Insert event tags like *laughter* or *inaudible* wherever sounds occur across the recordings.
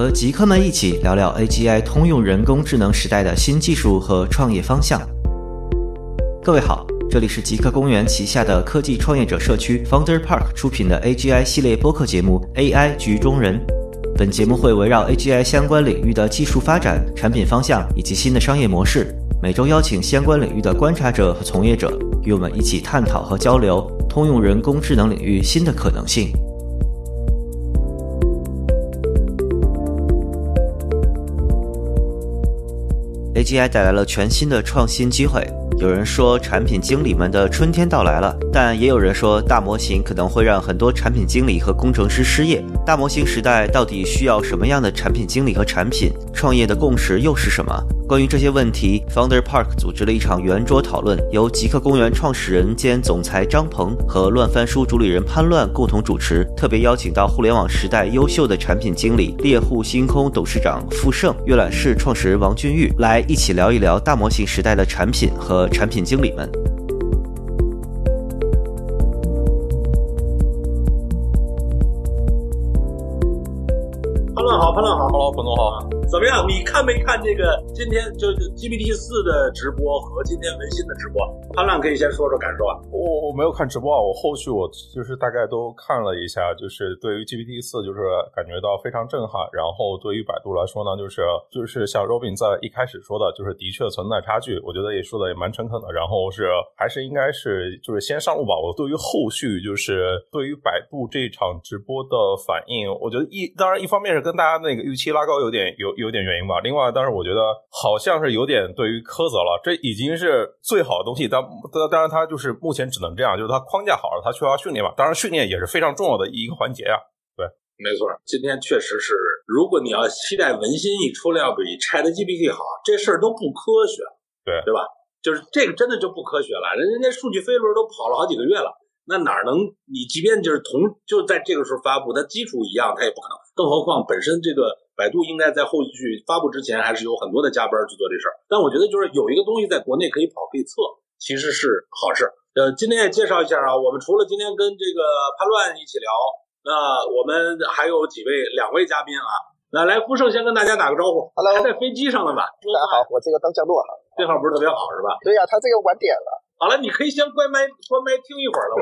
和极客们一起聊聊 AGI 通用人工智能时代的新技术和创业方向。各位好，这里是极客公园旗下的科技创业者社区 Founder Park 出品的 AGI 系列播客节目 AI 局中人。本节目会围绕 AGI 相关领域的技术发展、产品方向以及新的商业模式，每周邀请相关领域的观察者和从业者，与我们一起探讨和交流通用人工智能领域新的可能性。AGI 带来了全新的创新机会。有人说产品经理们的春天到来了，但也有人说大模型可能会让很多产品经理和工程师失业。大模型时代到底需要什么样的产品经理和产品？创业的共识又是什么？关于这些问题，Founder Park 组织了一场圆桌讨论，由极客公园创始人兼总裁张鹏和乱翻书主理人潘乱共同主持。特别邀请到互联网时代优秀的产品经理猎户星空董事长傅盛、阅览室创始人王俊玉来一起聊一聊大模型时代的产品和。产品经理们怎么样？你看没看这个今天就 GPT 四的直播和今天文心的直播？潘浪可以先说说感受啊。我我没有看直播啊，我后续我就是大概都看了一下，就是对于 GPT 四就是感觉到非常震撼。然后对于百度来说呢，就是就是像 Robin 在一开始说的，就是的确存在差距。我觉得也说的也蛮诚恳的。然后是还是应该是就是先上路吧。我对于后续就是对于百度这场直播的反应，我觉得一当然一方面是跟大家那个预期拉高有点有。有点原因吧。另外，当然我觉得好像是有点对于苛责了。这已经是最好的东西，但当然它就是目前只能这样，就是它框架好了，它需要训练嘛。当然，训练也是非常重要的一个环节啊。对，没错。今天确实是，如果你要期待文心一出来要比 Chat GPT 好，这事儿都不科学。对，对吧？就是这个真的就不科学了。人人家数据飞轮都跑了好几个月了，那哪能你即便就是同就在这个时候发布，它基础一样，它也不可能。更何况本身这个。百度应该在后续发布之前，还是有很多的加班去做这事儿。但我觉得，就是有一个东西在国内可以跑可以测，其实是好事。呃，今天也介绍一下啊，我们除了今天跟这个潘乱一起聊，那我们还有几位两位嘉宾啊。那来，福盛先跟大家打个招呼。Hello，还在飞机上呢吧？大家好，我这个刚降落哈，信号不是特别好是吧？对呀，他这个晚点了。好了，你可以先关麦关麦听一会儿了。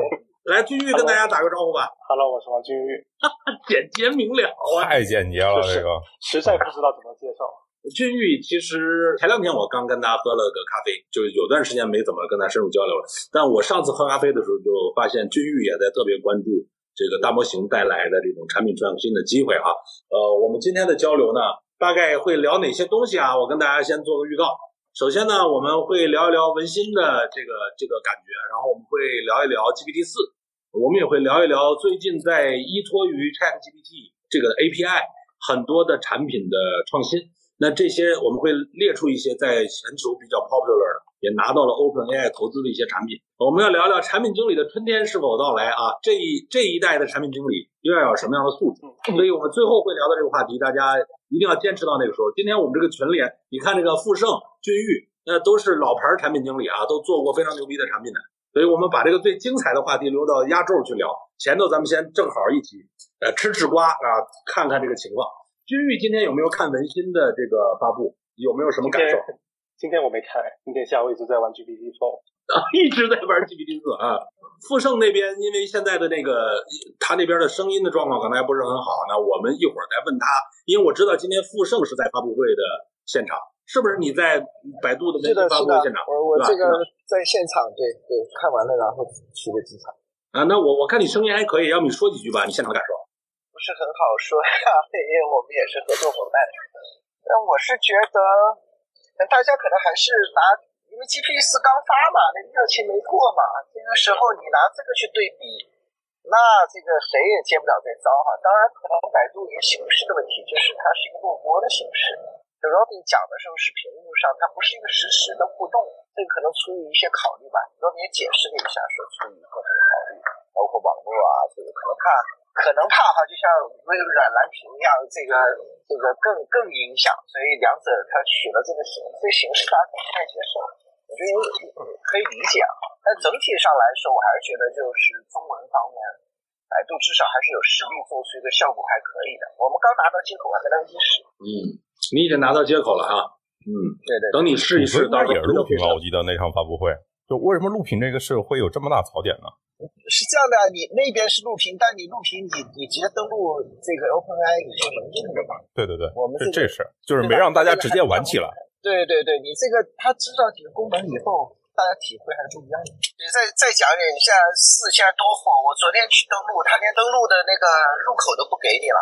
来，君玉跟大家打个招呼吧。Hello，我是王君玉。*laughs* 简洁明了啊，太简洁了，这个实在不知道怎么介绍。*laughs* 君玉其实前两天我刚跟他喝了个咖啡，就有段时间没怎么跟他深入交流了。但我上次喝咖啡的时候，就发现君玉也在特别关注这个大模型带来的这种产品创新的机会啊。呃，我们今天的交流呢，大概会聊哪些东西啊？我跟大家先做个预告。首先呢，我们会聊一聊文心的这个这个感觉，然后我们会聊一聊 GPT 四。我们也会聊一聊最近在依托于 ChatGPT 这个 API 很多的产品的创新。那这些我们会列出一些在全球比较 popular 的，也拿到了 OpenAI 投资的一些产品。我们要聊聊产品经理的春天是否到来啊？这一这一代的产品经理又要有什么样的素质？所以我们最后会聊到这个话题，大家一定要坚持到那个时候。今天我们这个群里，你看这个富盛、俊玉，那都是老牌产品经理啊，都做过非常牛逼的产品的。所以我们把这个最精彩的话题留到压轴去聊，前头咱们先正好一起，呃，吃吃瓜啊，看看这个情况。君玉今天有没有看文心的这个发布？有没有什么感受？今天我没看，今天下午一直在玩 GPT Four *laughs* 啊，一直在玩 GPT 四啊。富盛那边因为现在的那个他那边的声音的状况可能还不是很好，那我们一会儿再问他，因为我知道今天富盛是在发布会的现场。是不是你在百度的那个发布会现场？我我这个在现场，对对，看完了然后去的机场。啊，那我我看你声音还可以，要不你说几句吧？你现场感受？不是很好说呀，*laughs* 因为我们也是合作伙伴。但我是觉得，大家可能还是拿，因为 G P 四刚发嘛，那热情没过嘛，这个时候你拿这个去对比，那这个谁也接不了这招哈。当然，可能百度也形式的问题，就是它是一个录播的形式。就 Robin 讲的时候是屏幕上，它不是一个实时的互动，这个可能出于一些考虑吧。Robin 也解释了一下，说出于各种考虑，包括网络啊，这个可能怕，可能怕哈，就像那个软蓝屏一样，这个这个更更影响，所以两者它取了这个形，这形式大家不太接受，我觉得可以理解啊。但整体上来说，我还是觉得就是中文方面，百度至少还是有实力做出一个效果还可以的。我们刚拿到接口，还没来得及使。嗯，你已经拿到接口了哈。嗯，对对。等你试一试，当时候也是录屏吧？我记得那场发布会，就为什么录屏这个事会有这么大槽点呢？是这样的，你那边是录屏，但你录屏，你你直接登录这个 OpenAI 你就能用的嘛？对对对，我们这这是就是没让大家直接玩起来。对对对，你这个它知道几个功能以后，大家体会还是不一样的。你再再讲点，你像四现在多火，我昨天去登录，他连登录的那个入口都不给你了，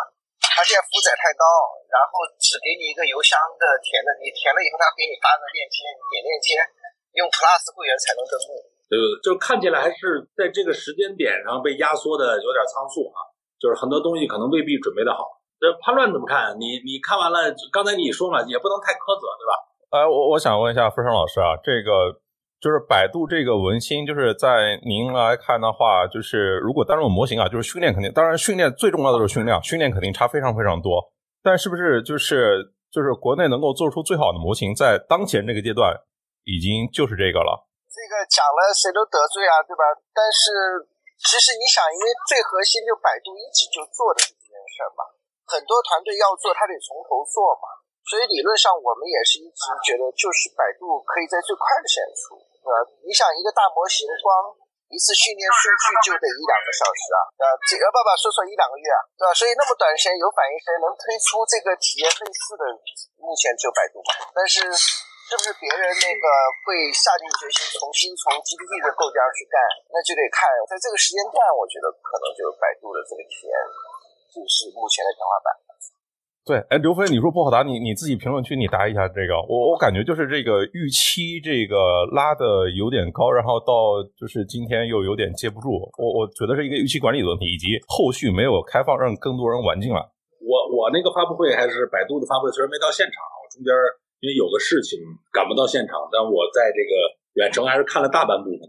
他现在负载太高，然后只给你一个邮箱的填的，你填了以后，他给你发个链接，你点链接，用 Plus 会员才能登录。这个就看起来还是在这个时间点上被压缩的有点仓促啊，就是很多东西可能未必准备的好。这叛乱怎么看？你你看完了，刚才你说嘛，也不能太苛责，对吧？哎，我我想问一下傅生老师啊，这个就是百度这个文心，就是在您来看的话，就是如果单论模型啊，就是训练肯定，当然训练最重要的是训练，训练肯定差非常非常多。但是不是就是就是国内能够做出最好的模型，在当前这个阶段，已经就是这个了。这个讲了谁都得罪啊，对吧？但是其实你想，因为最核心就百度一直就做的这件事儿嘛，很多团队要做，他得从头做嘛。所以理论上我们也是一直觉得，就是百度可以在最快的时间出，对吧？你想一个大模型，光一次训练数据就得一两个小时啊，对吧？这呃，爸爸说错一两个月啊，对吧？所以那么短时间有反应谁能推出这个体验类似的，目前只有百度嘛。但是。是不是别人那个会下定决心重新从 GPT 的构架去干？那就得看，在这个时间段，我觉得可能就是百度的这个体验，就是目前的天花板。对，哎，刘飞，你说不好答，你你自己评论区你答一下这个。我我感觉就是这个预期这个拉的有点高，然后到就是今天又有点接不住。我我觉得是一个预期管理的问题，以及后续没有开放让更多人玩进来。我我那个发布会还是百度的发布会，虽然没到现场，中间。因为有个事情赶不到现场，但我在这个远程还是看了大半部分。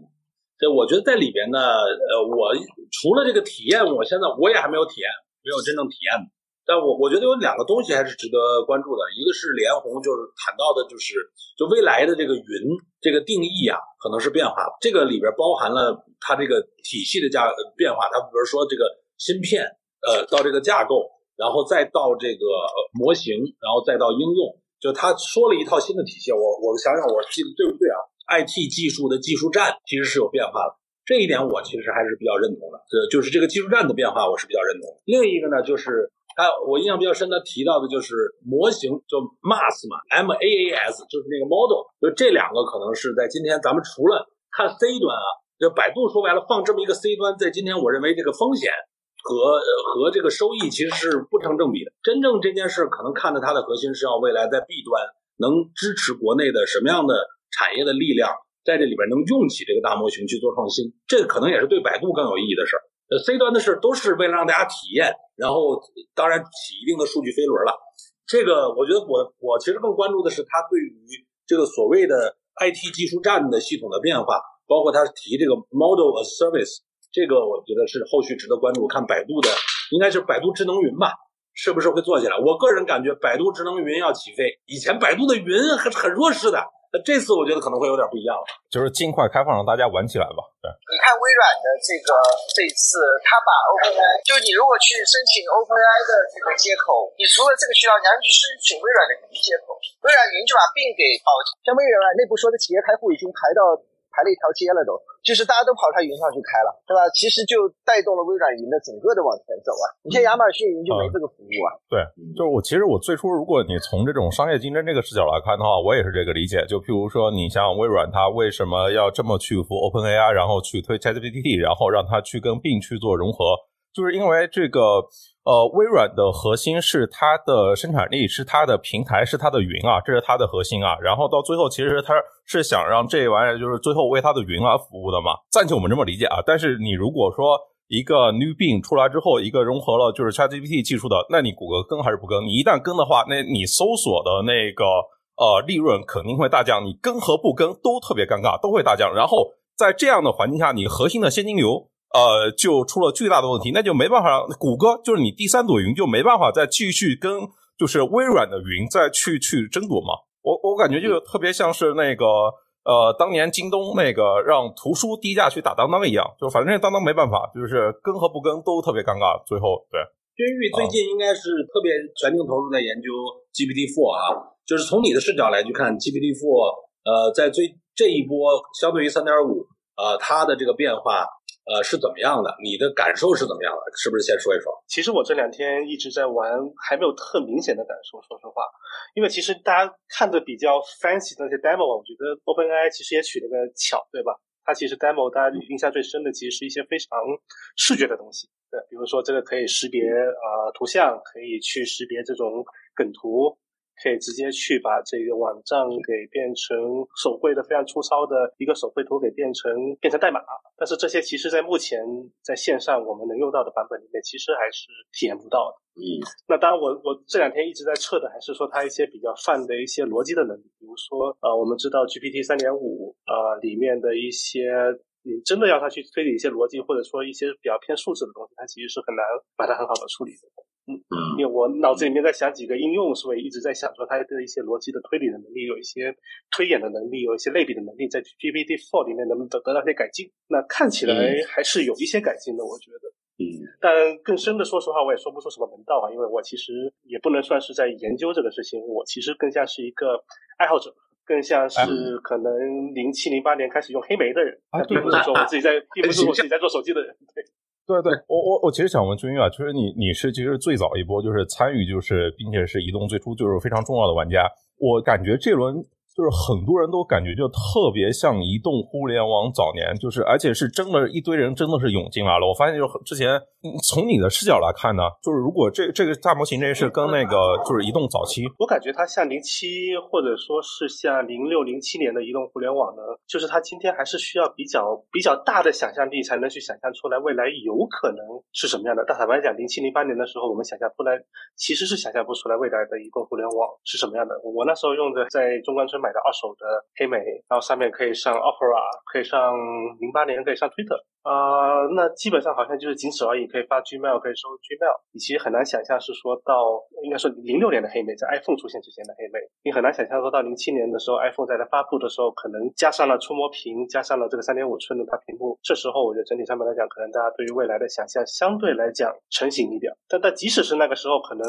对我觉得在里边呢，呃，我除了这个体验，我现在我也还没有体验，没有真正体验。但我我觉得有两个东西还是值得关注的，一个是连红就是谈到的，就是就未来的这个云这个定义啊，可能是变化了。这个里边包含了它这个体系的架变化，它比如说这个芯片，呃，到这个架构，然后再到这个模型，然后再到应用。就他说了一套新的体系，我我想想，我记得对不对啊？IT 技术的技术栈其实是有变化的，这一点我其实还是比较认同的。这就是这个技术栈的变化，我是比较认同。另一个呢，就是他我印象比较深，他提到的就是模型，就 MAS 嘛，M A A S，就是那个 model。就这两个可能是在今天咱们除了看 C 端啊，就百度说白了放这么一个 C 端，在今天我认为这个风险。和和这个收益其实是不成正比的。真正这件事可能看的它的核心是要未来在 B 端能支持国内的什么样的产业的力量，在这里边能用起这个大模型去做创新，这可能也是对百度更有意义的事儿。呃，C 端的事都是为了让大家体验，然后当然起一定的数据飞轮了。这个我觉得我我其实更关注的是它对于这个所谓的 IT 技术站的系统的变化，包括它提这个 Model as Service。这个我觉得是后续值得关注。看百度的，应该是百度智能云吧，是不是会做起来？我个人感觉百度智能云要起飞。以前百度的云还是很弱势的，那这次我觉得可能会有点不一样了。就是尽快开放，让大家玩起来吧。对，你看微软的这个这次，他把 OpenAI，就你如果去申请 OpenAI 的这个接口，你除了这个渠道，你还要去申请微软的云接口。微软云就把并给保，像微软内部说的企业开户已经排到。排了一条街了，都就是大家都跑他云上去开了，对吧？其实就带动了微软云的整个的往前走啊。你像亚马逊云就没这个服务啊。对，就是我其实我最初，如果你从这种商业竞争这个视角来看的话，我也是这个理解。就譬如说，你像微软，它为什么要这么去服 OpenAI，然后去推 ChatGPT，然后让它去跟 Bing 去做融合，就是因为这个。呃，微软的核心是它的生产力，是它的平台，是它的云啊，这是它的核心啊。然后到最后，其实它是想让这玩意儿就是最后为它的云而服务的嘛，暂且我们这么理解啊。但是你如果说一个 New Bing 出来之后，一个融合了就是 ChatGPT 技术的，那你谷歌跟还是不跟？你一旦跟的话，那你搜索的那个呃利润肯定会大降，你跟和不跟都特别尴尬，都会大降。然后在这样的环境下，你核心的现金流。呃，就出了巨大的问题，那就没办法，谷歌就是你第三朵云就没办法再继续跟就是微软的云再去去争夺嘛。我我感觉就特别像是那个呃，当年京东那个让图书低价去打当当一样，就反正当当没办法，就是跟和不跟都特别尴尬。最后，对，君玉最近应该是特别全情投入在研究 GPT Four 啊，就是从你的视角来去看 GPT Four，呃，在最这一波相对于三点五，呃，它的这个变化。呃，是怎么样的？你的感受是怎么样的？是不是先说一说？其实我这两天一直在玩，还没有特明显的感受。说实话，因为其实大家看的比较 fancy 的那些 demo，我觉得 OpenAI 其实也取了个巧，对吧？它其实 demo 大家印象最深的，其实是一些非常视觉的东西，对，比如说这个可以识别啊图像，可以去识别这种梗图。可以直接去把这个网站给变成手绘的非常粗糙的一个手绘图给变成变成代码，但是这些其实在目前在线上我们能用到的版本里面，其实还是体验不到的。嗯，那当然我我这两天一直在测的还是说它一些比较泛的一些逻辑的能力，比如说呃我们知道 GPT 三点五呃里面的一些你真的要它去推理一些逻辑或者说一些比较偏数字的东西，它其实是很难把它很好的处理的。嗯，因为我脑子里面在想几个应用，所以一直在想说它的一些逻辑的推理的能力，有一些推演的能力，有一些类比的能力，在 GPT Four 里面能不能得得到一些改进？那看起来还是有一些改进的，我觉得。嗯，但更深的，说实话，我也说不出什么门道啊，因为我其实也不能算是在研究这个事情，我其实更像是一个爱好者，更像是可能零七零八年开始用黑莓的人，并不是说我自己在，并不是我自己在做手机的人，对。对对，我我我其实想问君玉啊，就是你你是其实最早一波就是参与就是并且是移动最初就是非常重要的玩家，我感觉这轮。就是很多人都感觉就特别像移动互联网早年，就是而且是真的，一堆人真的是涌进来了。我发现就是之前从你的视角来看呢，就是如果这这个大模型这是跟那个就是移动早期，我感觉它像零七或者说是像零六零七年的移动互联网呢，就是它今天还是需要比较比较大的想象力才能去想象出来未来有可能是什么样的。但坦白讲，零七零八年的时候，我们想象出来其实是想象不出来未来的移动互联网是什么样的。我那时候用的在中关村买。买的二手的黑莓，然后上面可以上 Opera，可以上零八年可以上 Twitter。啊，那基本上好像就是仅此而已，可以发 Gmail，可以收 Gmail。你其实很难想象是说到，应该说零六年的黑莓，在 iPhone 出现之前的黑莓，你很难想象说到零七年的时候，iPhone 在它发布的时候，可能加上了触摸屏，加上了这个三点五寸的它屏幕。这时候，我觉得整体上面来讲，可能大家对于未来的想象相对来讲成型一点。但但即使是那个时候，可能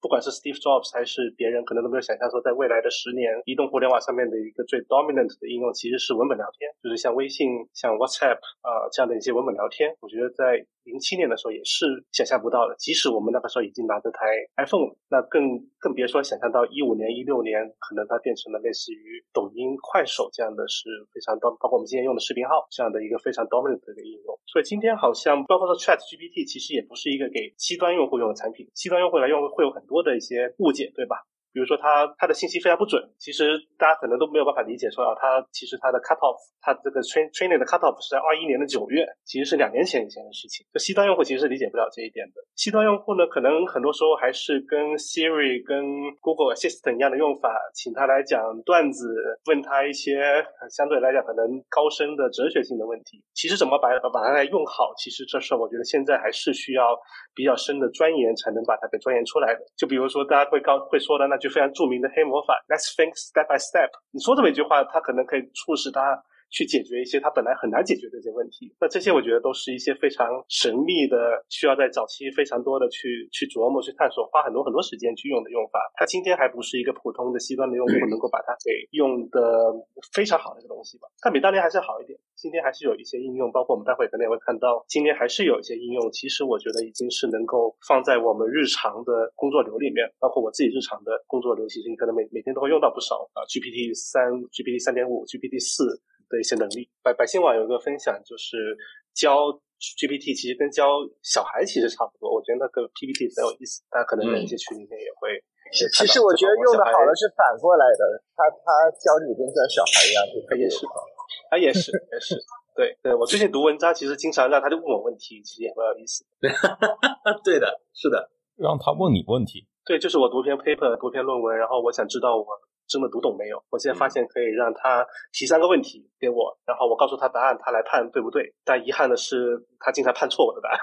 不管是 Steve Jobs 还是别人，可能都没有想象说，在未来的十年，移动互联网上面的一个最 dominant 的应用，其实是文本聊天，就是像微信、像 WhatsApp 啊这样的。一些文本聊天，我觉得在零七年的时候也是想象不到的。即使我们那个时候已经拿着台 iPhone，那更更别说想象到一五年、一六年，可能它变成了类似于抖音、快手这样的是非常多，包括我们今天用的视频号这样的一个非常 dominant 的一个应用。所以今天好像包括说 Chat GPT，其实也不是一个给西端用户用的产品，西端用户来用会有很多的一些误解，对吧？比如说，它它的信息非常不准，其实大家可能都没有办法理解，说啊，它其实它的 cut off，它这个 train training 的 cut off 是在二一年的九月，其实是两年前以前的事情。就 C 端用户其实是理解不了这一点的。C 端用户呢，可能很多时候还是跟 Siri、跟 Google Assistant 一样的用法，请他来讲段子，问他一些相对来讲可能高深的哲学性的问题。其实怎么把把它来用好，其实这事我觉得现在还是需要比较深的钻研才能把它给钻研出来的。就比如说大家会高会说的，那句非常著名的黑魔法，Let's think step by step。你说这么一句话，它可能可以促使他。去解决一些他本来很难解决的一些问题，那这些我觉得都是一些非常神秘的，需要在早期非常多的去去琢磨、去探索，花很多很多时间去用的用法。它今天还不是一个普通的 C 端的用户能够把它给用的非常好的一个东西吧？它比当年还是好一点。今天还是有一些应用，包括我们待会可能也会看到，今天还是有一些应用，其实我觉得已经是能够放在我们日常的工作流里面，包括我自己日常的工作流，其实你可能每每天都会用到不少啊，GPT 三、GPT 三点五、GPT 四。的一些能力，百百姓网有一个分享，就是教 GPT，其实跟教小孩其实差不多。我觉得那个 PPT 很有意思，大家可能在一些群里面也会。其实我觉得用的好的是反过来的，他他教你跟教小孩一样，他也是，他也是也是。对对，我最近读文章，其实经常让他就问我问题，其实也蛮有意思。*laughs* 对的，是的，让他问你问题。对，就是我读篇 paper，读篇论文，然后我想知道我。真的读懂没有？我现在发现可以让他提三个问题给我，然后我告诉他答案，他来判对不对。但遗憾的是，他经常判错我的答案。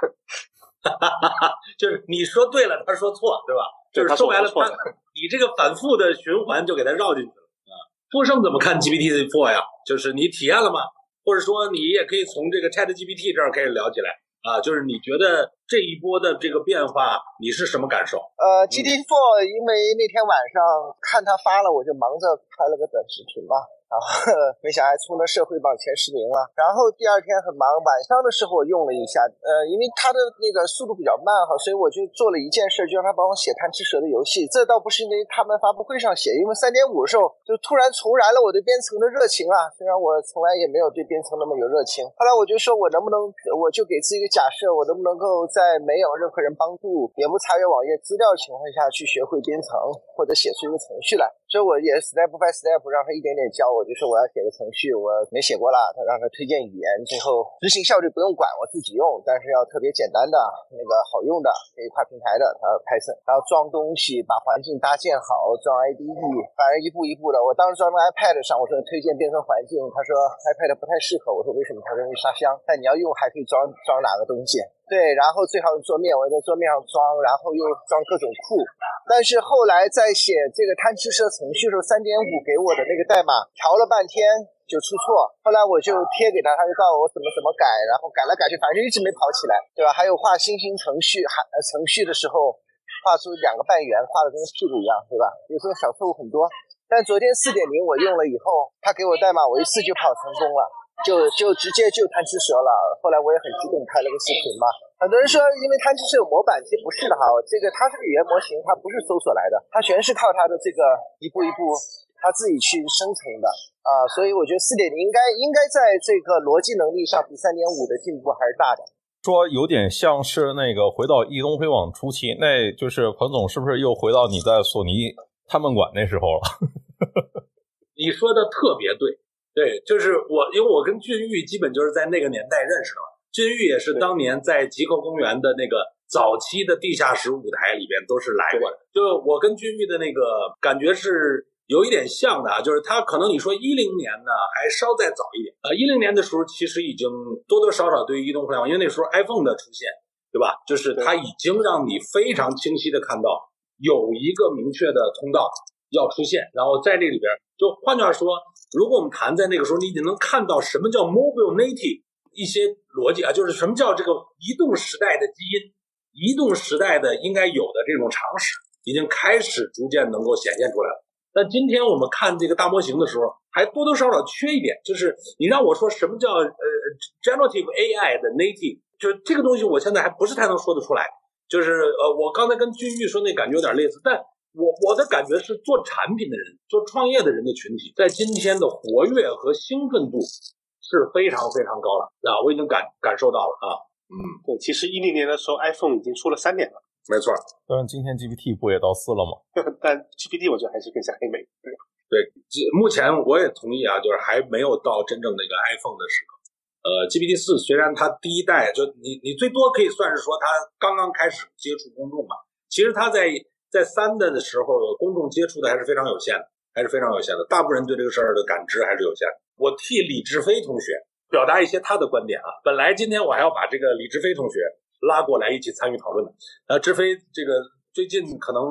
*laughs* 就是你说对了，他说错，对吧？就是说白了，他你这个反复的循环就给他绕进去了啊。富盛怎么看 GPT Four 呀？就是你体验了吗？或者说你也可以从这个 Chat GPT 这儿开始聊起来啊，就是你觉得这一波的这个变化，你是什么感受？呃，GPT Four，因为那天晚上看他发了，我就忙着拍了个短视频嘛。然 *laughs* 后没想还冲到社会榜前十名了。然后第二天很忙，晚上的时候我用了一下，呃，因为它的那个速度比较慢哈，所以我就做了一件事，就让他帮我写贪吃蛇的游戏。这倒不是因为他们发布会上写，因为三点五的时候就突然重燃了我对编程的热情啊。虽然我从来也没有对编程那么有热情。后来我就说我能不能，我就给自己一个假设，我能不能够在没有任何人帮助，也不查阅网页资料的情况下去学会编程或者写出一个程序来。所以我也 step by step 让他一点点教我。就是我要写个程序，我没写过了，他让他推荐语言，最后执行效率不用管，我自己用，但是要特别简单的那个好用的，可以跨平台的，他 Python，然后装东西，把环境搭建好，装 IDE，反正一步一步的。我当时装到 iPad 上，我说推荐编程环境，他说 iPad 不太适合，我说为什么？他容易刷香，但你要用还可以装装哪个东西？对，然后最好用桌面，我在桌面上装，然后又装各种库。但是后来在写这个贪吃蛇程序的时候，三点五给我的那个代码调了半天就出错。后来我就贴给他，他就告诉我怎么怎么改，然后改来改去，反正一直没跑起来，对吧？还有画星星程序，还程序的时候画出两个半圆，画的跟屁股一样，对吧？有时候小错误很多。但昨天四点零我用了以后，他给我代码，我一次就跑成功了。就就直接就贪吃蛇了，后来我也很激动，拍了个视频嘛。很多人说，因为贪吃蛇有模板，其实不是的哈。这个它是个语言模型，它不是搜索来的，它全是靠它的这个一步一步，它自己去生成的啊。所以我觉得四点零应该应该在这个逻辑能力上比三点五的进步还是大的。说有点像是那个回到易东飞网初期，那就是彭总是不是又回到你在索尼他们馆那时候了？*laughs* 你说的特别对。对，就是我，因为我跟俊玉基本就是在那个年代认识的嘛。俊玉也是当年在极客公园的那个早期的地下室舞台里边都是来过的。就我跟俊玉的那个感觉是有一点像的啊，就是他可能你说一零年呢还稍再早一点啊，一零年的时候其实已经多多少少对于移动互联网，因为那时候 iPhone 的出现，对吧？就是它已经让你非常清晰的看到有一个明确的通道要出现，然后在这里边，就换句话说。如果我们谈在那个时候，你已经能看到什么叫 mobile native 一些逻辑啊，就是什么叫这个移动时代的基因，移动时代的应该有的这种常识，已经开始逐渐能够显现出来了。但今天我们看这个大模型的时候，还多多少少缺一点，就是你让我说什么叫呃 generative AI 的 native，就是这个东西，我现在还不是太能说得出来。就是呃，我刚才跟君玉说那感觉有点类似，但。我我的感觉是，做产品的人、做创业的人的群体，在今天的活跃和兴奋度是非常非常高了啊！我已经感感受到了啊。嗯，对，其实一零年的时候，iPhone 已经出了三年了，没错。但是今天 GPT 不也到四了吗？*laughs* 但 GPT 我觉得还是更像黑莓。对对，目前我也同意啊，就是还没有到真正那个 iPhone 的时刻。呃，GPT 四虽然它第一代就你你最多可以算是说它刚刚开始接触公众吧，其实它在。在三的的时候，公众接触的还是非常有限的，还是非常有限的。大部分人对这个事儿的感知还是有限。我替李志飞同学表达一些他的观点啊。本来今天我还要把这个李志飞同学拉过来一起参与讨论的。呃，志飞这个最近可能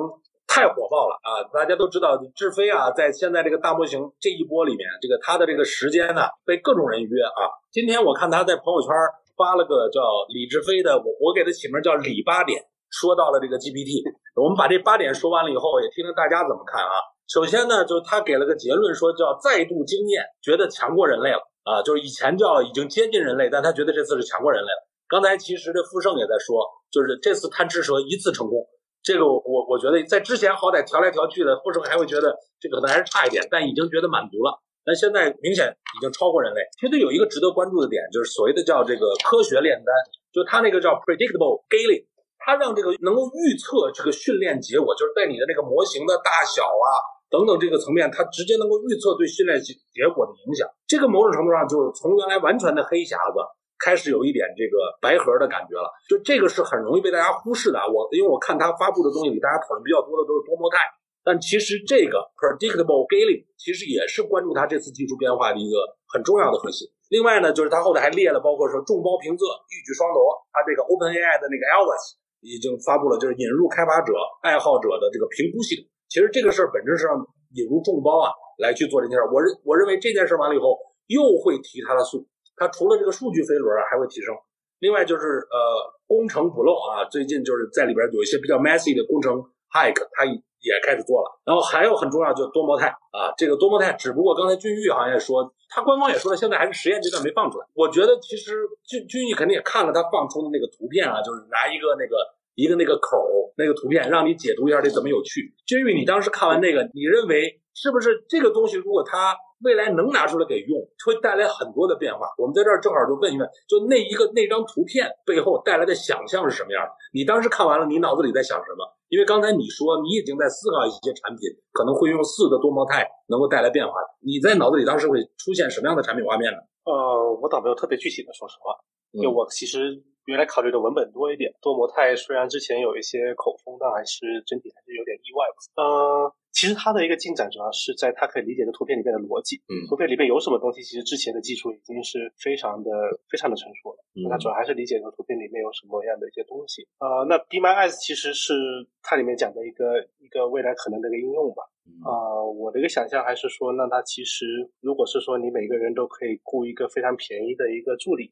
太火爆了啊！大家都知道，志飞啊，在现在这个大模型这一波里面，这个他的这个时间呢，被各种人约啊。今天我看他在朋友圈发了个叫李志飞的，我我给他起名叫李八点。说到了这个 GPT，我们把这八点说完了以后，也听听大家怎么看啊。首先呢，就是他给了个结论，说叫再度惊艳，觉得强过人类了啊。就是以前叫已经接近人类，但他觉得这次是强过人类了。刚才其实这富盛也在说，就是这次贪吃蛇一次成功，这个我我觉得在之前好歹调来调去的，富盛还会觉得这个可能还是差一点，但已经觉得满足了。但现在明显已经超过人类。其实有一个值得关注的点，就是所谓的叫这个科学炼丹，就他那个叫 predictable scaling。它让这个能够预测这个训练结果，就是在你的那个模型的大小啊等等这个层面，它直接能够预测对训练结结果的影响。这个某种程度上就是从原来完全的黑匣子，开始有一点这个白盒的感觉了。就这个是很容易被大家忽视的啊。我因为我看他发布的东西里，大家讨论比较多的都是多模态，但其实这个 predictable scaling 其实也是关注它这次技术变化的一个很重要的核心。另外呢，就是它后头还列了包括说众包评测、一举双夺，它这个 OpenAI 的那个 Elvis。已经发布了，就是引入开发者、爱好者的这个评估系统。其实这个事儿本质上引入众包啊来去做这件事。我认我认为这件事完了以后，又会提它的速，它除了这个数据飞轮啊还会提升。另外就是呃工程补漏啊，最近就是在里边有一些比较 messy 的工程 hike，它也开始做了。然后还有很重要就是多模态啊，这个多模态，只不过刚才俊玉好像也说，他官方也说了，现在还是实验阶段没放出来。我觉得其实俊俊玉肯定也看了他放出的那个图片啊，就是拿一个那个一个那个口那个图片，让你解读一下这怎么有趣。俊玉，你当时看完那个，你认为是不是这个东西如果它？未来能拿出来给用，会带来很多的变化。我们在这儿正好就问一问，就那一个那张图片背后带来的想象是什么样的？你当时看完了，你脑子里在想什么？因为刚才你说你已经在思考一些产品可能会用四的多模态能够带来变化，你在脑子里当时会出现什么样的产品画面呢？呃，我倒没有特别具体的，说实话，因为我其实原来考虑的文本多一点。多模态虽然之前有一些口风，但还是整体还是有点意外。呃。其实它的一个进展主要是在它可以理解的图片里面的逻辑。嗯，图片里面有什么东西，其实之前的技术已经是非常的、非常的成熟了。嗯，它主要还是理解这个图片里面有什么样的一些东西。呃，那 Be My Eyes 其实是它里面讲的一个一个未来可能的一个应用吧。啊，我的一个想象还是说，那它其实如果是说你每个人都可以雇一个非常便宜的一个助理。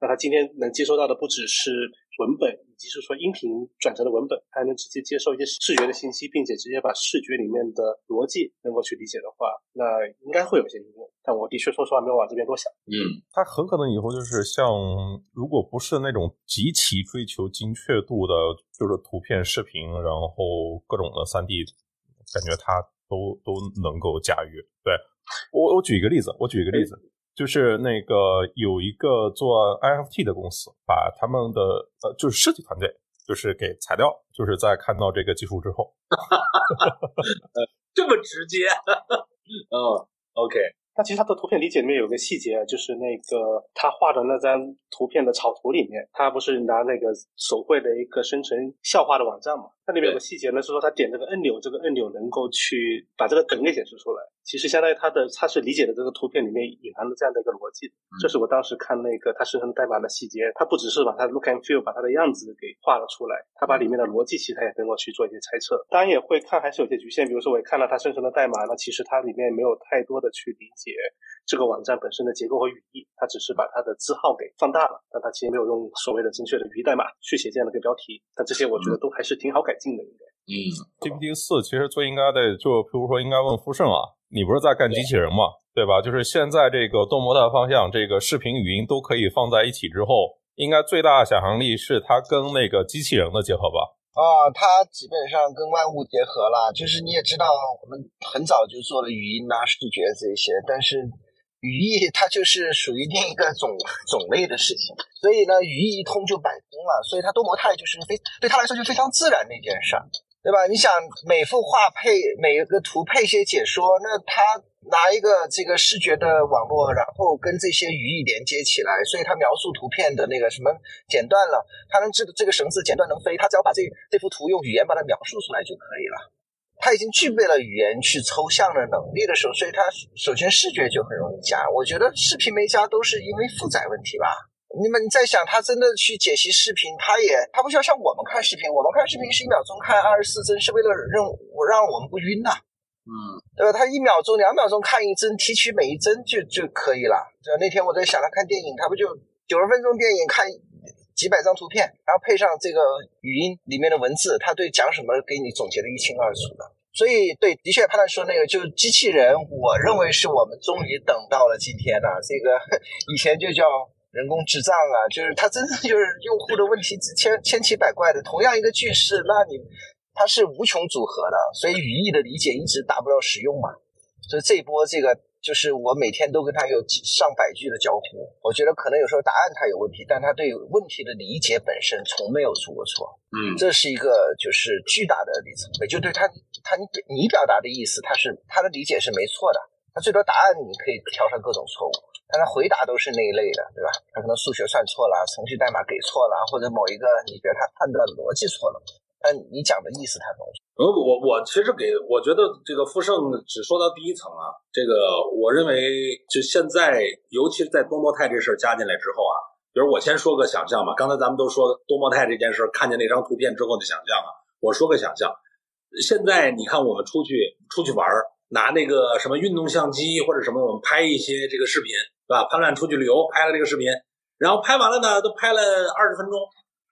那他今天能接收到的不只是文本，以及是说音频转成的文本，还能直接接受一些视觉的信息，并且直接把视觉里面的逻辑能够去理解的话，那应该会有些应用。但我的确说实话没有往这边多想。嗯，他很可能以后就是像，如果不是那种极其追求精确度的，就是图片、视频，然后各种的三 D，感觉他都都能够驾驭。对我，我举一个例子，我举一个例子。就是那个有一个做 NFT 的公司，把他们的呃就是设计团队，就是给裁掉，就是在看到这个技术之后，*laughs* 这么直接，嗯，*laughs* OK。那其实他的图片理解里面有个细节，就是那个他画的那张图片的草图里面，他不是拿那个手绘的一个生成笑话的网站嘛？它里面有个细节呢，是说他点这个按钮，这个按钮能够去把这个梗给显示出来。其实相当于他的他是理解的这个图片里面隐含的这样的一个逻辑。这是我当时看那个他生成代码的细节，他不只是把它 look and feel 把它的样子给画了出来，他把里面的逻辑其实他也能够去做一些猜测。当然也会看还是有些局限，比如说我也看到他生成的代码，那其实它里面没有太多的去理解这个网站本身的结构和语义，它只是把它的字号给放大了，但它其实没有用所谓的正确的语义代码去写这样的一个标题。但这些我觉得都还是挺好改进的，应该。嗯，GPT 四其实最应该的就比如说应该问富盛啊。你不是在干机器人吗？对吧？就是现在这个多模态方向，这个视频、语音都可以放在一起之后，应该最大的想象力是它跟那个机器人的结合吧？啊，它基本上跟万物结合了。就是你也知道，我们很早就做了语音啊、视觉这些，但是语义它就是属于另一个种种类的事情。所以呢，语义一通就百通了。所以它多模态就是非对他来说就非常自然的一件事儿。对吧？你想每幅画配每一个图配些解说，那他拿一个这个视觉的网络，然后跟这些语义连接起来，所以他描述图片的那个什么剪断了，他能这个这个绳子剪断能飞，他只要把这这幅图用语言把它描述出来就可以了。他已经具备了语言去抽象的能力的时候，所以他首先视觉就很容易加。我觉得视频没加都是因为负载问题吧。你们在想，他真的去解析视频，他也他不需要像我们看视频，我们看视频是一秒钟看二十四帧，是为了让我让我们不晕呐，嗯，对吧？他一秒钟、两秒钟看一帧，提取每一帧就就可以了。就那天我在想，他看电影，他不就九十分钟电影看几百张图片，然后配上这个语音里面的文字，他对讲什么给你总结的一清二楚的。所以，对，的确，潘老师说那个就是机器人，我认为是我们终于等到了今天了。这个以前就叫。人工智障啊，就是它真的就是用户的问题千千奇百怪的。同样一个句式，那你它是无穷组合的，所以语义的理解一直达不到实用嘛。所以这一波这个就是我每天都跟他有上百句的交互，我觉得可能有时候答案他有问题，但他对问题的理解本身从没有出过错。嗯，这是一个就是巨大的里程碑，就对他他你你表达的意思，他是他的理解是没错的。他最多答案你可以挑上各种错误，但他回答都是那一类的，对吧？他可能数学算错了，程序代码给错了，或者某一个你觉得他判断逻辑错了，但你讲的意思太懂。呃，我我其实给我觉得这个富盛只说到第一层啊，这个我认为就现在，尤其是在多模态这事儿加进来之后啊，比如我先说个想象嘛，刚才咱们都说多模态这件事，看见那张图片之后的想象啊，我说个想象，现在你看我们出去出去玩儿。拿那个什么运动相机或者什么，我们拍一些这个视频，对吧？潘乱出去旅游拍了这个视频，然后拍完了呢，都拍了二十分钟，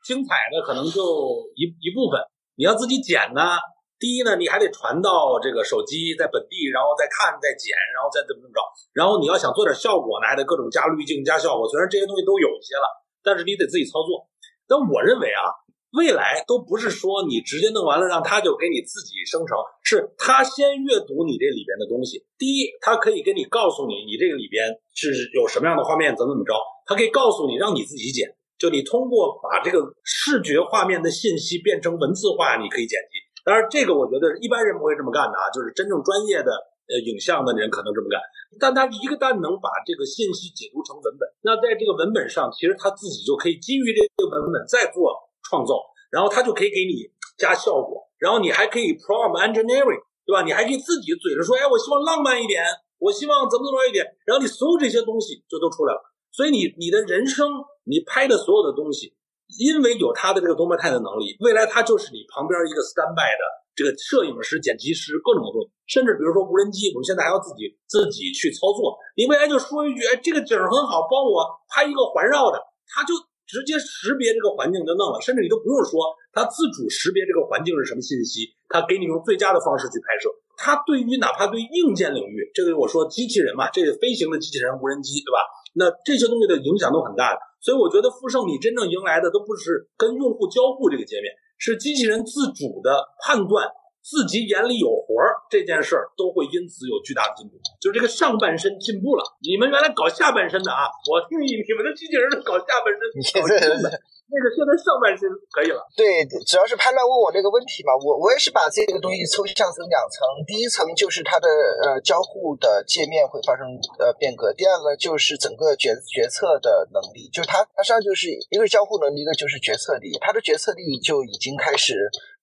精彩的可能就一一部分，你要自己剪呢。第一呢，你还得传到这个手机在本地，然后再看、再剪，然后再怎么怎么着。然后你要想做点效果呢，还得各种加滤镜、加效果。虽然这些东西都有一些了，但是你得自己操作。但我认为啊，未来都不是说你直接弄完了让他就给你自己生成，是他先阅读你这里边的东西。第一，他可以给你告诉你，你这个里边是有什么样的画面，怎么怎么着。他可以告诉你，让你自己剪。就你通过把这个视觉画面的信息变成文字化，你可以剪辑。当然，这个我觉得一般人不会这么干的啊，就是真正专业的呃影像的人可能这么干。但他一个旦能把这个信息解读成文本，那在这个文本上，其实他自己就可以基于这个文本再做创造，然后他就可以给你加效果，然后你还可以 prompt engineering，对吧？你还可以自己嘴着说，哎，我希望浪漫一点，我希望怎么怎么一点，然后你所有这些东西就都出来了。所以你你的人生，你拍的所有的东西。因为有他的这个多模态的能力，未来他就是你旁边一个 standby 的这个摄影师、剪辑师，各种的东西，甚至比如说无人机，我们现在还要自己自己去操作。你未来就说一句，哎，这个景很好，帮我拍一个环绕的，他就直接识别这个环境就弄了，甚至你都不用说，他自主识别这个环境是什么信息，他给你用最佳的方式去拍摄。他对于哪怕对硬件领域，这个我说机器人嘛，这个飞行的机器人、无人机，对吧？那这些东西的影响都很大的。所以我觉得富盛，你真正迎来的都不是跟用户交互这个界面，是机器人自主的判断，自己眼里有活儿这件事儿，都会因此有巨大的进步。就是这个上半身进步了，你们原来搞下半身的啊，我听你你们的机器人搞下半身，搞进的。那个现在上半身可以了。对，主要是潘乱问我这个问题嘛，我我也是把这个东西抽象成两层，第一层就是它的呃交互的界面会发生呃变革，第二个就是整个决决策的能力，就是它它实际上就是一个交互能力，一个就是决策力，它的决策力就已经开始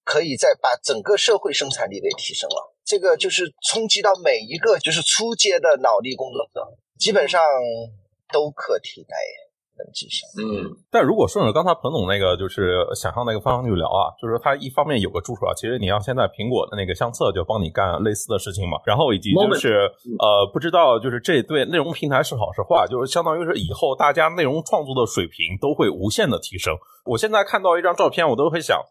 可以再把整个社会生产力给提升了，这个就是冲击到每一个就是初阶的脑力工作者，基本上都可替代。嗯，但如果顺着刚才彭总那个就是想象那个方向去聊啊，就是它一方面有个助手啊，其实你要现在苹果的那个相册就帮你干类似的事情嘛，然后以及就是呃，不知道就是这对内容平台是好是坏，就是相当于是以后大家内容创作的水平都会无限的提升。我现在看到一张照片，我都会想，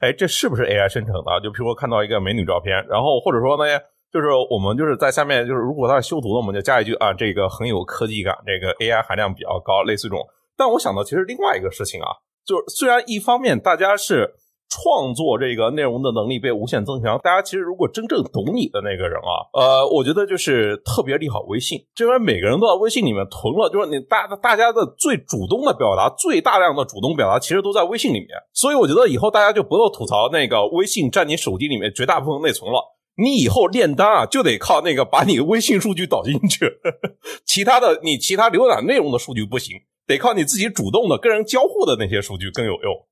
哎，这是不是 AI 生成的？就比如说看到一个美女照片，然后或者说呢，就是我们就是在下面就是如果它修图的，我们就加一句啊，这个很有科技感，这个 AI 含量比较高，类似这种。但我想到，其实另外一个事情啊，就是虽然一方面大家是创作这个内容的能力被无限增强，大家其实如果真正懂你的那个人啊，呃，我觉得就是特别利好微信，因为每个人都在微信里面囤了，就是你大大家的最主动的表达、最大量的主动表达，其实都在微信里面。所以我觉得以后大家就不要吐槽那个微信占你手机里面绝大部分内存了，你以后炼丹啊就得靠那个把你微信数据导进去，其他的你其他浏览内容的数据不行。得靠你自己主动的跟人交互的那些数据更有用。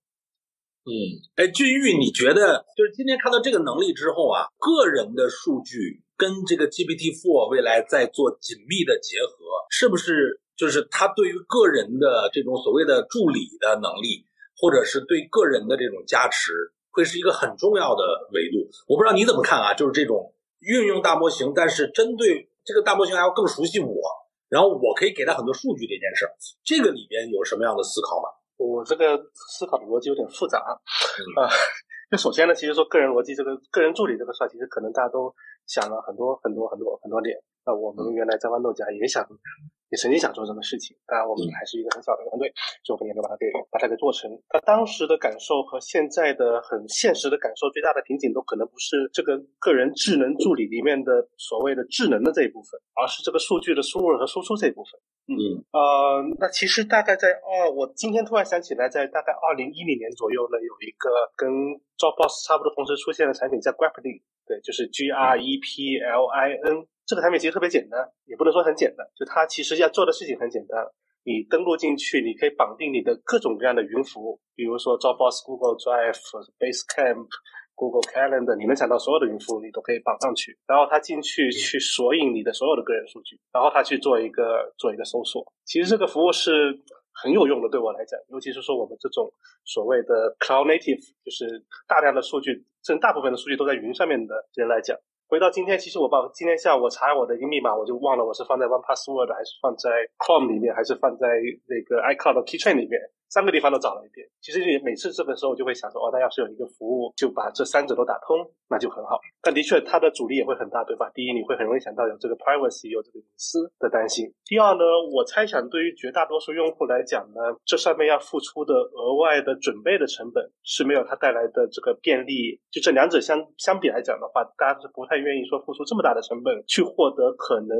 嗯，哎，俊玉，你觉得就是今天看到这个能力之后啊，个人的数据跟这个 GPT Four 未来在做紧密的结合，是不是就是它对于个人的这种所谓的助理的能力，或者是对个人的这种加持，会是一个很重要的维度？我不知道你怎么看啊？就是这种运用大模型，但是针对这个大模型还要更熟悉我。然后我可以给他很多数据这件事儿，这个里边有什么样的思考吗？我这个思考的逻辑有点复杂啊。*laughs* 那首先呢，其实说个人逻辑这个个人助理这个事儿，其实可能大家都想了很多很多很多很多点。那我们原来在豌豆荚也想。也曾经想做这个事情，当然我们还是一个很小的团队，就很严格把它给把它给做成。他当时的感受和现在的很现实的感受，最大的瓶颈都可能不是这个个人智能助理里面的所谓的智能的这一部分，而是这个数据的输入和输出这一部分。嗯呃，那其实大概在哦，我今天突然想起来，在大概二零一零年左右呢，有一个跟 Dropbox 差不多同时出现的产品叫 Graply，对，就是 G R E P L I N。这个产品其实特别简单，也不能说很简单，就它其实要做的事情很简单。你登录进去，你可以绑定你的各种各样的云服务，比如说 Dropbox、Google Drive、Basecamp、Google Calendar，你能想到所有的云服务你都可以绑上去。然后它进去去索引你的所有的个人数据，然后它去做一个做一个搜索。其实这个服务是很有用的，对我来讲，尤其是说我们这种所谓的 Cloud Native，就是大量的数据，甚至大部分的数据都在云上面的人来讲。回到今天，其实我把今天下午我查我的一个密码，我就忘了我是放在 One Password 还是放在 Chrome 里面，还是放在那个 iCloud Keychain 里面。三个地方都找了一遍，其实每次这个时候我就会想说，哦，那要是有一个服务就把这三者都打通，那就很好。但的确，它的阻力也会很大，对吧？第一，你会很容易想到有这个 privacy，有这个隐私的担心。第二呢，我猜想对于绝大多数用户来讲呢，这上面要付出的额外的准备的成本是没有它带来的这个便利。就这两者相相比来讲的话，大家是不太愿意说付出这么大的成本去获得可能。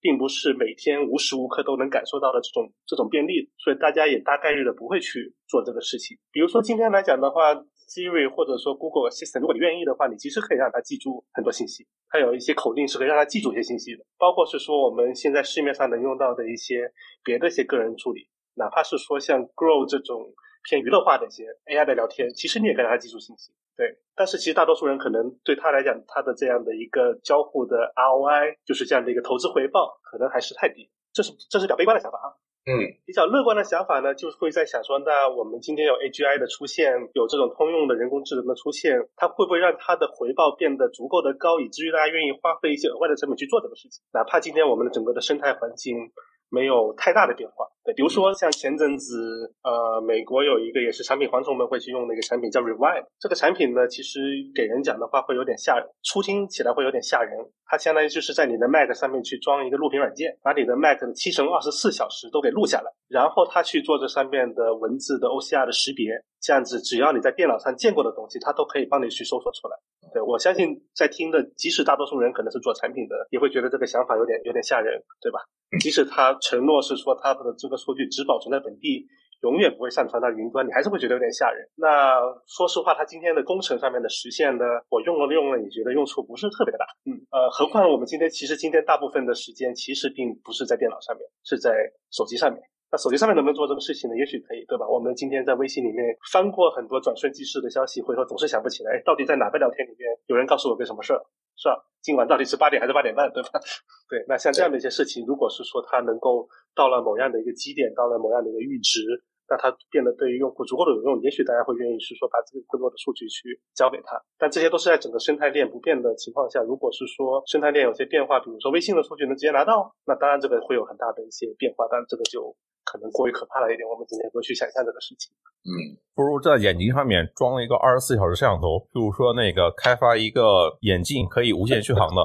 并不是每天无时无刻都能感受到的这种这种便利，所以大家也大概率的不会去做这个事情。比如说今天来讲的话，Siri 或者说 Google Assistant，如果你愿意的话，你其实可以让它记住很多信息。它有一些口令是可以让它记住一些信息的，包括是说我们现在市面上能用到的一些别的一些个人助理，哪怕是说像 Grow 这种。偏娱乐化的一些 AI 的聊天，其实你也可以让它记住信息，对。但是其实大多数人可能对他来讲，他的这样的一个交互的 ROI，就是这样的一个投资回报，可能还是太低。这是这是比较悲观的想法啊。嗯，比较乐观的想法呢，就是会在想说，那我们今天有 AGI 的出现，有这种通用的人工智能的出现，它会不会让它的回报变得足够的高，以至于大家愿意花费一些额外的成本去做这个事情？哪怕今天我们的整个的生态环境。没有太大的变化，对，比如说像前阵子，呃，美国有一个也是产品蝗虫们会去用的一个产品叫 Revive，这个产品呢，其实给人讲的话会有点吓人，初听起来会有点吓人。它相当于就是在你的 Mac 上面去装一个录屏软件，把你的 Mac 的七乘二十四小时都给录下来，然后它去做这上面的文字的 OCR 的识别，这样子只要你在电脑上见过的东西，它都可以帮你去搜索出来。对我相信在听的，即使大多数人可能是做产品的，也会觉得这个想法有点有点吓人，对吧？即使他承诺是说他的这个数据只保存在本地。永远不会上传到云端，你还是会觉得有点吓人。那说实话，它今天的工程上面的实现呢，我用了用了，你觉得用处不是特别大。嗯，呃，何况我们今天其实今天大部分的时间其实并不是在电脑上面，是在手机上面。那手机上面能不能做这个事情呢？也许可以，对吧？我们今天在微信里面翻过很多转瞬即逝的消息，回头总是想不起来，到底在哪个聊天里面有人告诉我个什么事儿，是吧？今晚到底是八点还是八点半，对吧？*laughs* 对，那像这样的一些事情，如果是说它能够到了某样的一个基点，到了某样的一个阈值。那它变得对于用户足够的有用，也许大家会愿意是说把自己更多的数据去交给他。但这些都是在整个生态链不变的情况下。如果是说生态链有些变化，比如说微信的数据能直接拿到，那当然这个会有很大的一些变化。但这个就可能过于可怕了一点，我们今天不去想象这个事情。嗯，不如在眼睛上面装了一个二十四小时摄像头，譬如说那个开发一个眼镜可以无限续航的。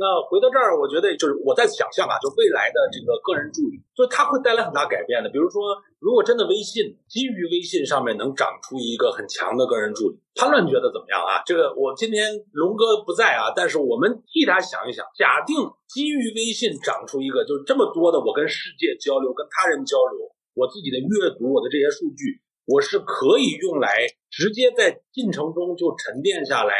那回到这儿，我觉得就是我在想象啊，就未来的这个个人助理，就它会带来很大改变的。比如说，如果真的微信基于微信上面能长出一个很强的个人助理，潘乱觉得怎么样啊？这个我今天龙哥不在啊，但是我们替他想一想，假定基于微信长出一个，就是这么多的我跟世界交流、跟他人交流，我自己的阅读、我的这些数据，我是可以用来直接在进程中就沉淀下来。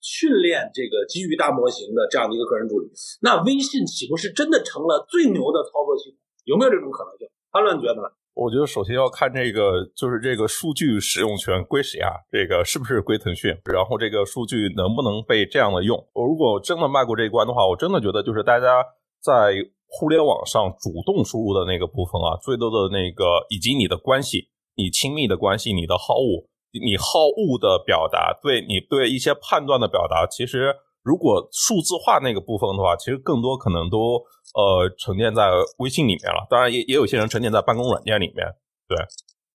训练这个基于大模型的这样的一个个人助理，那微信岂不是真的成了最牛的操作系统？有没有这种可能性？潘乱觉得呢？我觉得首先要看这个，就是这个数据使用权归谁啊？这个是不是归腾讯？然后这个数据能不能被这样的用？我如果真的迈过这一关的话，我真的觉得就是大家在互联网上主动输入的那个部分啊，最多的那个以及你的关系，你亲密的关系，你的好恶。你好恶的表达，对你对一些判断的表达，其实如果数字化那个部分的话，其实更多可能都呃沉淀在微信里面了。当然，也也有些人沉淀在办公软件里面。对，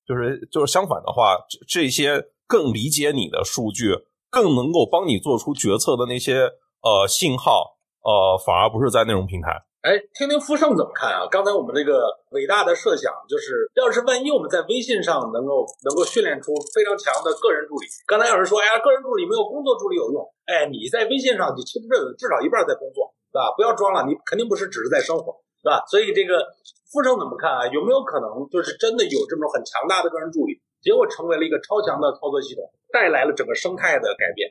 就是就是相反的话，这些更理解你的数据，更能够帮你做出决策的那些呃信号，呃，反而不是在内容平台。哎，听听富盛怎么看啊？刚才我们这个伟大的设想就是，要是万一我们在微信上能够能够训练出非常强的个人助理，刚才有人说，哎呀，个人助理没有工作助理有用。哎，你在微信上，你其实至少一半在工作，对吧？不要装了，你肯定不是只是在生活，对吧？所以这个富盛怎么看啊？有没有可能就是真的有这种很强大的个人助理，结果成为了一个超强的操作系统，带来了整个生态的改变？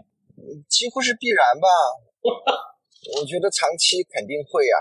几乎是必然吧？*laughs* 我觉得长期肯定会啊。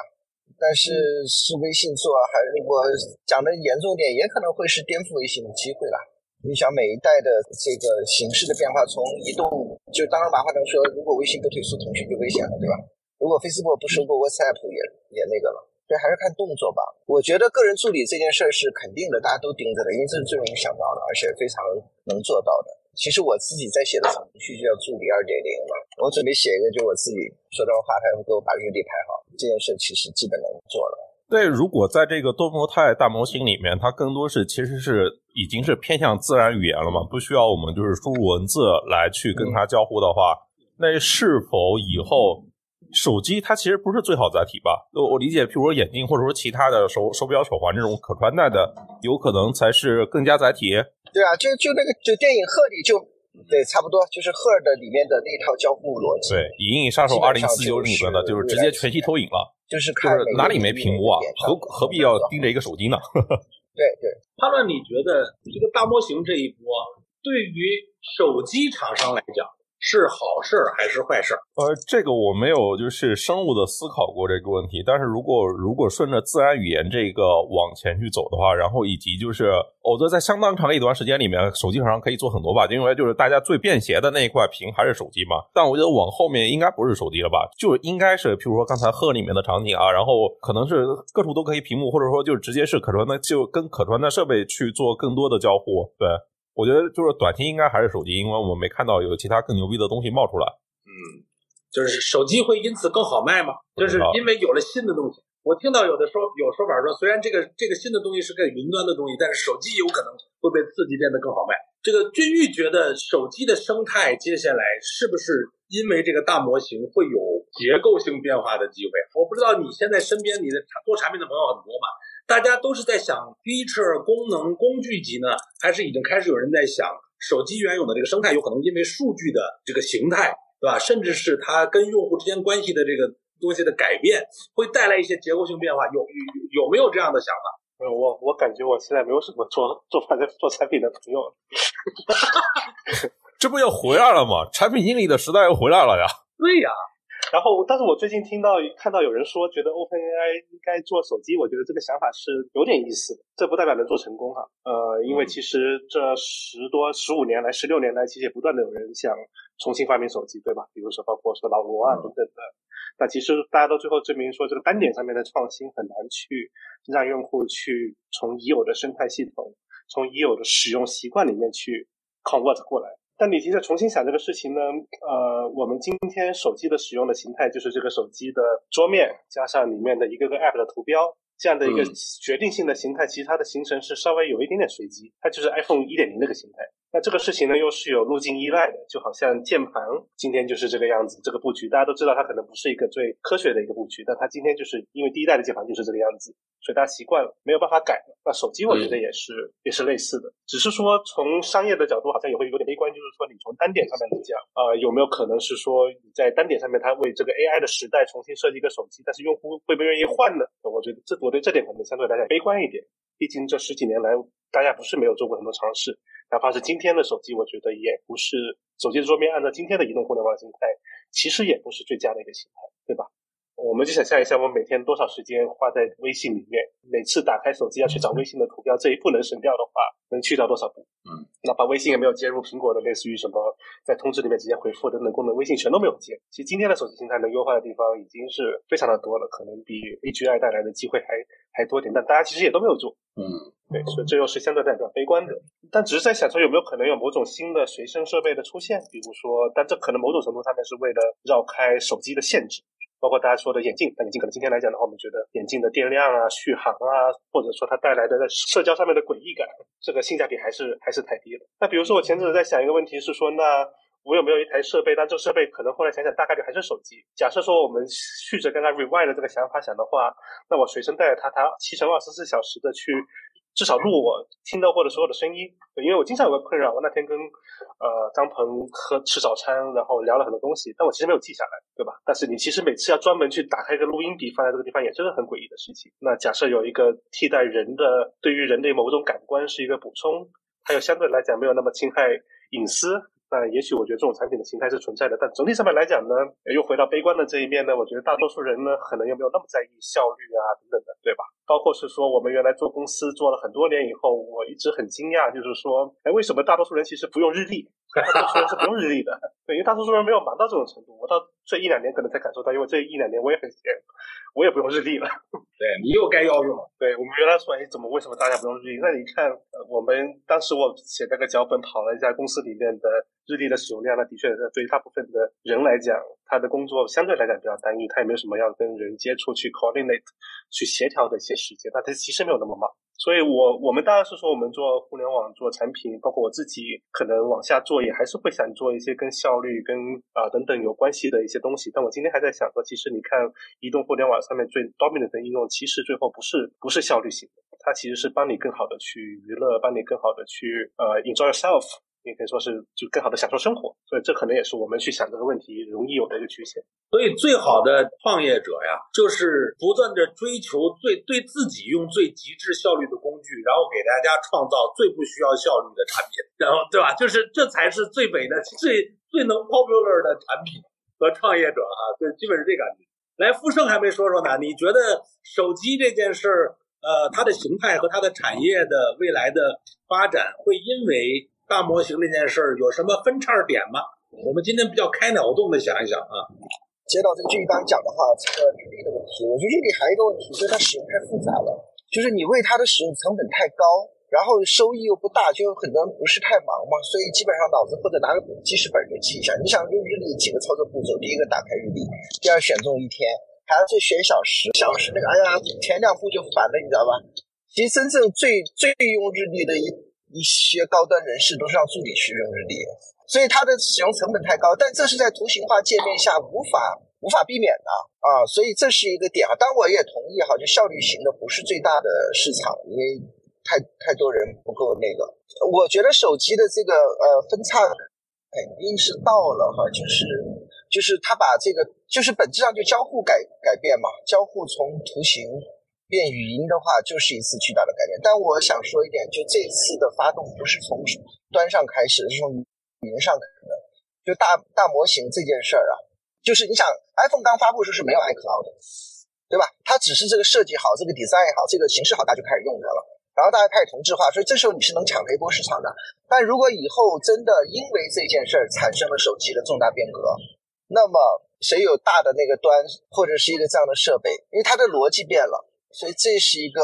但是是微信做，还是我讲的严重点，也可能会是颠覆微信的机会了。你想每一代的这个形式的变化，从移动，就当然马化腾说，如果微信不退出腾讯就危险了，对吧？如果 Facebook 不收购 WhatsApp 也也那个了，所以还是看动作吧。我觉得个人助理这件事儿是肯定的，大家都盯着的，因为这是最容易想到的，而且非常能做到的。其实我自己在写的程序就叫助理二点零嘛，我准备写一个，就我自己说段话，他会给我把日历排好。这件事其实基本能做了。对，如果在这个多模态大模型里面，它更多是其实是已经是偏向自然语言了嘛，不需要我们就是输入文字来去跟它交互的话，那是否以后手机它其实不是最好载体吧？我我理解，譬如说眼镜或者说其他的手手表、手环这种可穿戴的，有可能才是更加载体。对啊，就就那个就电影《鹤》里就对，差不多就是《鹤》的里面的那套交互逻辑。对，《银翼杀手二零四九》里面的就是直接全息投影了。就是看哪里没屏幕啊？何何必要盯着一个手机呢？*laughs* 对对，潘乱，你觉得这个大模型这一波对于手机厂商来讲？是好事儿还是坏事儿？呃，这个我没有就是深入的思考过这个问题。但是如果如果顺着自然语言这个往前去走的话，然后以及就是我觉得在相当长的一段时间里面，手机厂商可以做很多吧，因为就是大家最便携的那一块屏还是手机嘛。但我觉得往后面应该不是手机了吧，就应该是譬如说刚才鹤里面的场景啊，然后可能是各处都可以屏幕，或者说就直接是可穿的，就跟可穿的设备去做更多的交互，对。我觉得就是短期应该还是手机，因为我们没看到有其他更牛逼的东西冒出来。嗯，就是手机会因此更好卖吗？就是因为有了新的东西。我听到有的说有说法说，虽然这个这个新的东西是个云端的东西，但是手机有可能会被刺激变得更好卖。这个君玉觉得手机的生态接下来是不是因为这个大模型会有结构性变化的机会？我不知道你现在身边你的做产品的朋友很多吗？大家都是在想 feature 功能工具级呢，还是已经开始有人在想手机原有的这个生态有可能因为数据的这个形态，对吧？甚至是它跟用户之间关系的这个东西的改变，会带来一些结构性变化。有有有没有这样的想法？我我感觉我现在没有什么做做反正做产品的朋友，*laughs* 这不又回来了吗？产品经理的时代又回来了呀。对呀。然后，但是我最近听到看到有人说，觉得 OpenAI 应该做手机，我觉得这个想法是有点意思的。这不代表能做成功哈。呃，因为其实这十多十五年来、十六年来，其实也不断的有人想重新发明手机，对吧？比如说包括说老罗啊等等的。那其实大家都最后证明说，这个单点上面的创新很难去让用户去从已有的生态系统、从已有的使用习惯里面去 convert 过来。但你其实重新想这个事情呢，呃，我们今天手机的使用的形态就是这个手机的桌面加上里面的一个个 App 的图标这样的一个决定性的形态，其实它的形成是稍微有一点点随机，它就是 iPhone 一点零那个形态。那这个事情呢，又是有路径依赖的，就好像键盘今天就是这个样子，这个布局大家都知道，它可能不是一个最科学的一个布局，但它今天就是因为第一代的键盘就是这个样子，所以大家习惯了，没有办法改了。那手机我觉得也是也是类似的，只是说从商业的角度好像也会有点悲观，就是说你从单点上面来讲，呃，有没有可能是说你在单点上面它为这个 AI 的时代重新设计一个手机，但是用户会不会愿意换呢？我觉得这我对这点可能相对来讲悲观一点，毕竟这十几年来大家不是没有做过很多尝试。哪怕是今天的手机，我觉得也不是手机的桌面，按照今天的移动互联网形态，其实也不是最佳的一个形态，对吧？我们就想象一下，我们每天多少时间花在微信里面，每次打开手机要去找微信的图标，这一步能省掉的话，能去掉多少步？嗯，哪怕微信也没有接入苹果的类似于什么在通知里面直接回复等等功能，微信全都没有接。其实今天的手机形态能优化的地方已经是非常的多了，可能比 AGI 带来的机会还还多点，但大家其实也都没有做。嗯。对，所以这又是相对来讲悲观的，但只是在想说有没有可能有某种新的随身设备的出现，比如说，但这可能某种程度上面是为了绕开手机的限制，包括大家说的眼镜，那眼镜可能今天来讲的话，我们觉得眼镜的电量啊、续航啊，或者说它带来的在社交上面的诡异感，这个性价比还是还是太低了。那比如说我前阵子在想一个问题是说，那我有没有一台设备，但这个设备可能后来想想大概率还是手机。假设说我们续着刚刚 rewind 的这个想法想的话，那我随身带着它，它七乘二十四小时的去。至少录我听到过的所有的声音，因为我经常有个困扰，我那天跟呃张鹏喝吃早餐，然后聊了很多东西，但我其实没有记下来，对吧？但是你其实每次要专门去打开一个录音笔放在这个地方，也真的很诡异的事情。那假设有一个替代人的，对于人的某种感官是一个补充，它又相对来讲没有那么侵害隐私。那也许我觉得这种产品的形态是存在的，但总体上面来讲呢，又回到悲观的这一面呢，我觉得大多数人呢，可能又没有那么在意效率啊等等的，对吧？包括是说我们原来做公司做了很多年以后，我一直很惊讶，就是说，哎，为什么大多数人其实不用日历？大多数人是不用日历的，*laughs* 对，因为大多数人没有忙到这种程度。我到这一两年可能才感受到，因为这一两年我也很闲，我也不用日历了。*laughs* 对你又该要用了。对我们原来说，哎，怎么为什么大家不用日历？那你看，我们当时我写那个脚本，跑了一下公司里面的日历的使用量，那的确对于大部分的人来讲，他的工作相对来讲比较单一，他也没有什么要跟人接触、去 coordinate、去协调的一些时间，那他其实没有那么忙。所以，我我们当然是说，我们做互联网做产品，包括我自己，可能往下做也还是会想做一些跟效率、跟啊等等有关系的一些东西。但我今天还在想说，其实你看，移动互联网上面最 dominant 的应用，其实最后不是不是效率型的，它其实是帮你更好的去娱乐，帮你更好的去呃 enjoy yourself。也可以说是就更好的享受生活，所以这可能也是我们去想这个问题容易有的一个局限。所以最好的创业者呀，就是不断的追求最对自己用最极致效率的工具，然后给大家创造最不需要效率的产品，然后对吧？就是这才是最美的、最最能 popular 的产品和创业者啊，就基本是这感觉。来，富盛还没说说呢，你觉得手机这件事儿，呃，它的形态和它的产业的未来的发展会因为？大模型这件事儿有什么分叉点吗？我们今天比较开脑洞的想一想啊。接到这个俊宇刚讲的话，这个日历的问题，我觉得日历还有一个问题，就是它使用太复杂了，就是你为它的使用成本太高，然后收益又不大，就很多人不是太忙嘛，所以基本上脑子或者拿个记事本就记一下。你想用日历几个操作步骤？第一个打开日历，第二选中一天，还要再选小时，小时那个，哎呀，前两步就烦了，你知道吧？其实真正最最用日历的一。一些高端人士都是让助理去用日历，所以它的使用成本太高，但这是在图形化界面下无法无法避免的啊，所以这是一个点啊。当然我也同意哈，就效率型的不是最大的市场，因为太太多人不够那个。我觉得手机的这个呃分叉肯定是到了哈，就是就是它把这个就是本质上就交互改改变嘛，交互从图形。变语音的话，就是一次巨大的改变。但我想说一点，就这次的发动不是从端上开始，是从语音上开始的。就大大模型这件事儿啊，就是你想，iPhone 刚发布时候是没有 iCloud 的，对吧？它只是这个设计好，这个 design 好，这个形式好，大家就开始用它了。然后大家开始同质化，所以这时候你是能抢一波市场的。但如果以后真的因为这件事儿产生了手机的重大变革，那么谁有大的那个端或者是一个这样的设备，因为它的逻辑变了。所以这是一个，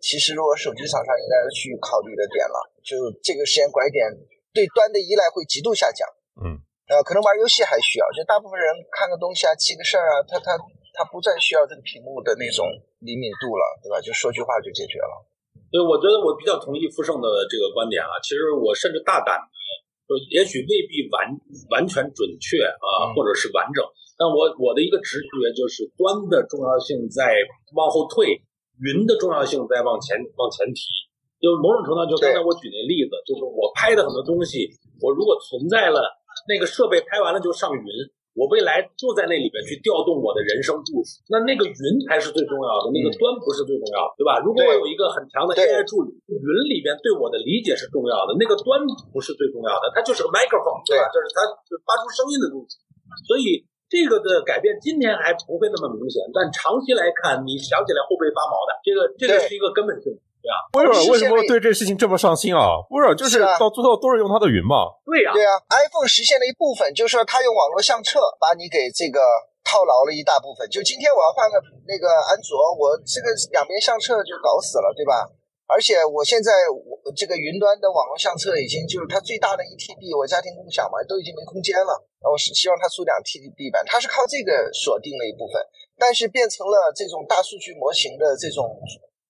其实如果手机厂商应该去考虑的点了，就这个时间拐点，对端的依赖会极度下降。嗯，呃，可能玩游戏还需要，就大部分人看个东西啊、记个事儿啊，他他他不再需要这个屏幕的那种灵敏度了，对吧？就说句话就解决了。对，我觉得我比较同意富盛的这个观点啊。其实我甚至大胆的，就也许未必完完全准确啊，或者是完整，但我我的一个直觉就是端的重要性在往后退。云的重要性在往前往前提，就某种程度，就刚才我举那例子，就是我拍的很多东西，我如果存在了那个设备拍完了就上云，我未来就在那里边去调动我的人生故事，那那个云才是最重要的，那个端不是最重要的，对吧？如果我有一个很强的 AI 助理，云里边对我的理解是重要的，那个端不是最重要的，它就是个 microphone，对吧？就是它发出声音的东西，所以。这个的改变今天还不会那么明显，但长期来看，你想起来会不会发毛的？这个这个是一个根本性，对吧？微软为什么对这事情这么上心啊？微软就是到最后都是用它的云嘛。对呀，对呀。iPhone 实现了一部分，就是说它用网络相册把你给这个套牢了一大部分。就今天我要换个那个安卓，我这个两边相册就搞死了，对吧？而且我现在我这个云端的网络相册已经就是它最大的一 TB，我家庭共享嘛，都已经没空间了。我是希望它出两 TB 版，它是靠这个锁定了一部分，但是变成了这种大数据模型的这种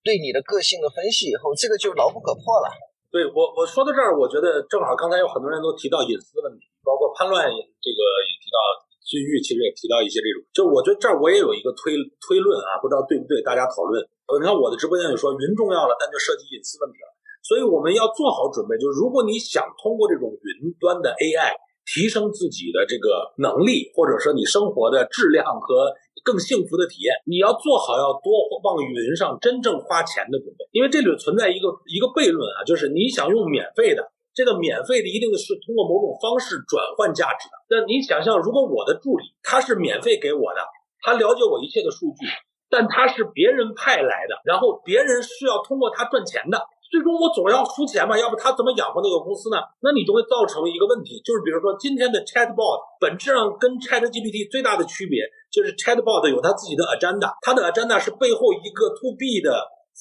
对你的个性的分析以后，这个就牢不可破了。对我我说到这儿，我觉得正好刚才有很多人都提到隐私问题，包括叛乱这个也提到，君玉其实也提到一些这种，就我觉得这儿我也有一个推推论啊，不知道对不对，大家讨论。你看我的直播间里说云重要了，但就涉及隐私问题了，所以我们要做好准备。就是如果你想通过这种云端的 AI 提升自己的这个能力，或者说你生活的质量和更幸福的体验，你要做好要多往云上真正花钱的准备。因为这里存在一个一个悖论啊，就是你想用免费的，这个免费的一定是通过某种方式转换价值的。那你想象，如果我的助理他是免费给我的，他了解我一切的数据。但他是别人派来的，然后别人是要通过他赚钱的，最终我总要输钱嘛，要不他怎么养活那个公司呢？那你就会造成一个问题，就是比如说今天的 Chatbot 本质上跟 ChatGPT 最大的区别就是 Chatbot 有它自己的 agenda，它的 agenda 是背后一个 To B 的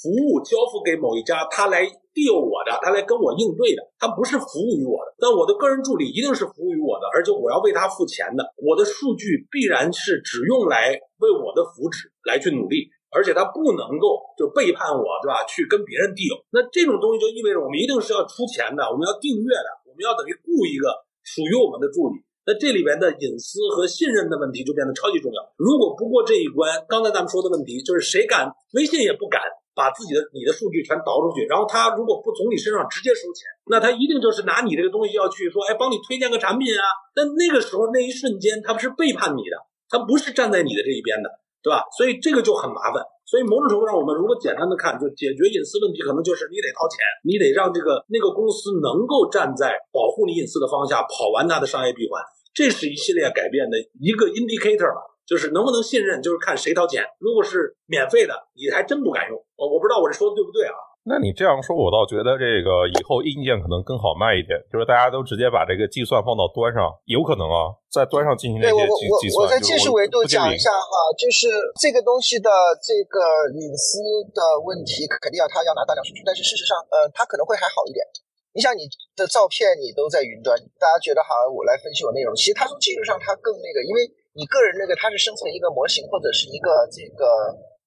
服务交付给某一家，他来 deal 我的，他来跟我应对的，他不是服务于我的。但我的个人助理一定是服务于我的，而且我要为他付钱的。我的数据必然是只用来为我的福祉来去努力，而且他不能够就背叛我，对吧？去跟别人 deal。那这种东西就意味着我们一定是要出钱的，我们要订阅的，我们要等于雇一个属于我们的助理。那这里边的隐私和信任的问题就变得超级重要。如果不过这一关，刚才咱们说的问题就是谁敢，微信也不敢。把自己的你的数据全导出去，然后他如果不从你身上直接收钱，那他一定就是拿你这个东西要去说，哎，帮你推荐个产品啊。但那个时候那一瞬间，他不是背叛你的，他不是站在你的这一边的，对吧？所以这个就很麻烦。所以某种程度上，我们如果简单的看，就解决隐私问题，可能就是你得掏钱，你得让这个那个公司能够站在保护你隐私的方向跑完它的商业闭环，这是一系列改变的一个 indicator 吧。就是能不能信任，就是看谁掏钱。如果是免费的，你还真不敢用。我我不知道我这说的对不对啊？那你这样说，我倒觉得这个以后硬件可能更好卖一点。就是大家都直接把这个计算放到端上，有可能啊，在端上进行那些计计算。我在技术维度讲一下哈，就是这个东西的这个隐私的问题，肯定要他要拿大量数据。但是事实上，呃，他可能会还好一点。你想你的照片你都在云端，大家觉得好像我来分析我内容，其实它从技术上它更那个，因为。你个人那个，它是生成一个模型或者是一个这个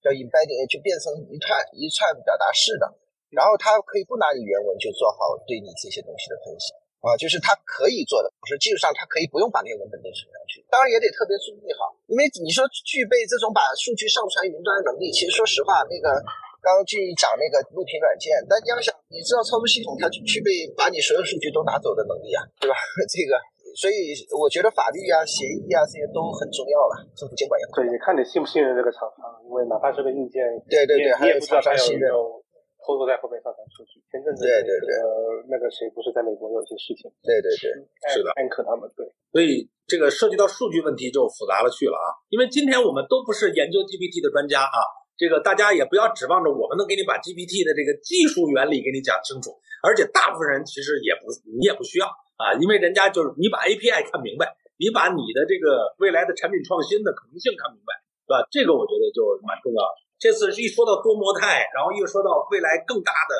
叫 embedding，就变成一串一串表达式的，然后它可以不拿你原文就做好对你这些东西的分析啊，就是它可以做的。我说技术上它可以不用把那个文本都存上去，当然也得特别注意哈，因为你说具备这种把数据上传云端的能力，其实说实话，那个刚刚去讲那个录屏软件，但你要想，你知道操作系统它具备把你所有数据都拿走的能力啊，对吧？*laughs* 这个。所以我觉得法律啊、协议啊这些都很重要了，政府监管也对，也看你信不信任这个厂商，因为哪怕是个硬件，对对对，你也不知道他有没有偷偷在后面上传数据。前阵子对对对，呃那个谁不是在美国有一些事情？对对对，是的，安可他们对。所以这个涉及到数据问题就复杂了去了啊，因为今天我们都不是研究 GPT 的专家啊，这个大家也不要指望着我们能给你把 GPT 的这个技术原理给你讲清楚，而且大部分人其实也不，你也不需要。啊，因为人家就是你把 API 看明白，你把你的这个未来的产品创新的可能性看明白，对吧？这个我觉得就蛮重要。这次一说到多模态，然后又说到未来更大的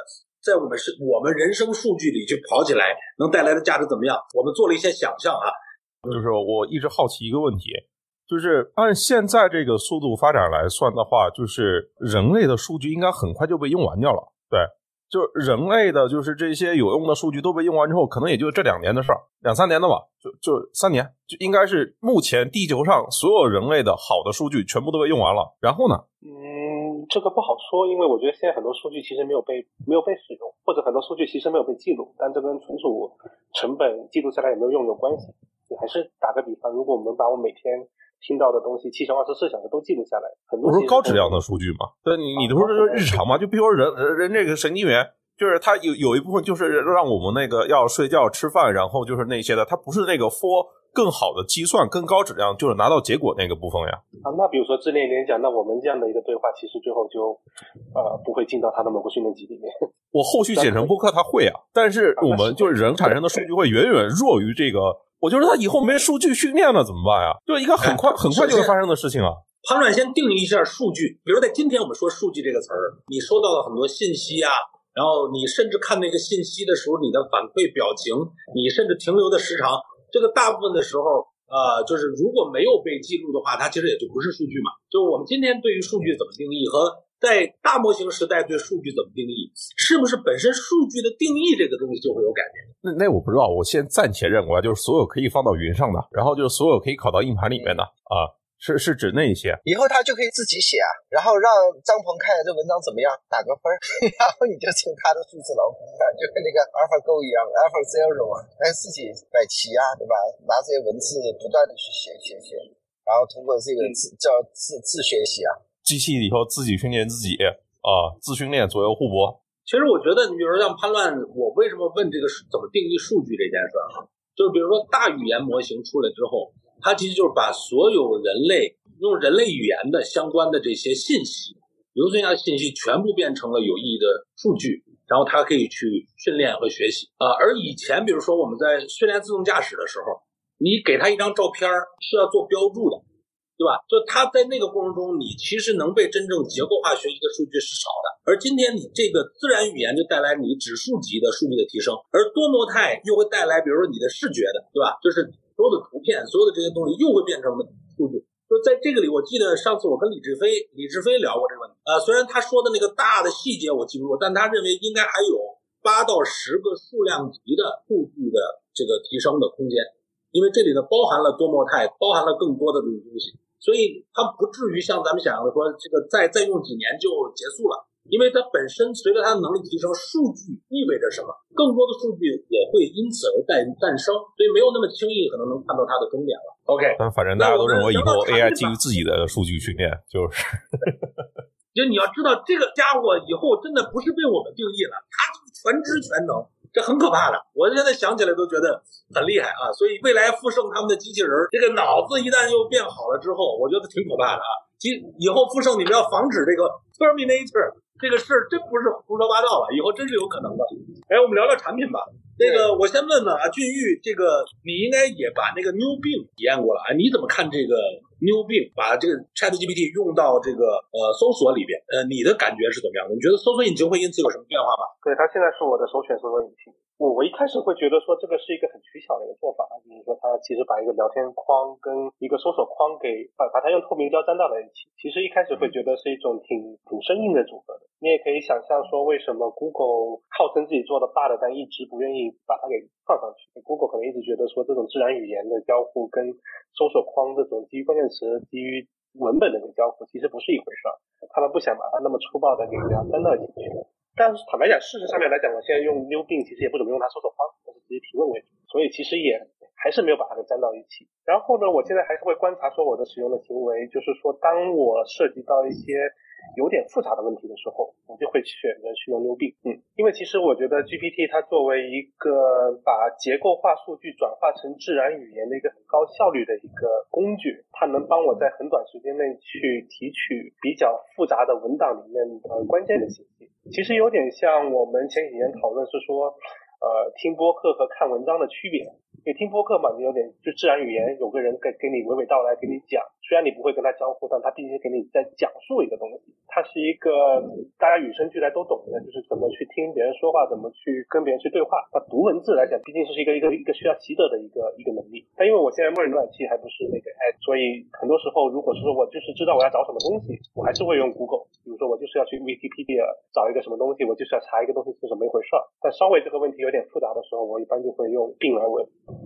在我们是我们人生数据里去跑起来能带来的价值怎么样？我们做了一些想象啊。就是我一直好奇一个问题，就是按现在这个速度发展来算的话，就是人类的数据应该很快就被用完掉了，对。就是人类的，就是这些有用的数据都被用完之后，可能也就这两年的事儿，两三年的吧，就就三年，就应该是目前地球上所有人类的好的数据全部都被用完了。然后呢？嗯，这个不好说，因为我觉得现在很多数据其实没有被没有被使用，或者很多数据其实没有被记录，但这跟存储成本记录下来有没有用有关系。还是打个比方，如果我们把我每天听到的东西七乘二十四小时都记录下来，很多不是高质量的数据嘛？对，你你都说这是日常嘛？就比如说人人这个神经元，就是它有有一部分就是让我们那个要睡觉、吃饭，然后就是那些的，它不是那个 for 更好的计算、更高质量，就是拿到结果那个部分呀。啊，那比如说智能联讲，那我们这样的一个对话，其实最后就呃不会进到它的某个训练集里面。*laughs* 我后续剪成播客，它会啊，但是我们就是人产生的数据会远远弱于这个。我就说他以后没数据训练了怎么办呀？就一个很快很快就会发生的事情啊。潘软先定义一下数据，比如在今天我们说数据这个词儿，你收到了很多信息啊，然后你甚至看那个信息的时候，你的反馈表情，你甚至停留的时长，这个大部分的时候，呃，就是如果没有被记录的话，它其实也就不是数据嘛。就我们今天对于数据怎么定义和。在大模型时代，对数据怎么定义？是不是本身数据的定义这个东西就会有改变？那那我不知道，我先暂且认为就是所有可以放到云上的，然后就是所有可以拷到硬盘里面的啊，是是指那一些。以后他就可以自己写啊，然后让张鹏看这文章怎么样，打个分儿，*laughs* 然后你就成他的数字老虎了，就跟那个 AlphaGo 一样，Alpha Zero 啊，来自己摆棋啊，对吧？拿这些文字不断的去写写写，然后通过这个自叫自自学习啊。机器以后自己训练自己啊，自训练左右互搏。其实我觉得，你比如说像潘乱，我为什么问这个怎么定义数据这件事儿啊？就是比如说大语言模型出来之后，它其实就是把所有人类用人类语言的相关的这些信息，留存下的信息全部变成了有意义的数据，然后它可以去训练和学习啊。而以前，比如说我们在训练自动驾驶的时候，你给它一张照片是要做标注的，对吧？就它在那个过程中，你其实能被真正结构化学习的数据是少的。而今天你这个自然语言就带来你指数级的数据的提升，而多模态又会带来，比如说你的视觉的，对吧？就是所有的图片，所有的这些东西又会变成数据。就在这个里，我记得上次我跟李志飞、李志飞聊过这个问题。呃，虽然他说的那个大的细节我记不住，但他认为应该还有八到十个数量级的数据的这个提升的空间，因为这里呢包含了多模态，包含了更多的这种东西，所以它不至于像咱们想象的说，这个再再用几年就结束了。因为它本身随着它的能力提升，数据意味着什么？更多的数据也会因此而诞诞生，所以没有那么轻易可能能看到它的终点了。OK，但反正大家都认为以后 AI 基于自己的数据训练，就是，*laughs* 就你要知道这个家伙以后真的不是被我们定义了，它全知全能，这很可怕的。我现在想起来都觉得很厉害啊！所以未来复盛他们的机器人，这个脑子一旦又变好了之后，我觉得挺可怕的啊。其以后复盛你们要防止这个 Terminator。这个事儿真不是胡说八道了，以后真是有可能的。哎，我们聊聊产品吧。那个，我先问问啊，俊玉，这个你应该也把那个 New Bing 体验过了啊？你怎么看这个 New Bing 把这个 Chat GPT 用到这个呃搜索里边？呃，你的感觉是怎么样的？你觉得搜索引擎会因此有什么变化吗？对，它现在是我的首选搜索引擎。我我一开始会觉得说这个是一个很取巧的一个做法，就是说它其实把一个聊天框跟一个搜索框给把把它用透明胶粘到了一起，其实一开始会觉得是一种挺挺生硬的组合的。你也可以想象说，为什么 Google 号称自己做的 Bard，但一直不愿意把它给放上去？Google 可能一直觉得说这种自然语言的交互跟搜索框这种基于关键词、基于文本的这个交互其实不是一回事儿，他们不想把它那么粗暴的给它粘到一起去。但是坦白讲，事实上面来讲，我现在用 New Bing 其实也不怎么用它搜索框，而是直接提问为主，所以其实也还是没有把它给粘到一起。然后呢，我现在还是会观察说我的使用的行为，就是说当我涉及到一些。有点复杂的问题的时候，我就会选择去用 New Bing。嗯，因为其实我觉得 GPT 它作为一个把结构化数据转化成自然语言的一个很高效率的一个工具，它能帮我在很短时间内去提取比较复杂的文档里面的关键的信息。其实有点像我们前几年讨论是说，呃，听播客和看文章的区别。你听播客嘛，你有点就自然语言，有个人给给你娓娓道来，给你讲。虽然你不会跟他交互，但他必须给你在讲述一个东西。它是一个大家与生俱来都懂的，就是怎么去听别人说话，怎么去跟别人去对话。那读文字来讲，毕竟是一个一个一个需要习得的一个一个能力。但因为我现在默认浏览器还不是那个哎，所以很多时候如果是说我就是知道我要找什么东西，我还是会用 Google。比如说我就是要去 Wikipedia 找一个什么东西，我就是要查一个东西是什么一回事儿。但稍微这个问题有点复杂的时候，我一般就会用病来问。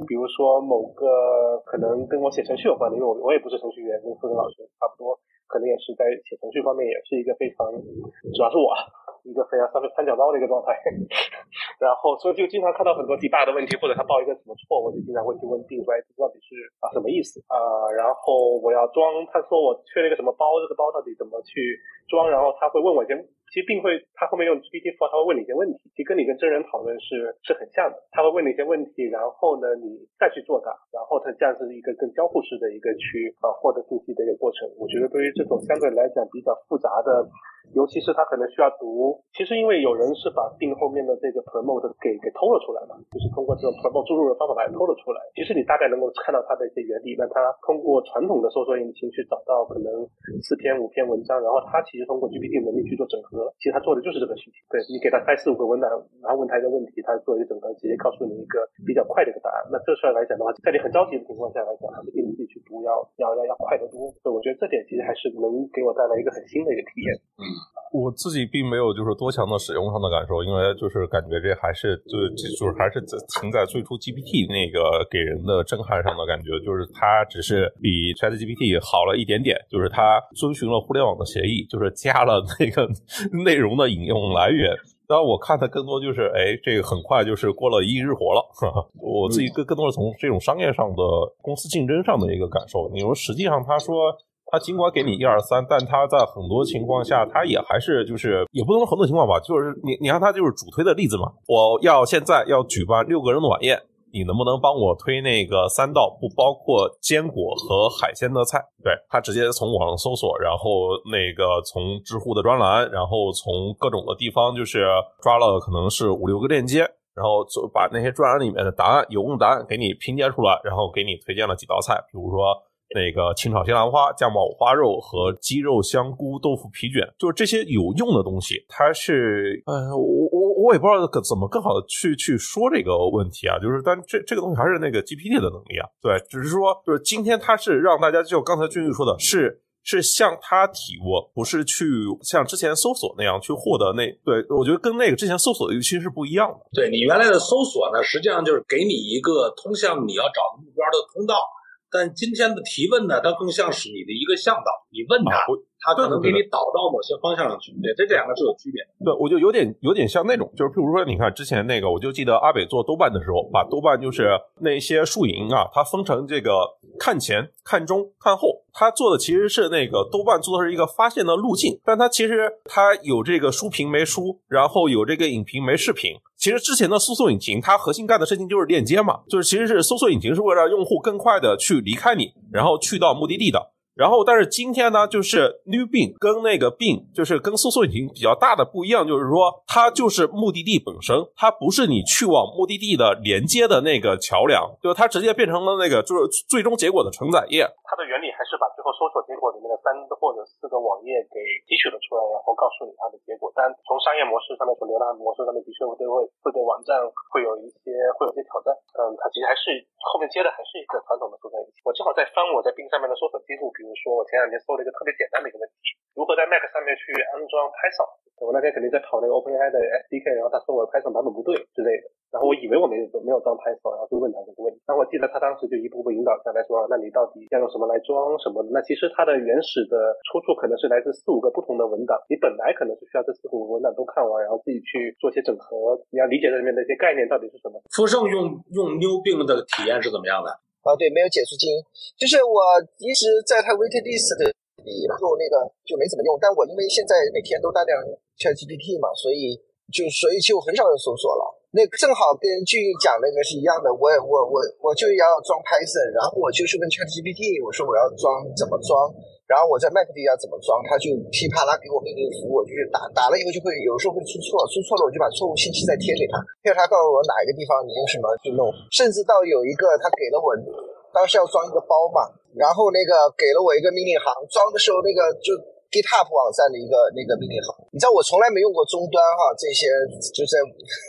比如说某个可能跟我写程序有关的，因为我我也不是程序员，跟傅森老师差不多，可能也是在写程序方面也是一个非常，主要是我 *laughs* 一个非常三三角刀的一个状态。*laughs* 然后所以就经常看到很多 debug 的问题，或者他报一个什么错，我就经常会去问病说，哎，这到底是啊什么意思啊？然后我要装，他说我缺了一个什么包，这个包到底怎么去装？然后他会问我一些。其实并会，他后面用 GPT Four 他会问你一些问题，其实跟你跟真人讨论是是很像的。他会问你一些问题，然后呢，你再去作答，然后它这样是一个更交互式的一个去啊获得信息的一个过程。我觉得对于这种相对来讲比较复杂的，尤其是他可能需要读，其实因为有人是把病后面的这个 promote 给给偷了出来嘛，就是通过这种 promote 注入的方法把它偷了出来。其实你大概能够看到它的一些原理，那它通过传统的搜索引擎去找到可能四篇五篇文章，然后他其实通过 GPT 能力去做整合。其实他做的就是这个事情，对你给他开四五个文档，然后问他一个问题，他做一个整合，直接告诉你一个比较快的一个答案。那这事儿来讲的话，在你很着急的情况下来讲，还是比你自己去读要要要要快得多。所以我觉得这点其实还是能给我带来一个很新的一个体验。嗯，我自己并没有就是多强的使用上的感受，因为就是感觉这还是就是就是还是在停在最初 GPT 那个给人的震撼上的感觉，就是它只是比 Chat GPT 好了一点点，就是它遵循了互联网的协议，就是加了那个内容。的引用来源，当然我看的更多就是，哎，这个很快就是过了一亿日活了。*laughs* 我自己更更多是从这种商业上的公司竞争上的一个感受。你说实际上，他说他尽管给你一二三，但他在很多情况下，他也还是就是也不能说很多情况吧，就是你你看他就是主推的例子嘛，我要现在要举办六个人的晚宴。你能不能帮我推那个三道不包括坚果和海鲜的菜？对他直接从网上搜索，然后那个从知乎的专栏，然后从各种的地方就是抓了可能是五六个链接，然后就把那些专栏里面的答案有用答案给你拼接出来，然后给你推荐了几道菜，比如说。那个清炒西兰花、酱爆五花肉和鸡肉香菇豆腐皮卷，就是这些有用的东西。它是，呃，我我我也不知道怎么更好的去去说这个问题啊。就是，但这这个东西还是那个 GPT 的能力啊。对，只是说，就是今天它是让大家就刚才俊玉说的，是是向他提问，不是去像之前搜索那样去获得那。对我觉得跟那个之前搜索的预期是不一样的。对你原来的搜索呢，实际上就是给你一个通向你要找的目标的通道。但今天的提问呢，它更像是你的一个向导，你问他，他可能给你导到某些方向上去。对，这两个是有区别的。对，我就有点有点像那种，就是譬如说，你看之前那个，我就记得阿北做豆瓣的时候，把豆瓣就是那些树营啊，它分成这个看前、看中、看后。他做的其实是那个豆瓣做的是一个发现的路径，但他其实他有这个书评没书，然后有这个影评没视频。其实之前的搜索引擎，它核心干的事情就是链接嘛，就是其实是搜索引擎是为了让用户更快的去离开你，然后去到目的地的。然后，但是今天呢，就是 New Bing 跟那个 Bing，就是跟搜索引擎比较大的不一样，就是说它就是目的地本身，它不是你去往目的地的连接的那个桥梁，就它直接变成了那个就是最终结果的承载页。它的原理还把最后搜索结果里面的三或者四个网页给提取了出来，然后告诉你它的结果。但从商业模式上面，从流量模式上面，的确会对会会对网站会有一些会有些挑战。嗯，它其实还是后面接的还是一个传统的搜索引擎。我正好在翻我在钉上面的搜索记录，比如。说我前两天搜了一个特别简单的一个问题，如何在 Mac 上面去安装 Python？我那天肯定在跑那个 OpenAI 的 SDK，然后他说我 Python 版本不对之类的，然后我以为我没有没有装 Python，然后就问他这个问题。然后我记得他当时就一步步引导下来说，那你到底要用什么来装什么？那其实它的原始的出处可能是来自四五个不同的文档，你本来可能是需要这四五个文档都看完，然后自己去做些整合，你要理解这里面的一些概念到底是什么。富盛用用 New Bing 的体验是怎么样的？啊，对，没有减速金，就是我一直在它 wait list 里做那个就没怎么用，但我因为现在每天都大量 ChatGPT 嘛，所以就所以就很少人搜索了。那正好跟俊玉讲那个是一样的，我我我我就要装 Python，然后我就是问 ChatGPT，我说我要装怎么装。然后我在 Mac 里要怎么装，他就噼啪啦给我命令符，我就去打，打了以后就会有时候会出错，出错了我就把错误信息再贴给他，贴他告诉我哪一个地方你用什么去弄，甚至到有一个他给了我，当时要装一个包嘛，然后那个给了我一个命令行，装的时候那个就。GitHub 网站的一个那个命令行，你知道我从来没用过终端哈，这些就在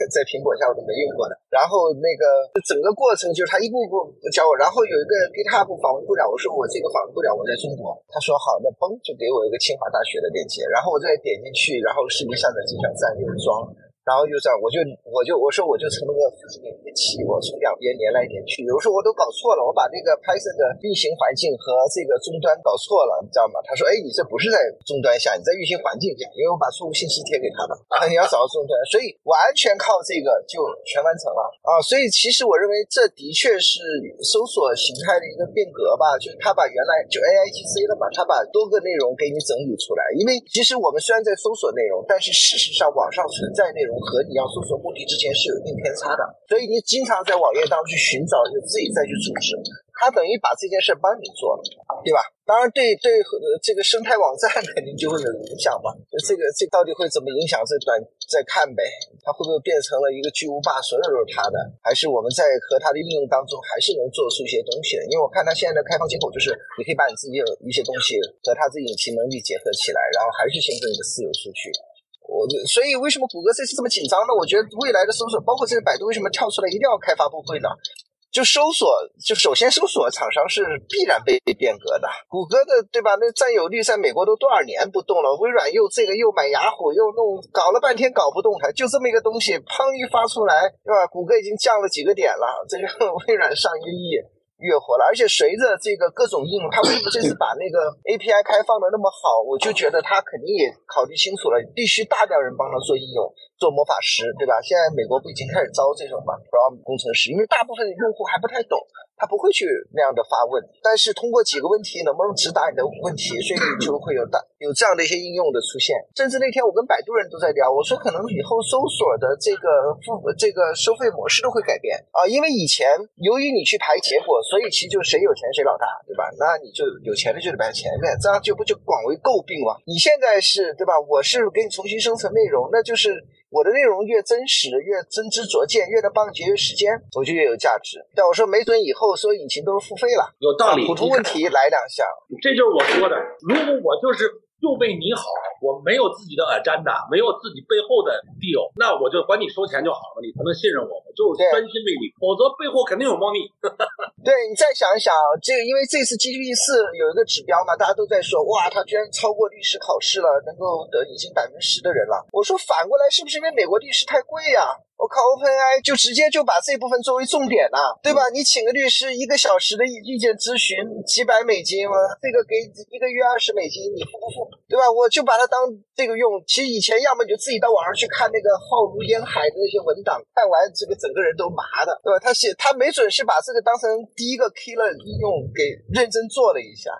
在苹果下我都没用过的。然后那个整个过程就是他一步一步教我，然后有一个 GitHub 访问不了，我说我这个访问不了，我在中国。他说好，那嘣就给我一个清华大学的链接，然后我再点进去，然后视频下载这条站又装。然后就这样，我就我就我说我就从那个复制粘贴器，我从两边连来连去。有时候我都搞错了，我把那个 Python 的运行环境和这个终端搞错了，你知道吗？他说：“哎，你这不是在终端下，你在运行环境下，因为我把错误信息贴给他了，你要找到终端，所以完全靠这个就全完成了啊。所以其实我认为这的确是搜索形态的一个变革吧，就是他把原来就 AI GC 了嘛，他把多个内容给你整理出来。因为其实我们虽然在搜索内容，但是事实上网上存在内容。和你要搜索目的之间是有一定偏差的，所以你经常在网页当中去寻找，就自己再去组织，它等于把这件事帮你做了，对吧？当然，对对这个生态网站 *laughs* 肯定就会有影响嘛。这个这到底会怎么影响？这短再看呗，它会不会变成了一个巨无霸，所有都是它的？还是我们在和它的应用当中，还是能做出一些东西的？因为我看它现在的开放接口，就是你可以把你自己的一些东西和它这引擎能力结合起来，然后还是形成一个私有数据。我所以为什么谷歌这次这么紧张呢？我觉得未来的搜索，包括这个百度为什么跳出来一定要开发布会呢？就搜索，就首先搜索厂商是必然被变革的。谷歌的对吧？那占有率在美国都多少年不动了？微软又这个又买雅虎又弄，搞了半天搞不动，还就这么一个东西，砰一发出来，对吧？谷歌已经降了几个点了，这个 *laughs* 微软上一个亿。越活了，而且随着这个各种应用，他为什么这次把那个 API 开放的那么好？我就觉得他肯定也考虑清楚了，必须大量人帮他做应用，做魔法师，对吧？现在美国不已经开始招这种嘛 p r o m 工程师，因为大部分的用户还不太懂。他不会去那样的发问。但是通过几个问题能不能直达你的问题，所以就会有大有这样的一些应用的出现。甚至那天我跟百度人都在聊，我说可能以后搜索的这个付这个收费模式都会改变啊，因为以前由于你去排结果，所以其实就谁有钱谁老大，对吧？那你就有钱的就得排前面，这样就不就广为诟病嘛？你现在是对吧？我是给你重新生成内容，那就是我的内容越真实、越真知灼见，越能帮你节约时间，我就越有价值。但我说没准以后所有引擎都是付费了，有道理。普通问题来两下，这就是我说的。如果我就是就为你好，我没有自己的 agenda，没有自己背后的 deal，那我就管你收钱就好了，你才能信任我，我就专心为你，否则背后肯定有猫腻。*laughs* 对你再想一想，这个因为这次 GPT 四有一个指标嘛，大家都在说，哇，他居然超过律师考试了，能够得已经百分之十的人了。我说反过来，是不是因为美国律师太贵呀？我靠，OpenAI 就直接就把这部分作为重点了，对吧？你请个律师一个小时的意意见咨询几百美金吗？这个给一个月二十美金，你付不付？对吧？我就把它当这个用。其实以前要么你就自己到网上去看那个浩如烟海的那些文档，看完这个整个人都麻的，对吧？他写他没准是把这个当成第一个 killer 应用给认真做了一下。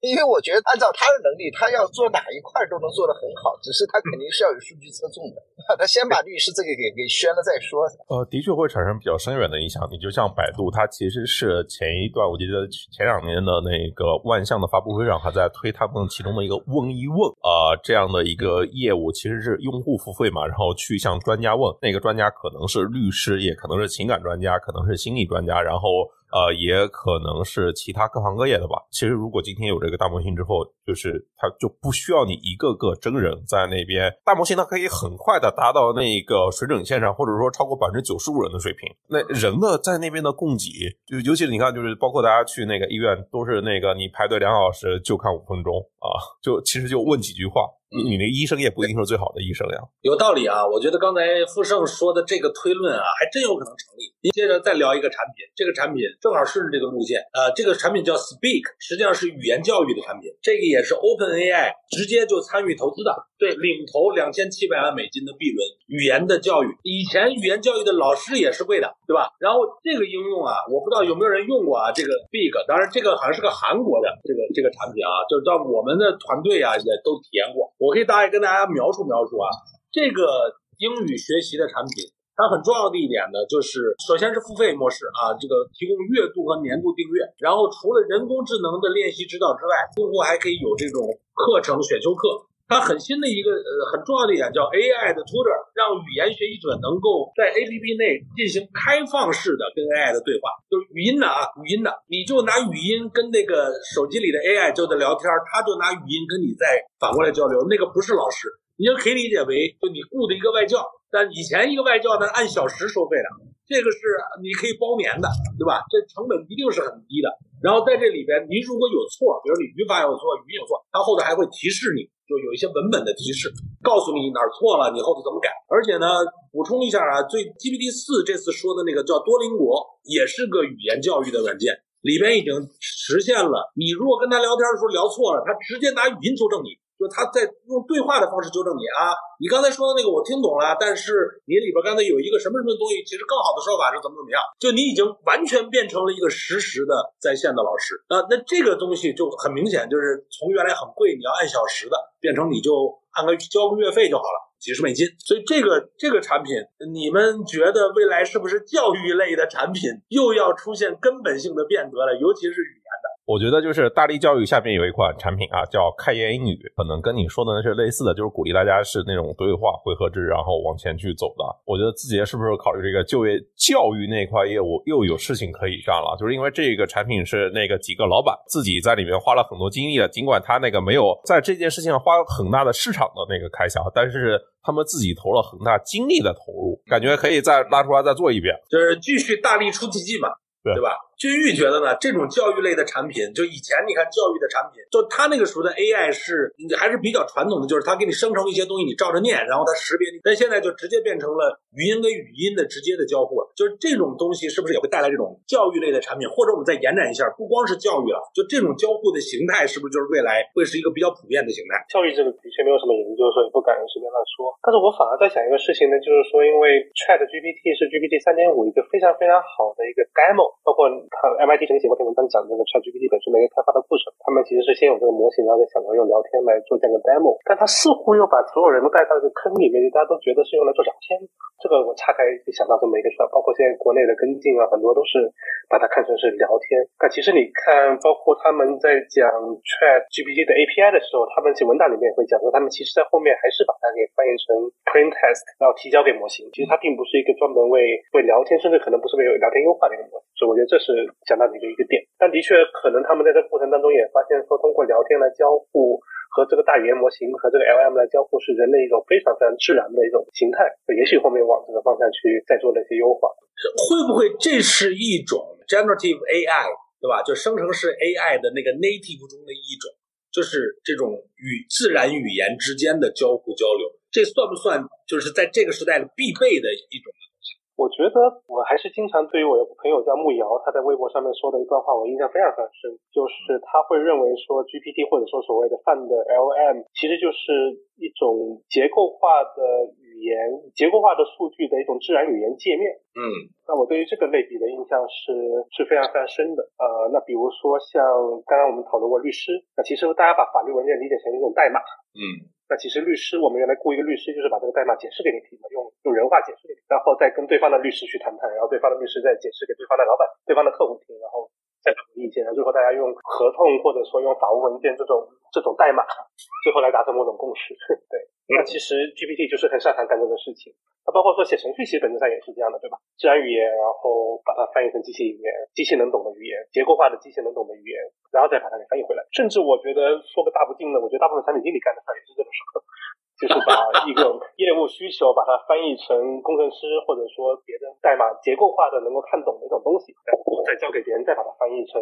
因为我觉得，按照他的能力，他要做哪一块都能做得很好，只是他肯定是要有数据侧重的。*laughs* 他先把律师这个给给宣了再说。呃，的确会产生比较深远的影响。你就像百度，它其实是前一段，我记得前两年的那个万象的发布会上，还在推他们其中的一个问一问啊这样的一个业务，其实是用户付费嘛，然后去向专家问，那个专家可能是律师，也可能是情感专家，可能是心理专家，然后。呃，也可能是其他各行各业的吧。其实，如果今天有这个大模型之后，就是它就不需要你一个个真人在那边，大模型它可以很快的达到那个水准线上，或者说超过百分之九十五人的水平。那人的在那边的供给，就尤其是你看，就是包括大家去那个医院，都是那个你排队两小时就看五分钟啊，就其实就问几句话。你你那医生也不一定是最好的医生呀，有道理啊！我觉得刚才富盛说的这个推论啊，还真有可能成立。您接着再聊一个产品，这个产品正好顺着这个路线啊，这个产品叫 Speak，实际上是语言教育的产品，这个也是 OpenAI 直接就参与投资的，对，领投两千七百万美金的 B 轮语言的教育。以前语言教育的老师也是贵的，对吧？然后这个应用啊，我不知道有没有人用过啊，这个 Big，当然这个好像是个韩国的这个这个产品啊，就是到我们的团队啊也都体验过。我可以大概跟大家描述描述啊，这个英语学习的产品，它很重要的一点呢，就是首先是付费模式啊，这个提供月度和年度订阅，然后除了人工智能的练习指导之外，用户还可以有这种课程选修课。它很新的一个呃很重要的一点叫 AI 的 Tutor，让语言学习者能够在 APP 内进行开放式的跟 AI 的对话，就语音的啊，语音的，你就拿语音跟那个手机里的 AI 就在聊天，他就拿语音跟你再反过来交流，那个不是老师，你就可以理解为就你雇的一个外教，但以前一个外教呢按小时收费的，这个是你可以包年的，对吧？这成本一定是很低的。然后在这里边，你如果有错，比如你语法有错，语音有错，它后头还会提示你。就有一些文本的提示，告诉你哪儿错了，你后头怎么改。而且呢，补充一下啊，最 GPT 四这次说的那个叫多邻国，也是个语言教育的软件，里边已经实现了。你如果跟他聊天的时候聊错了，他直接拿语音纠正你。就他在用对话的方式纠正你啊，你刚才说的那个我听懂了，但是你里边刚才有一个什么什么东西，其实更好的说法是怎么怎么样？就你已经完全变成了一个实时的在线的老师啊，那这个东西就很明显，就是从原来很贵，你要按小时的，变成你就按个交个月费就好了，几十美金。所以这个这个产品，你们觉得未来是不是教育类的产品又要出现根本性的变革了？尤其是语言的。我觉得就是大力教育下面有一款产品啊，叫开言英语，可能跟你说的那是类似的，就是鼓励大家是那种对话回合制，然后往前去走的。我觉得字节是不是考虑这个就业教育那块业务又有事情可以干了？就是因为这个产品是那个几个老板自己在里面花了很多精力的，尽管他那个没有在这件事情上花很大的市场的那个开销，但是他们自己投了很大精力的投入，感觉可以再拉出来再做一遍，就是继续大力出奇迹嘛，对吧？君玉觉得呢，这种教育类的产品，就以前你看教育的产品，就他那个时候的 AI 是还是比较传统的，就是他给你生成一些东西，你照着念，然后他识别你。但现在就直接变成了语音跟语音的直接的交互。就是这种东西是不是也会带来这种教育类的产品？或者我们再延展一下，不光是教育了，就这种交互的形态是不是就是未来会是一个比较普遍的形态？教育这个的确没有什么研究，所以不敢随便乱说。但是我反而在想一个事情呢，就是说，因为 Chat GPT 是 GPT 三点五一个非常非常好的一个 demo，包括看 MIT 曾经写过篇文章讲这个 ChatGPT 本身的一个开发的过程。他们其实是先有这个模型，然后再想着用聊天来做这样的 demo。但他似乎又把所有人都带到这个坑里面，大家都觉得是用来做聊天。这个我岔开就想到这么一个事儿，包括现在国内的跟进啊，很多都是把它看成是聊天。但其实你看，包括他们在讲 ChatGPT 的 API 的时候，他们其文档里面也会讲说，他们其实在后面还是把它给翻译成 plain text，然后提交给模型。其实它并不是一个专门为为聊天，甚至可能不是为聊天优化的一个模型。所以我觉得这是讲到你的一个点。但的确，可能他们在这个过程当中也发现说，通过聊天来交互和这个大语言模型和这个 LM 来交互，是人类一种非常非常自然的一种形态。也许后面往这个方向去再做那些优化，会不会这是一种 generative AI，对吧？就生成式 AI 的那个 native 中的一种，就是这种与自然语言之间的交互交流，这算不算就是在这个时代的必备的一种？我觉得我还是经常对于我的朋友叫慕瑶，他在微博上面说的一段话，我印象非常非常深，就是他会认为说 GPT 或者说所谓的泛的 LM，其实就是一种结构化的语言、结构化的数据的一种自然语言界面。嗯，那我对于这个类比的印象是是非常非常深的。呃，那比如说像刚刚我们讨论过律师，那其实大家把法律文件理解成一种代码。嗯。那其实律师，我们原来雇一个律师，就是把这个代码解释给你听嘛，用用人话解释给你，然后再跟对方的律师去谈判，然后对方的律师再解释给对方的老板、对方的客户听，然后再讨意见，然后最后大家用合同或者说用法务文件这种这种代码，最后来达成某种共识。*laughs* 对，那其实 GPT 就是很擅长干这个事情。那包括说写程序，其实本质上也是这样的，对吧？自然语言，然后把它翻译成机器语言，机器能懂的语言，结构化的机器能懂的语言。然后再把它给翻译回来，甚至我觉得说个大不敬的，我觉得大部分产品经理干的事儿也是这个事儿，就是把一个业务需求把它翻译成工程师或者说别的代码结构化的能够看懂的一种东西，然后再交给别人，再把它翻译成，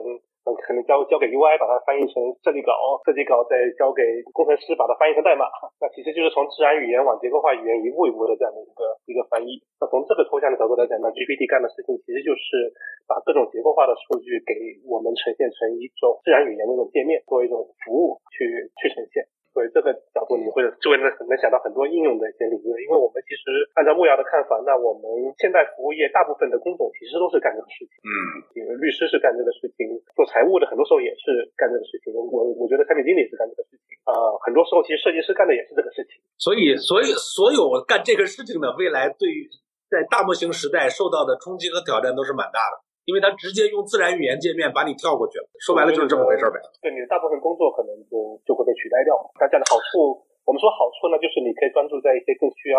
可能交交给 UI 把它翻译成设计稿，设计稿再交给工程师把它翻译成代码，那其实就是从自然语言往结构化语言一步一步的这样的一个一个翻译。那从这个抽象的角度来讲，那 GPT 干的事情其实就是把各种结构化的数据给我们呈现成一种。自然语言那种界面，作为一种服务去去呈现，所以这个角度你会就会能能想到很多应用的一些领域。因为我们其实按照木瑶的看法，那我们现在服务业大部分的工种其实都是干这个事情。嗯，律师是干这个事情，做财务的很多时候也是干这个事情。我我觉得产品经理是干这个事情啊，很多时候其实设计师干的也是这个事情。所以，所以所有干这个事情的未来，对于在大模型时代受到的冲击和挑战都是蛮大的。因为它直接用自然语言界面把你跳过去了，说白了就是这么回事呗。对，你的大部分工作可能就就会被取代掉。它这样的好处，我们说好处呢，就是你可以专注在一些更需要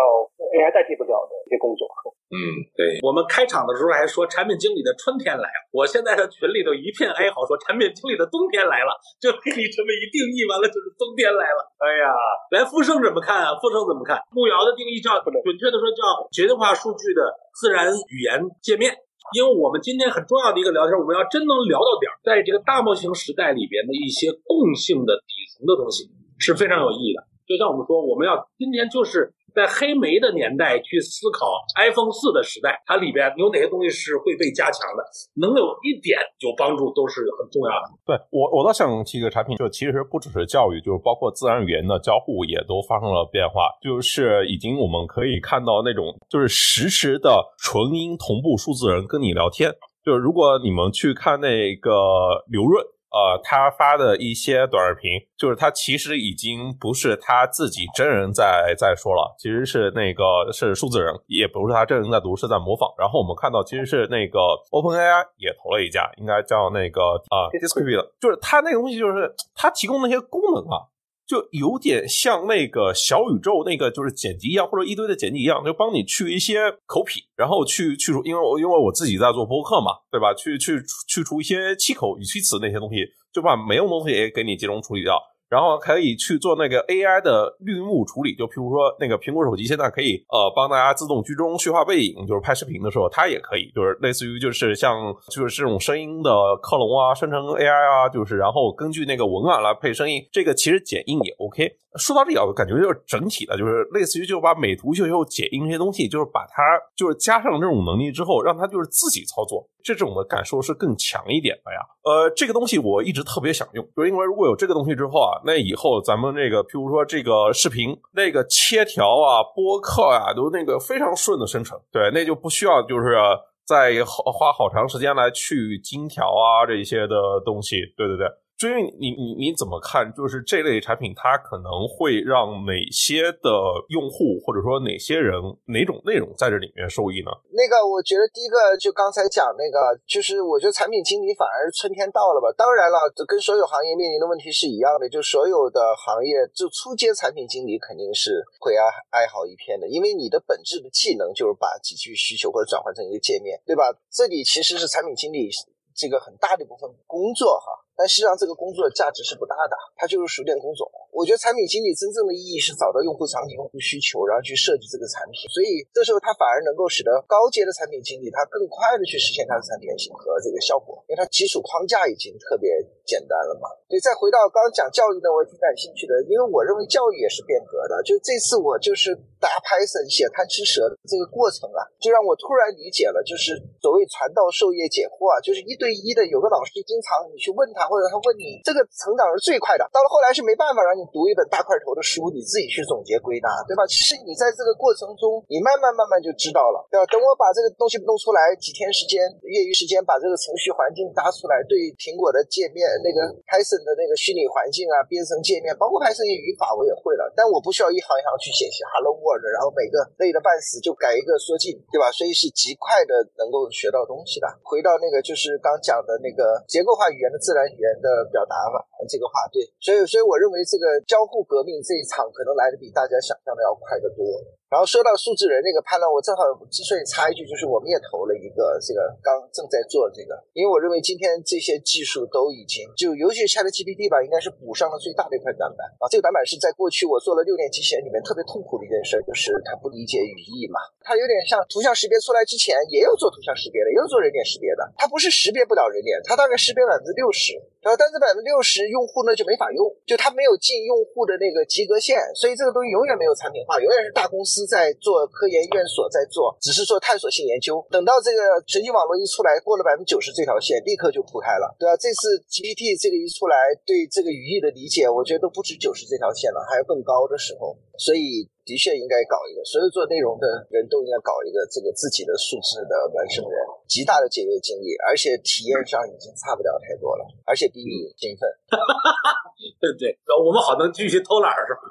AI 代替不了的一些工作。嗯，对。我们开场的时候还说产品经理的春天来了，我现在的群里头一片哀嚎，说产品经理的冬天来了，就给你这么一定义，完了就是冬天来了。哎呀，来富盛怎么看啊？富盛怎么看？木瑶的定义叫，准确的说叫决定化数据的自然语言界面。因为我们今天很重要的一个聊天，我们要真能聊到点儿，在这个大模型时代里边的一些共性的底层的东西是非常有意义的。就像我们说，我们要今天就是。在黑莓的年代去思考 iPhone 四的时代，它里边有哪些东西是会被加强的，能有一点有帮助都是很重要的。对我，我倒想提一个产品，就其实不只是教育，就是包括自然语言的交互也都发生了变化，就是已经我们可以看到那种就是实时的纯音同步数字人跟你聊天，就是如果你们去看那个刘润。呃，他发的一些短视频，就是他其实已经不是他自己真人在在说了，其实是那个是数字人，也不是他真人在读，是在模仿。然后我们看到，其实是那个 OpenAI 也投了一家，应该叫那个啊 Descript，就是他那个东西，就是他提供那些功能啊。就有点像那个小宇宙那个就是剪辑一样，或者一堆的剪辑一样，就帮你去一些口癖，然后去去除，因为我因为我自己在做播客嘛，对吧？去去去除一些气口、语气词那些东西，就把没用东西也给你集中处理掉。然后可以去做那个 AI 的绿幕处理，就譬如说那个苹果手机现在可以呃帮大家自动居中虚化背影，就是拍视频的时候它也可以，就是类似于就是像就是这种声音的克隆啊、生成 AI 啊，就是然后根据那个文案来配声音，这个其实剪映也 OK。说到这里，我感觉就是整体的，就是类似于就把美图秀秀剪映这些东西，就是把它就是加上这种能力之后，让它就是自己操作，这种的感受是更强一点的呀。呃，这个东西我一直特别想用，就因为如果有这个东西之后啊。那以后咱们这个，譬如说这个视频，那个切条啊、播客啊，都那个非常顺的生成，对，那就不需要就是。再花好长时间来去精调啊这些的东西。对对对。所以你你你怎么看？就是这类产品，它可能会让哪些的用户，或者说哪些人，哪种内容在这里面受益呢？那个，我觉得第一个就刚才讲那个，就是我觉得产品经理反而春天到了吧。当然了，跟所有行业面临的问题是一样的，就所有的行业，就初阶产品经理肯定是会爱爱好一片的，因为你的本质的技能就是把几句需求或者转换成一个界面，对吧？这里其实是产品经理这个很大的一部分工作哈。但实际上，这个工作的价值是不大的，它就是熟练工种。我觉得产品经理真正的意义是找到用户场景、用户需求，然后去设计这个产品。所以这时候，它反而能够使得高阶的产品经理他更快的去实现他的产品型和这个效果，因为它基础框架已经特别简单了嘛。所以再回到刚刚讲教育的，我也挺感兴趣的，因为我认为教育也是变革的。就这次我就是打 Python 写贪吃蛇的这个过程啊，就让我突然理解了，就是所谓传道授业解惑啊，就是一对一的有个老师经常你去问他。或者他问你这个成长是最快的，到了后来是没办法让你读一本大块头的书，你自己去总结归纳，对吧？其实你在这个过程中，你慢慢慢慢就知道了，对吧？等我把这个东西弄出来，几天时间，业余时间把这个程序环境搭出来，对苹果的界面那个 Python 的那个虚拟环境啊，编程界面，包括 Python 语法我也会了，但我不需要一行一行去写写 Hello World，然后每个累得半死就改一个缩进，对吧？所以是极快的能够学到东西的。回到那个就是刚讲的那个结构化语言的自然。语语言的表达嘛，这个话对，所以所以我认为这个交互革命这一场可能来的比大家想象的要快得多。然后说到数字人那个判断，我正好之所以插一句，就是我们也投了一个这个刚正在做这个，因为我认为今天这些技术都已经就尤其 Chat GPT 吧，应该是补上了最大的一块短板啊。这个短板是在过去我做了六年机器人里面特别痛苦的一件事，就是它不理解语义嘛。它有点像图像识别出来之前也有做图像识别的，也有做人脸识别的，它不是识别不了人脸，它大概识别百分之六十。然后，但是百分之六十用户呢就没法用，就它没有进用户的那个及格线，所以这个东西永远没有产品化，永远是大公司在做，科研院所在做，只是做探索性研究。等到这个神经网络一出来，过了百分之九十这条线，立刻就铺开了，对吧？这次 GPT 这个一出来，对这个语义的理解，我觉得都不止九十这条线了，还有更高的时候，所以。的确应该搞一个，所有做内容的人都应该搞一个这个自己的数字的孪生人，极大的节约精力，而且体验上已经差不了太多了，而且比你勤奋。*laughs* 对不对，我们好能继续偷懒是吧？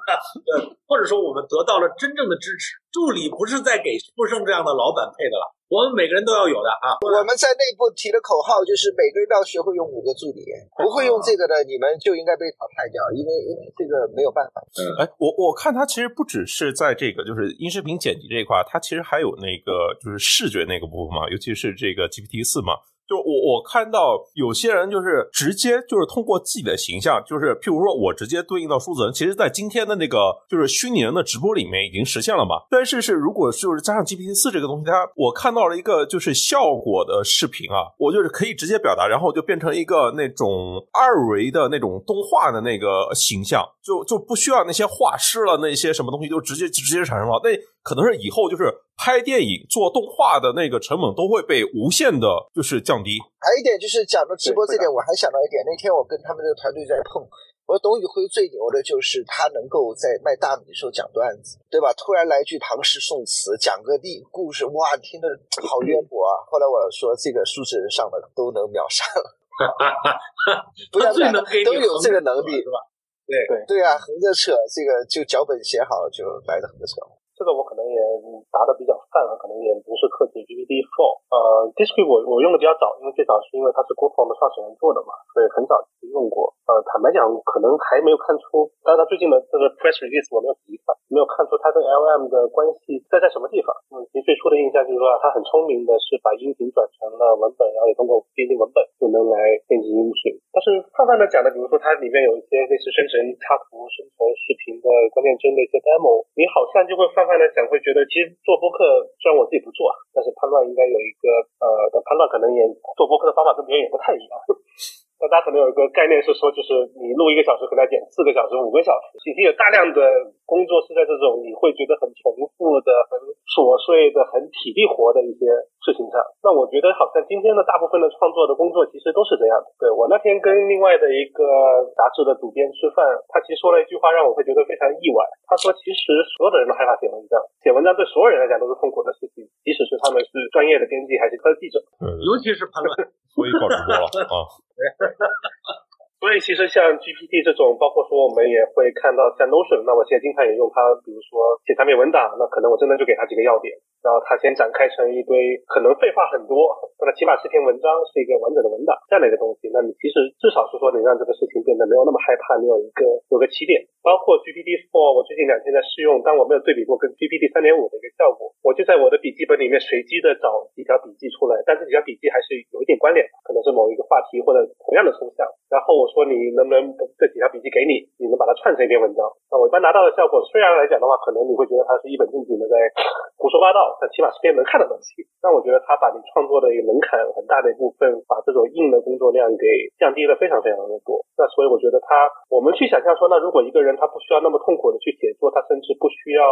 *laughs* 或者说我们得到了真正的支持，助理不是在给富盛这样的老板配的了。我们每个人都要有的啊！我们在内部提的口号就是每个人都要学会用五个助理，不会用这个的，你们就应该被淘汰掉，因为因为这个没有办法。嗯，哎，我我看它其实不只是在这个就是音视频剪辑这一块，它其实还有那个就是视觉那个部分嘛，尤其是这个 GPT 四嘛。就我我看到有些人就是直接就是通过自己的形象，就是譬如说我直接对应到数字人，其实在今天的那个就是虚拟人的直播里面已经实现了嘛。但是是如果就是加上 GPT 四这个东西，它我看到了一个就是效果的视频啊，我就是可以直接表达，然后就变成一个那种二维的那种动画的那个形象，就就不需要那些画师了，那些什么东西就直接直接产生了。那可能是以后就是拍电影、做动画的那个成本都会被无限的，就是降低。还有一点就是讲到直播这点，我还想到一点，那天我跟他们这个团队在碰，我说董宇辉最牛的就是他能够在卖大米的时候讲段子，对吧？突然来句唐诗宋词，讲个历故事，哇，听得好渊博啊！后来我说这个数字人上的都能秒杀了，*laughs* 不要能都有这个能力是吧？对对对啊，横着扯，这个就脚本写好就来的横着扯。这个我可能也答的比较泛了，可能也不是客气。GPT Four，呃，Disc 我我用的比较早，因为最早是因为它是 Google 的创始人做的嘛，所以很早就用过。呃，坦白讲，可能还没有看出，但是它最近的这个 Press Release 我没有仔细看，没有看出它跟 LM 的关系在在什么地方。嗯，其实最初的印象就是说，它很聪明的是把音频转成了文本，然后也通过编辑文本就能来编辑音频。但是泛泛的讲的，比如说它里面有一些类似生成插图、生成视频的关键帧的一些 demo，你好像就会泛。泛的讲会觉得，其实做播客虽然我自己不做，但是判断应该有一个呃的判断，可能也做博客的方法跟别人也不太一样。那大家可能有一个概念是说，就是你录一个小时，可能要剪四个小时、五个小时，已经有大量的工作是在这种你会觉得很重复的、很琐碎的、很体力活的一些事情上。那我觉得好像今天的大部分的创作的工作其实都是这样的。对我那天跟另外的一个杂志的主编吃饭，他其实说了一句话，让我会觉得非常意外。他说，其实所有的人都害怕写文章，写文章对所有人来讲都是痛苦的事情，即使是他们是专业的编辑还是科技者，尤其是潘乱。所以搞直播了啊！Right *laughs* 所以其实像 GPT 这种，包括说我们也会看到像 Notion，那我现在经常也用它，比如说写产品文档，那可能我真的就给它几个要点，然后它先展开成一堆可能废话很多，那起码是篇文章，是一个完整的文档这样的一个东西。那你其实至少是说能让这个事情变得没有那么害怕，你有一个有个起点。包括 GPT Four，我最近两天在试用，但我没有对比过跟 GPT 三点五的一个效果。我就在我的笔记本里面随机的找几条笔记出来，但这几条笔记还是有一点关联，可能是某一个话题或者同样的抽象。然后我说你能不能这几条笔记给你，你能把它串成一篇文章？那我一般拿到的效果，虽然来讲的话，可能你会觉得它是一本正经的在胡说八道，但起码是篇能看的东西。但我觉得它把你创作的一个门槛很大的一部分，把这种硬的工作量给降低了非常非常的多。那所以我觉得它，我们去想象说，那如果一个人他不需要那么痛苦的去写作，他甚至不需要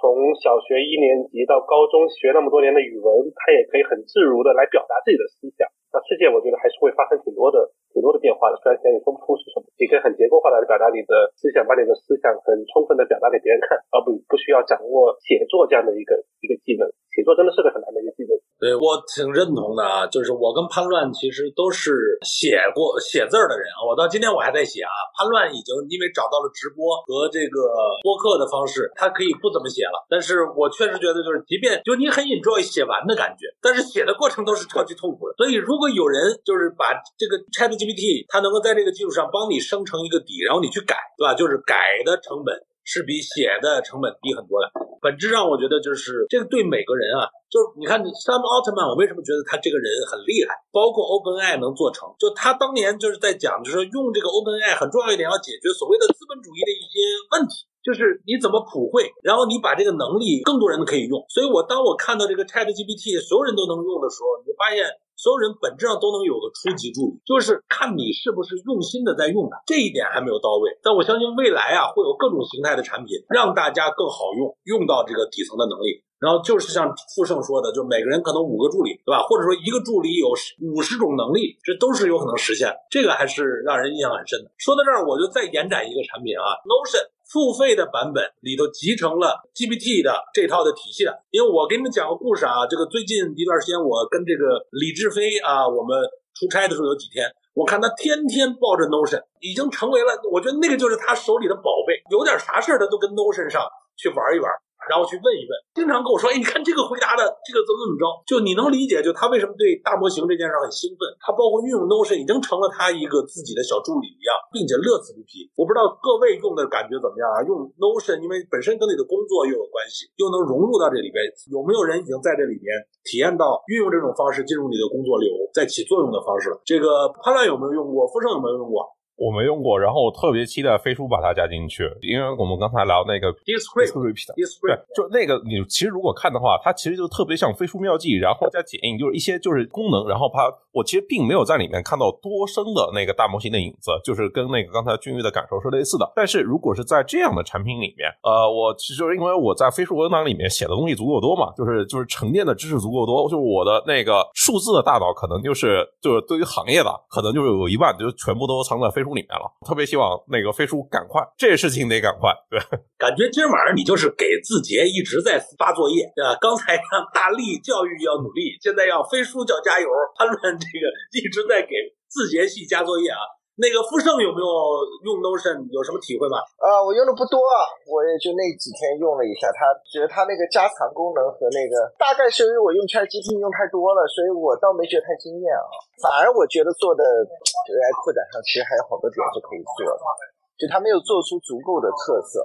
从小学一年级到高中学那么多年的语文，他也可以很自如的来表达自己的思想。那世界我觉得还是会发生挺多的、很多的变化的。虽然现在也说不出是什么，你可以很结构化的来表达你的思想，把你的思想很充分的表达给别人看，而不不需要掌握写作这样的一个一个技能。写作真的是个很难的一个技能。对我挺认同的啊，就是我跟潘乱其实都是写过写字儿的人啊。我到今天我还在写啊。潘乱已经因为找到了直播和这个播客的方式，他可以不怎么写了。但是我确实觉得，就是即便就你很 enjoy 写完的感觉，但是写的过程都是超级痛苦的。所以如果有人就是把这个 Chat GPT，它能够在这个基础上帮你生成一个底，然后你去改，对吧？就是改的成本。是比写的成本低很多的。本质上，我觉得就是这个对每个人啊，就是你看 Sam Altman，我为什么觉得他这个人很厉害？包括 OpenAI 能做成，就他当年就是在讲，就是说用这个 OpenAI 很重要一点，要解决所谓的资本主义的一些问题，就是你怎么普惠，然后你把这个能力更多人可以用。所以我当我看到这个 ChatGPT 所有人都能用的时候，你就发现。所有人本质上都能有个初级助理，就是看你是不是用心的在用它，这一点还没有到位。但我相信未来啊，会有各种形态的产品，让大家更好用，用到这个底层的能力。然后就是像富盛说的，就每个人可能五个助理，对吧？或者说一个助理有五十种能力，这都是有可能实现。这个还是让人印象很深的。说到这儿，我就再延展一个产品啊，Notion。付费的版本里头集成了 GPT 的这套的体系的，因为我给你们讲个故事啊，这个最近一段时间我跟这个李志飞啊，我们出差的时候有几天，我看他天天抱着 Notion，已经成为了，我觉得那个就是他手里的宝贝，有点啥事他都跟 Notion 上去玩一玩。然后去问一问，经常跟我说，哎，你看这个回答的这个怎么怎么着，就你能理解，就他为什么对大模型这件事很兴奋。他包括运用 Notion 已经成了他一个自己的小助理一样，并且乐此不疲。我不知道各位用的感觉怎么样啊？用 Notion，因为本身跟你的工作又有关系，又能融入到这里边，有没有人已经在这里面体验到运用这种方式进入你的工作流，在起作用的方式了？这个潘乱有没有用过？富盛有没有用过？我没用过，然后我特别期待飞书把它加进去，因为我们刚才聊那个 Descript，对，就那个你其实如果看的话，它其实就特别像飞书妙记，然后加剪映，就是一些就是功能，然后它我其实并没有在里面看到多生的那个大模型的影子，就是跟那个刚才君玉的感受是类似的。但是如果是在这样的产品里面，呃，我其实因为我在飞书文档里面写的东西足够多嘛，就是就是沉淀的知识足够多，就是我的那个数字的大脑可能就是就是对于行业的可能就是有一半就全部都藏在飞。书里面了，特别希望那个飞书赶快，这事情得赶快。对，感觉今儿晚上你就是给字节一直在发作业，对 *laughs* 吧？刚才让大力教育要努力，现在要飞书叫加油，潘乱这个一直在给字节系加作业啊。那个富盛有没有用 Notion 有什么体会吗？啊，我用的不多啊，我也就那几天用了一下。他觉得他那个加长功能和那个，大概是因为我用 ChatGPT 用太多了，所以我倒没觉得太惊艳啊。反而我觉得做的 AI 扩展上其实还有好多点是可以做的，就他没有做出足够的特色。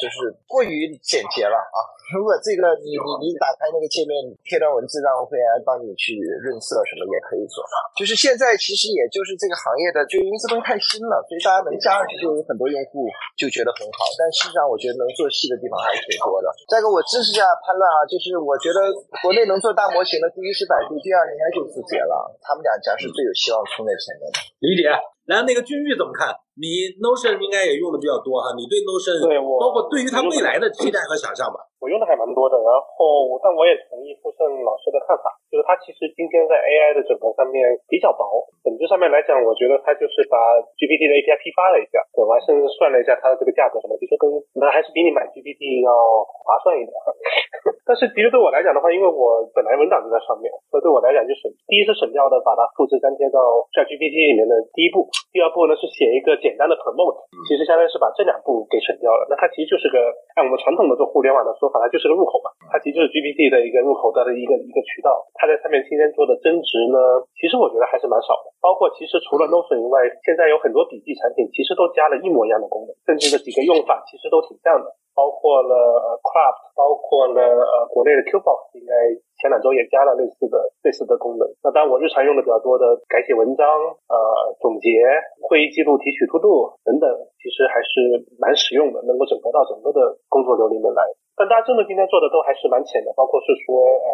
就是过于简洁了啊！*laughs* 如果这个你你你打开那个界面贴段文字，让会员帮你去润色什么也可以做。就是现在其实也就是这个行业的，就因为这东西太新了，所以大家能加上去就有很多用户就觉得很好。但事实上，我觉得能做细的地方还是挺多的。再一个，我支持一下潘乱啊，就是我觉得国内能做大模型的，第一是百度，第二应该就字节了。他们两家是最有希望冲在前面的。理解。来，那个俊玉怎么看？你 Notion 应该也用的比较多哈，你对 Notion 对我包括对于他未来的期待和想象吧。我用的还蛮多的，然后但我也同意傅盛老师的看法，就是它其实今天在 AI 的整合上面比较薄，本质上面来讲，我觉得它就是把 GPT 的 API 批发了一下，对，我还甚至算了一下它的这个价格什么，其实跟那还是比你买 GPT 要划算一点。*laughs* 但是其实对我来讲的话，因为我本来文档就在上面，所以对我来讲就省，第一是省掉的把它复制粘贴到 ChatGPT 里面的第一步，第二步呢是写一个简单的 promote，其实相当于是把这两步给省掉了。那它其实就是个按我们传统的做互联网的说法，它就是个入口嘛，它其实就是 GPT 的一个入口的一个一个渠道。它在上面今天做的增值呢，其实我觉得还是蛮少的。包括其实除了 Notion 以外，现在有很多笔记产品其实都加了一模一样的功能，甚至这几个用法其实都挺像的。包括了 Craft，包括了呃国内的 Qbox，应该前两周也加了类似的类似的功能。那当然我日常用的比较多的改写文章、呃总结、会议记录、提取 To Do 等等，其实还是蛮实用的，能够整合到整个的工作流里面来。但大家真的今天做的都还是蛮浅的，包括是说呃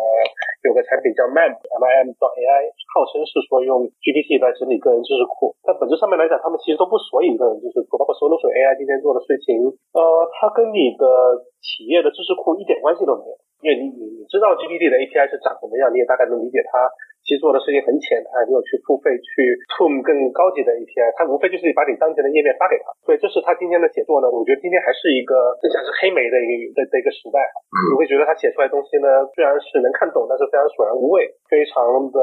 有个产品叫 Map M I M 到 AI，号称是说用 GPT 来整理个人知识库，但本质上面来讲，他们其实都不索引个人知识库，包括 Solution AI 今天做的事情，呃，它跟你的企业的知识库一点关系都没有，因为你你你知道 GPT 的 API 是长什么样，你也大概能理解它。其实做的事情很浅，他还没有去付费去 tune 更高级的 API，他无非就是把你当前的页面发给他。所以这是他今天的写作呢，我觉得今天还是一个更像是黑莓的一个的的一个时代。你会觉得他写出来东西呢，虽然是能看懂，但是非常索然无味，非常的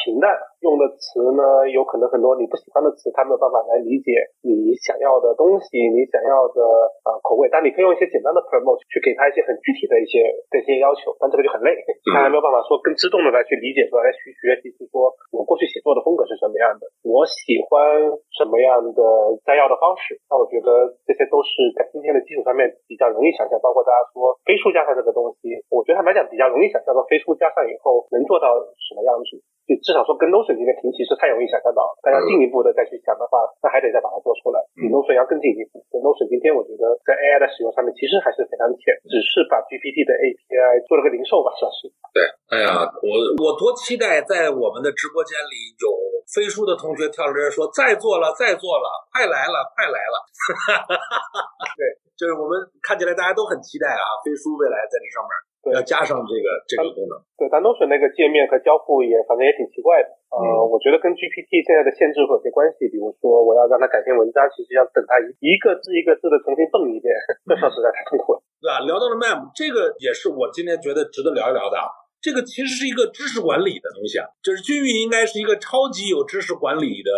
平淡，用的词呢有可能很多你不喜欢的词，他没有办法来理解你想要的东西，你想要的啊口味。但你可以用一些简单的 promote 去给他一些很具体的一些这些要求，但这个就很累，他还没有办法说更自动的来去理解说来去。学习是说，我过去写作的风格是什么样的，我喜欢什么样的摘要的方式。那我觉得这些都是在今天的基础上面比较容易想象。包括大家说飞书加上这个东西，我觉得坦白讲比较容易想象到飞书加上以后能做到什么样子。就至少说跟 Notion 今天平齐是太容易想象到，大家进一步的再去想的话，那还得再把它做出来，比 Notion 要更进一步。Notion 今天我觉得在 AI 的使用上面其实还是非常浅，只是把 GPT 的 API 做了个零售吧，算是。对，哎呀，我我多期待在我们的直播间里有飞书的同学跳出来说再做了，再做了，快来了，快来了。*laughs* 对，就是我们看起来大家都很期待啊，飞书未来在这上面。要加上这个这个功能，对，但 Notion 那个界面和交互也反正也挺奇怪的。呃，我觉得跟 GPT 现在的限制会有些关系。比如说，我要让它改篇文章，其实要等它一一个字一个字的重新蹦一遍，*laughs* 这事实在太痛苦了。对吧？聊到了 MAM，这个也是我今天觉得值得聊一聊的。这个其实是一个知识管理的东西啊，就是君玉应该是一个超级有知识管理的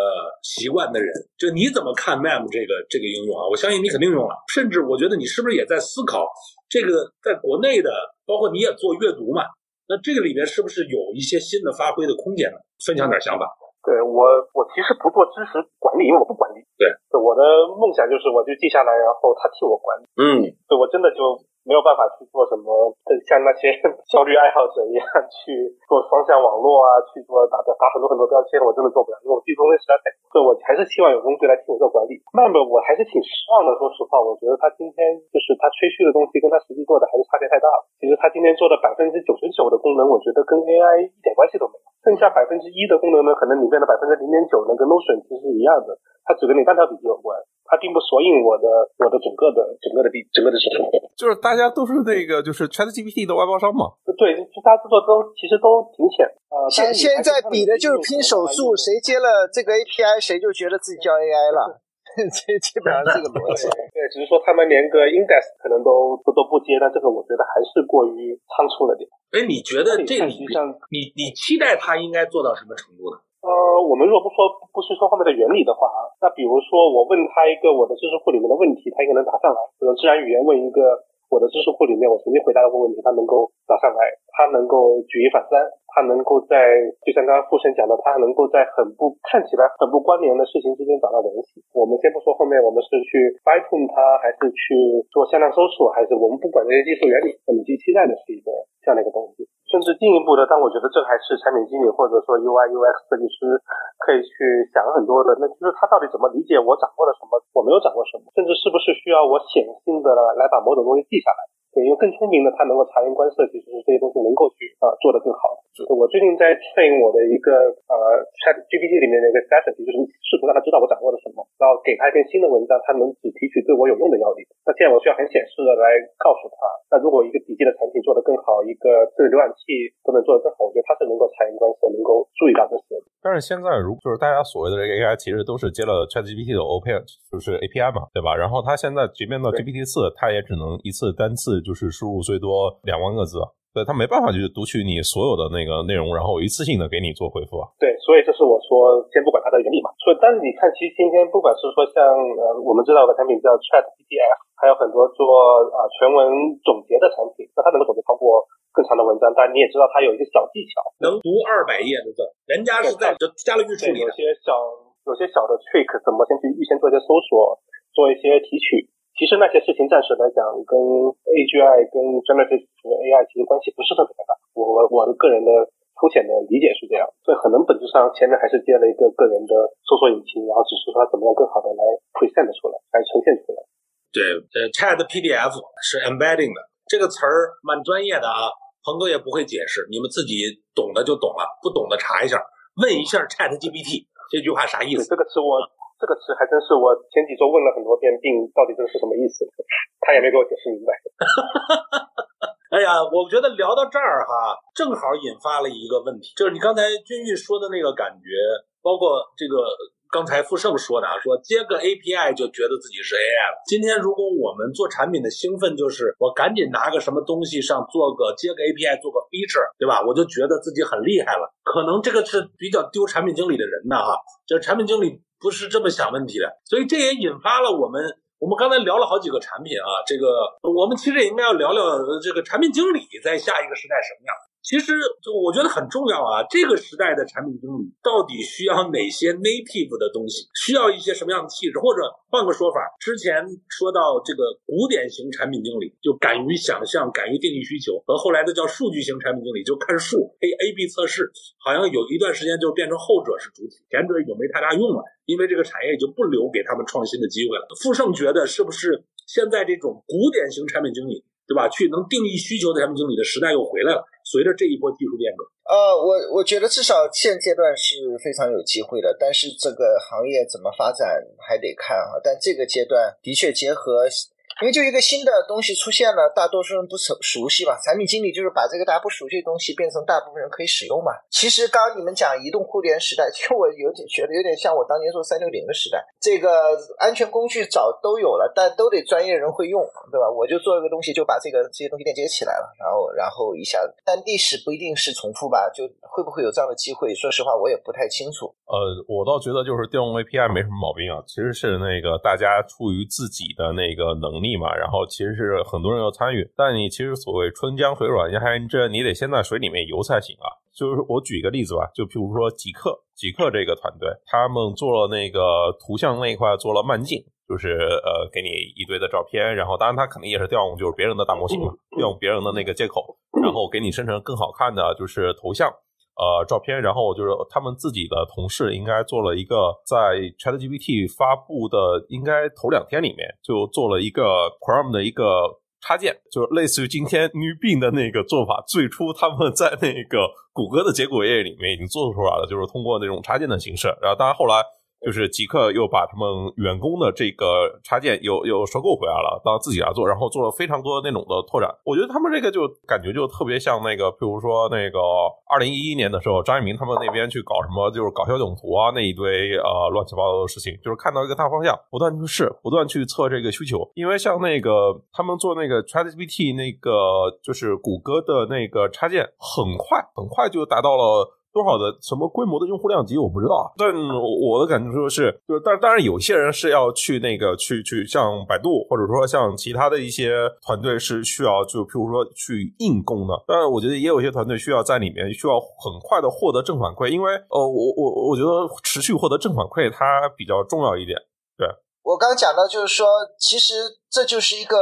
习惯的人。就你怎么看 MAM 这个这个应用啊？我相信你肯定用了，甚至我觉得你是不是也在思考这个在国内的。包括你也做阅读嘛，那这个里面是不是有一些新的发挥的空间呢？分享点想法。对我，我其实不做知识管理，因为我不管理。对，我的梦想就是我就记下来，然后他替我管理。嗯，对我真的就。没有办法去做什么，像那些 *laughs* 效率爱好者一样去做双向网络啊，去做打打很多很多标签，我真的做不了，因为我记东西实在太多。所以我还是希望有工具来替我做管理。那么我还是挺失望的，说实话，我觉得他今天就是他吹嘘的东西，跟他实际做的还是差别太大了。其实他今天做的百分之九十九的功能，我觉得跟 AI 一点关系都没有。剩下百分之一的功能呢，可能里面的百分之零点九呢，跟 Notion 其实是一样的，它只跟你单条笔记有关。它并不索引我的我的整个的整个的笔整个的系统，就是大家都是那个就是 ChatGPT 的外包商嘛。对，就大家制作都其实都挺浅。呃，现现在比的就是拼手速，谁接了这个 API，谁就觉得自己叫 AI 了。*laughs* 这基本上这个逻辑。*laughs* 对，只是说他们连个 index 可能都都都不接，但这个我觉得还是过于仓促了点。哎，你觉得这个里面，你你期待他应该做到什么程度呢？呃，我们若不说不去说后面的原理的话，那比如说我问他一个我的知识库里面的问题，他应该能答上来。比如自然语言问一个我的知识库里面我曾经回答过问题，它能够答上来，它能够举一反三，它能够在就像刚刚傅生讲的，它能够在很不看起来很不关联的事情之间找到联系。我们先不说后面我们是去 Python 它，还是去做向量搜索，还是我们不管这些技术原理，我们期待的是一个这样的一个东西。甚至进一步的，但我觉得这还是产品经理或者说 UI UX 设计师可以去想很多的。那就是他到底怎么理解我掌握了什么，我没有掌握什么，甚至是不是需要我显性的来把某种东西记下来？对，因为更聪明的他能够察言观色，其实是这些东西能够去啊做得更好。我最近在 train 我的一个呃 Chat GPT 里面的一个 session，就是试图让他知道我掌握了什么，然后给他一篇新的文章，他能只提取对我有用的要点。那现在我需要很显示的来告诉他，那如果一个笔记的产品做得更好，一个这个浏览器都能做得更好，我觉得他是能够察言观色，能够注意到这些。但是现在如就是大家所谓的这个 AI，其实都是接了 Chat GPT 的 Open，就是 API 嘛，对吧？然后它现在即便到 GPT 四，它也只能一次单次就是输入最多两万个字。对他没办法去读取你所有的那个内容，然后一次性的给你做回复啊。对，所以这是我说先不管它的原理嘛。所以，但是你看，其实今天不管是说像呃我们知道的产品叫 Chat PDF，还有很多做啊全文总结的产品，那它能够总结超过更长的文章。但你也知道，它有一些小技巧，能读二百页的字，人家是在就加了预处理。有些小有些小的 trick，怎么先去预先做一些搜索，做一些提取。其实那些事情暂时来讲，跟 AGI 跟 Generative AI 其实关系不是特别的大。我我我的个人的粗浅的理解是这样，所以可能本质上前面还是接了一个个人的搜索引擎，然后只是说它怎么样更好的来 present 出来，来呈现出来。对，呃，Chat PDF 是 embedding 的这个词儿蛮专业的啊，鹏哥也不会解释，你们自己懂的就懂了，不懂的查一下，问一下 Chat GPT 这句话啥意思？这个词我。这个词还真是我前几周问了很多遍，并到底这个是什么意思，他也没给我解释明白。*laughs* 哎呀，我觉得聊到这儿哈，正好引发了一个问题，就是你刚才君玉说的那个感觉，包括这个刚才富盛说的啊，说接个 API 就觉得自己是 AI 了。今天如果我们做产品的兴奋就是我赶紧拿个什么东西上做个接个 API 做个 feature，对吧？我就觉得自己很厉害了。可能这个是比较丢产品经理的人的哈，就产品经理。不是这么想问题的，所以这也引发了我们，我们刚才聊了好几个产品啊，这个我们其实也应该要聊聊这个产品经理在下一个时代什么样。其实就我觉得很重要啊，这个时代的产品经理到底需要哪些 native 的东西？需要一些什么样的气质？或者换个说法，之前说到这个古典型产品经理就敢于想象、敢于定义需求，和后来的叫数据型产品经理就看数、A A B 测试，好像有一段时间就变成后者是主体，前者已经没太大用了，因为这个产业就不留给他们创新的机会了。富盛觉得是不是现在这种古典型产品经理？对吧？去能定义需求的产品经理的时代又回来了。随着这一波技术变革，啊，我我觉得至少现阶段是非常有机会的。但是这个行业怎么发展还得看啊。但这个阶段的确结合。因为就一个新的东西出现了，大多数人不熟熟悉吧？产品经理就是把这个大家不熟悉的东西变成大部分人可以使用嘛。其实刚刚你们讲移动互联时代，其实我有点觉得有点像我当年做三六零的时代。这个安全工具早都有了，但都得专业人会用，对吧？我就做一个东西，就把这个这些东西链接起来了，然后然后一下子。但历史不一定是重复吧？就会不会有这样的机会？说实话，我也不太清楚。呃，我倒觉得就是调用 API 没什么毛病啊。其实是那个大家出于自己的那个能力。密嘛，然后其实是很多人要参与，但你其实所谓春江水暖鸭先知，你得先在水里面游才行啊。就是我举一个例子吧，就譬如说极客，极客这个团队，他们做了那个图像那一块做了慢镜，就是呃给你一堆的照片，然后当然他肯定也是调用就是别人的大模型嘛，调用别人的那个接口，然后给你生成更好看的就是头像。呃，照片，然后就是他们自己的同事应该做了一个，在 ChatGPT 发布的应该头两天里面就做了一个 Chrome 的一个插件，就是类似于今天 Newbin 的那个做法。最初他们在那个谷歌的结果页里面已经做出来了，就是通过那种插件的形式。然后当然后来。就是极客又把他们员工的这个插件又又收购回来了，当自己来做，然后做了非常多那种的拓展。我觉得他们这个就感觉就特别像那个，比如说那个二零一一年的时候，张一鸣他们那边去搞什么，就是搞小囧图啊那一堆呃乱七八糟的事情，就是看到一个大方向，不断去试，不断去测这个需求。因为像那个他们做那个 ChatGPT 那个就是谷歌的那个插件，很快很快就达到了。多少的什么规模的用户量级我不知道，但我的感觉说是，就是但当然有些人是要去那个去去像百度或者说像其他的一些团队是需要就譬如说去硬攻的，但我觉得也有一些团队需要在里面需要很快的获得正反馈，因为呃我我我觉得持续获得正反馈它比较重要一点。对我刚讲到就是说，其实这就是一个。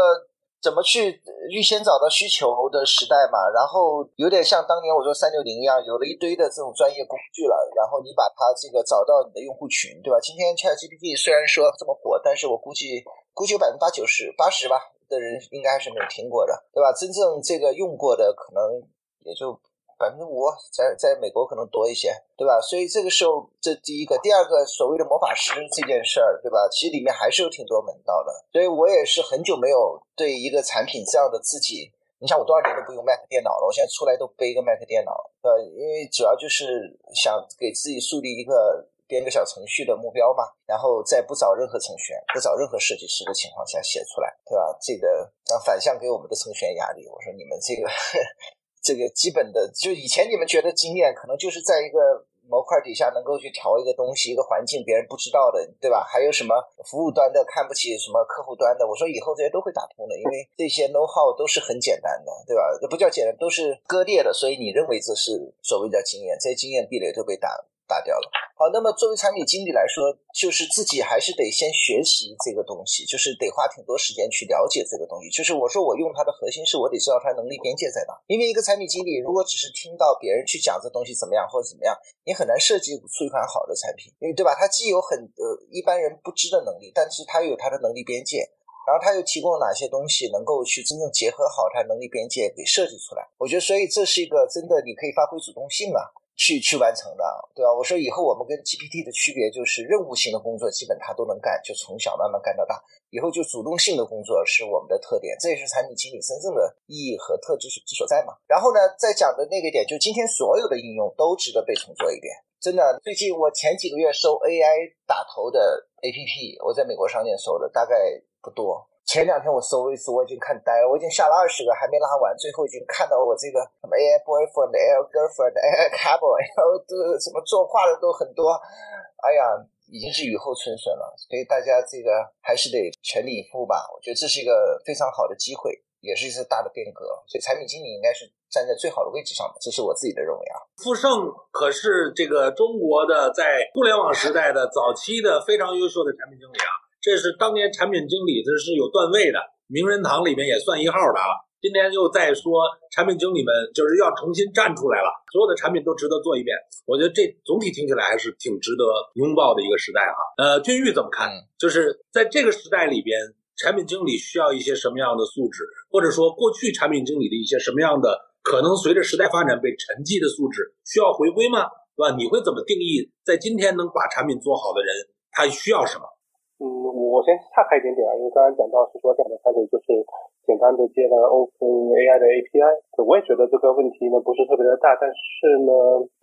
怎么去预先找到需求的时代嘛？然后有点像当年我说三六零一样，有了一堆的这种专业工具了，然后你把它这个找到你的用户群，对吧？今天 ChatGPT 虽然说这么火，但是我估计估计有百分之八九十八十吧的人应该还是没有听过的，对吧？真正这个用过的可能也就百分之五，在在美国可能多一些，对吧？所以这个时候，这第一个，第二个，所谓的魔法师这件事儿，对吧？其实里面还是有挺多门道的。所以我也是很久没有对一个产品这样的自己，你想我多少年都不用 Mac 电脑了，我现在出来都背一个 Mac 电脑，呃，因为主要就是想给自己树立一个。编个小程序的目标嘛，然后在不找任何程序员、不找任何设计师的情况下写出来，对吧？这个让反向给我们的程序员压力。我说你们这个这个基本的，就以前你们觉得经验可能就是在一个模块底下能够去调一个东西、一个环境，别人不知道的，对吧？还有什么服务端的看不起什么客户端的？我说以后这些都会打通的，因为这些 know how 都是很简单的，对吧？这不叫简单，都是割裂的，所以你认为这是所谓的经验，这些经验壁垒都被打。打掉了。好，那么作为产品经理来说，就是自己还是得先学习这个东西，就是得花挺多时间去了解这个东西。就是我说我用它的核心是我得知道它能力边界在哪。因为一个产品经理如果只是听到别人去讲这东西怎么样或者怎么样，你很难设计出一款好的产品，因为对吧？它既有很呃一般人不知的能力，但是它又有它的能力边界，然后它又提供了哪些东西能够去真正结合好它能力边界给设计出来。我觉得，所以这是一个真的你可以发挥主动性啊。去去完成的，对吧？我说以后我们跟 GPT 的区别就是任务型的工作基本它都能干，就从小慢慢干到大。以后就主动性的工作是我们的特点，这也是产品经理真正的意义和特质之所在嘛。然后呢，再讲的那个点，就今天所有的应用都值得被重做一遍。真的，最近我前几个月收 AI 打头的 APP，我在美国商店收的大概不多。前两天我搜了一次，我已经看呆了。我已经下了二十个，还没拉完，最后已经看到我这个什么 AI boyfriend、AI girlfriend、AI couple，然后都什么作画的都很多。哎呀，已经是雨后春笋了。所以大家这个还是得全力以赴吧。我觉得这是一个非常好的机会，也是一次大的变革。所以产品经理应该是站在最好的位置上的，这是我自己的认为啊。富盛可是这个中国的在互联网时代的早期的非常优秀的产品经理啊。这是当年产品经理，这是有段位的，名人堂里面也算一号的啊。今天又在说产品经理们就是要重新站出来了，所有的产品都值得做一遍。我觉得这总体听起来还是挺值得拥抱的一个时代啊。呃，君玉怎么看？就是在这个时代里边，产品经理需要一些什么样的素质，或者说过去产品经理的一些什么样的可能随着时代发展被沉寂的素质需要回归吗？对吧？你会怎么定义在今天能把产品做好的人，他需要什么？嗯，我先岔开一点点啊，因为刚刚讲到是说讲的产品就是。简单的接了 Open AI 的 API，我也觉得这个问题呢不是特别的大，但是呢，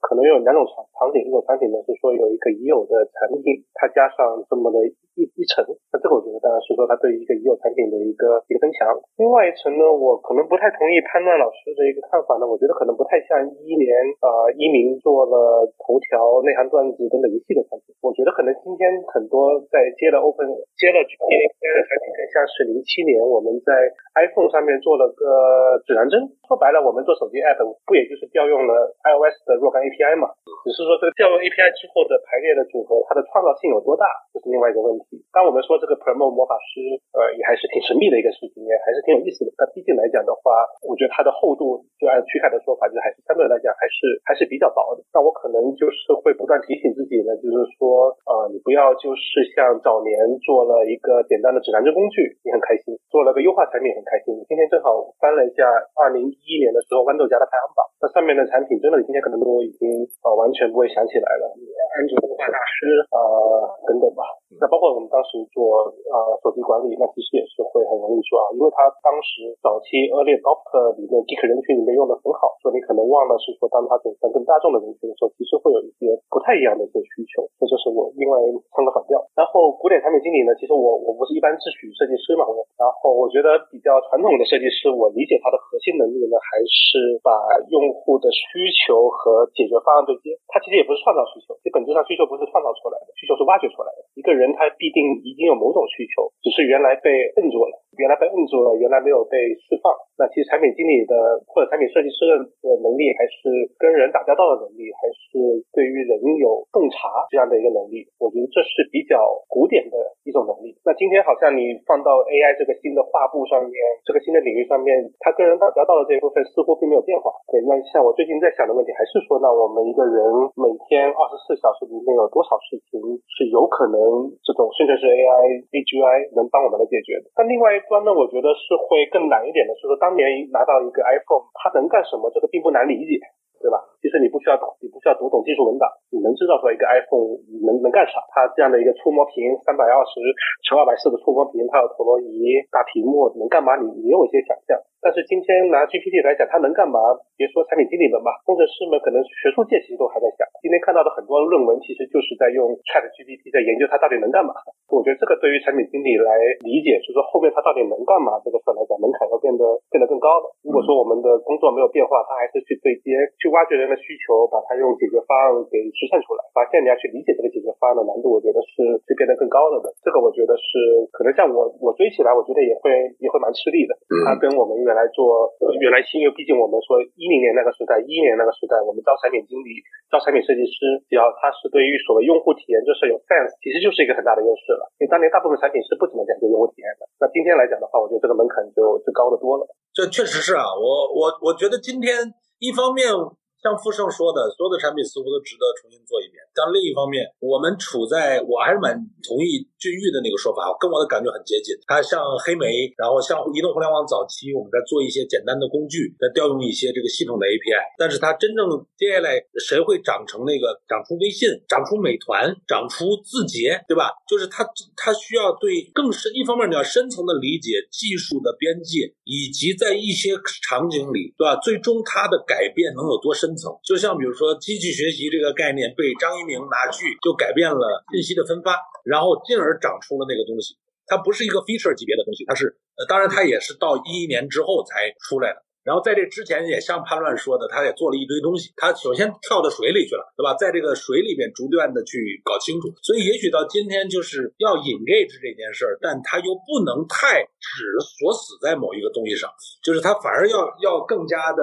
可能有两种场场景，一种场景呢是说有一个已有的产品，它加上这么的一一层，那这个我觉得当然是说它对于一个已有产品的一个一个增强。另外一层呢，我可能不太同意潘乱老师的一个看法呢，我觉得可能不太像一年啊一鸣做了头条、内涵段子等等一系列产品，我觉得可能今天很多在接了 Open 接了 API 的产品，更像是零七年我们在 iPhone 上面做了个指南针，说白了，我们做手机 App 不也就是调用了 iOS 的若干 API 嘛？只是说这个调用 API 之后的排列的组合，它的创造性有多大，这是另外一个问题。当我们说这个 Promo 魔法师，呃，也还是挺神秘的一个事情，也还是挺有意思的。但毕竟来讲的话，我觉得它的厚度，就按曲凯的说法，就还是相对来讲还是还是比较薄的。那我可能就是会不断提醒自己呢，就是说，呃，你不要就是像早年做了一个简单的指南针工具，你很开心；做了个优化产品，很开心。今天正好翻了一下二零一一年的时候豌豆荚的排行榜，那上面的产品真的今天可能都已经啊完全不会想起来了，安卓优化大师啊等等吧。那包括我们当时做啊手机管理，那其实也是会很容易说啊，因为它当时早期 early adopter 里面 geek 人群里面用的很好，所以你可能忘了是说当它走向更大众的人群的时候，其实会有一些不太一样的一些需求。这就是我另外唱个反调。然后古典产品经理呢，其实我我不是一般自诩设计师嘛，我然后我觉得。比较传统的设计师，我理解他的核心能力呢，还是把用户的需求和解决方案对接。他其实也不是创造需求，其本质上需求不是创造出来的，需求是挖掘出来的。一个人他必定已经有某种需求，只是原来被摁住了。原来被摁住了，原来没有被释放。那其实产品经理的或者产品设计师的能力，还是跟人打交道的能力，还是对于人有洞察这样的一个能力。我觉得这是比较古典的一种能力。那今天好像你放到 AI 这个新的画布上面，这个新的领域上面，他跟人打交道的这一部分似乎并没有变化。对，那像我最近在想的问题，还是说，那我们一个人每天二十四小时里面有多少事情是有可能这种甚至是 AI AGI 能帮我们来解决的？但另外。端呢，我觉得是会更难一点的，就是说当年拿到一个 iPhone，它能干什么？这个并不难理解。对吧？其实你不需要你不需要读懂技术文档，你能知道说一个 iPhone 能能干啥？它这样的一个触摸屏，三百二十乘二百四的触摸屏，它有陀螺仪、大屏幕，能干嘛？你你有一些想象。但是今天拿 GPT 来讲，它能干嘛？别说产品经理们吧，工程师们可能学术界其实都还在想。今天看到的很多论文，其实就是在用 Chat GPT 在研究它到底能干嘛。我觉得这个对于产品经理来理解，就是说后面它到底能干嘛这个事来讲，门槛要变得变得更高了。如果说我们的工作没有变化，它还是去对接、去挖掘人的需求，把它用解决方案给实现出来。发现你要去理解这个解决方案的难度，我觉得是是变得更高了的。这个我觉得是可能像我我追起来，我觉得也会也会蛮吃力的。它跟我们原来做原来新，因为毕竟我们说一零年那个时代，一一年那个时代，我们招产品经理、招产品设计师，只要他是对于所谓用户体验这事有 sense，其实就是一个很大的优势了。因为当年大部分产品是不怎么讲究用户体验的。那今天来讲的话，我觉得这个门槛就就高得多了。这确实是啊，我我我觉得今天一方面。像富盛说的，所有的产品似乎都值得重新做一遍。但另一方面，我们处在我还是蛮同意俊玉的那个说法，跟我的感觉很接近。它像黑莓，然后像移动互联网早期，我们在做一些简单的工具，在调用一些这个系统的 API。但是它真正接下来谁会长成那个长出微信、长出美团、长出字节，对吧？就是它它需要对更深一方面你要深层的理解技术的边界，以及在一些场景里，对吧？最终它的改变能有多深？就像比如说机器学习这个概念被张一鸣拿去就改变了信息的分发，然后进而长出了那个东西。它不是一个 feature 级别的东西，它是呃，当然它也是到一一年之后才出来的。然后在这之前也像潘乱说的，他也做了一堆东西。他首先跳到水里去了，对吧？在这个水里边逐渐的去搞清楚。所以也许到今天就是要 engage 这件事儿，但他又不能太只锁死在某一个东西上，就是他反而要要更加的。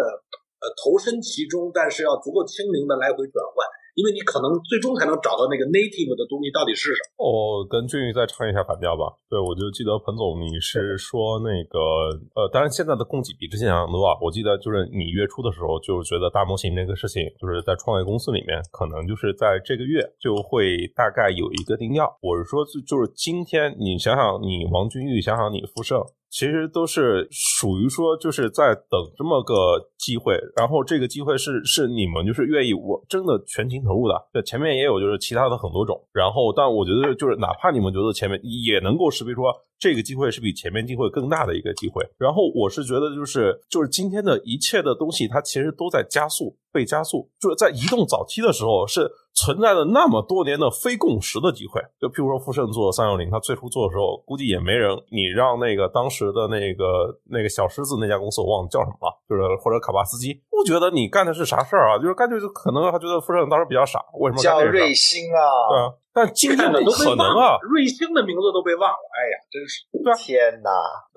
呃，投身其中，但是要足够轻灵的来回转换，因为你可能最终才能找到那个 native 的东西到底是什么。我跟俊宇再唱一下反调吧。对，我就记得彭总你是说那个，呃，当然现在的供给比之前强多啊。我记得就是你月初的时候就觉得大模型那个事情，就是在创业公司里面，可能就是在这个月就会大概有一个定调。我是说，就就是今天你想想，你王俊玉，想想你傅盛。其实都是属于说，就是在等这么个机会，然后这个机会是是你们就是愿意我真的全情投入的。对，前面也有就是其他的很多种，然后但我觉得就是哪怕你们觉得前面也能够识别出这个机会是比前面机会更大的一个机会，然后我是觉得就是就是今天的一切的东西，它其实都在加速被加速，就是在移动早期的时候是。存在了那么多年的非共识的机会，就譬如说富盛做三六零，他最初做的时候，估计也没人。你让那个当时的那个那个小狮子那家公司，我忘了叫什么了，就是或者卡巴斯基，不觉得你干的是啥事儿啊？就是干脆就可能他觉得富盛当时比较傻，为什么叫瑞星啊？对啊，但今天不可能啊！瑞星的名字都被忘了，哎呀，真是！对啊，天哪！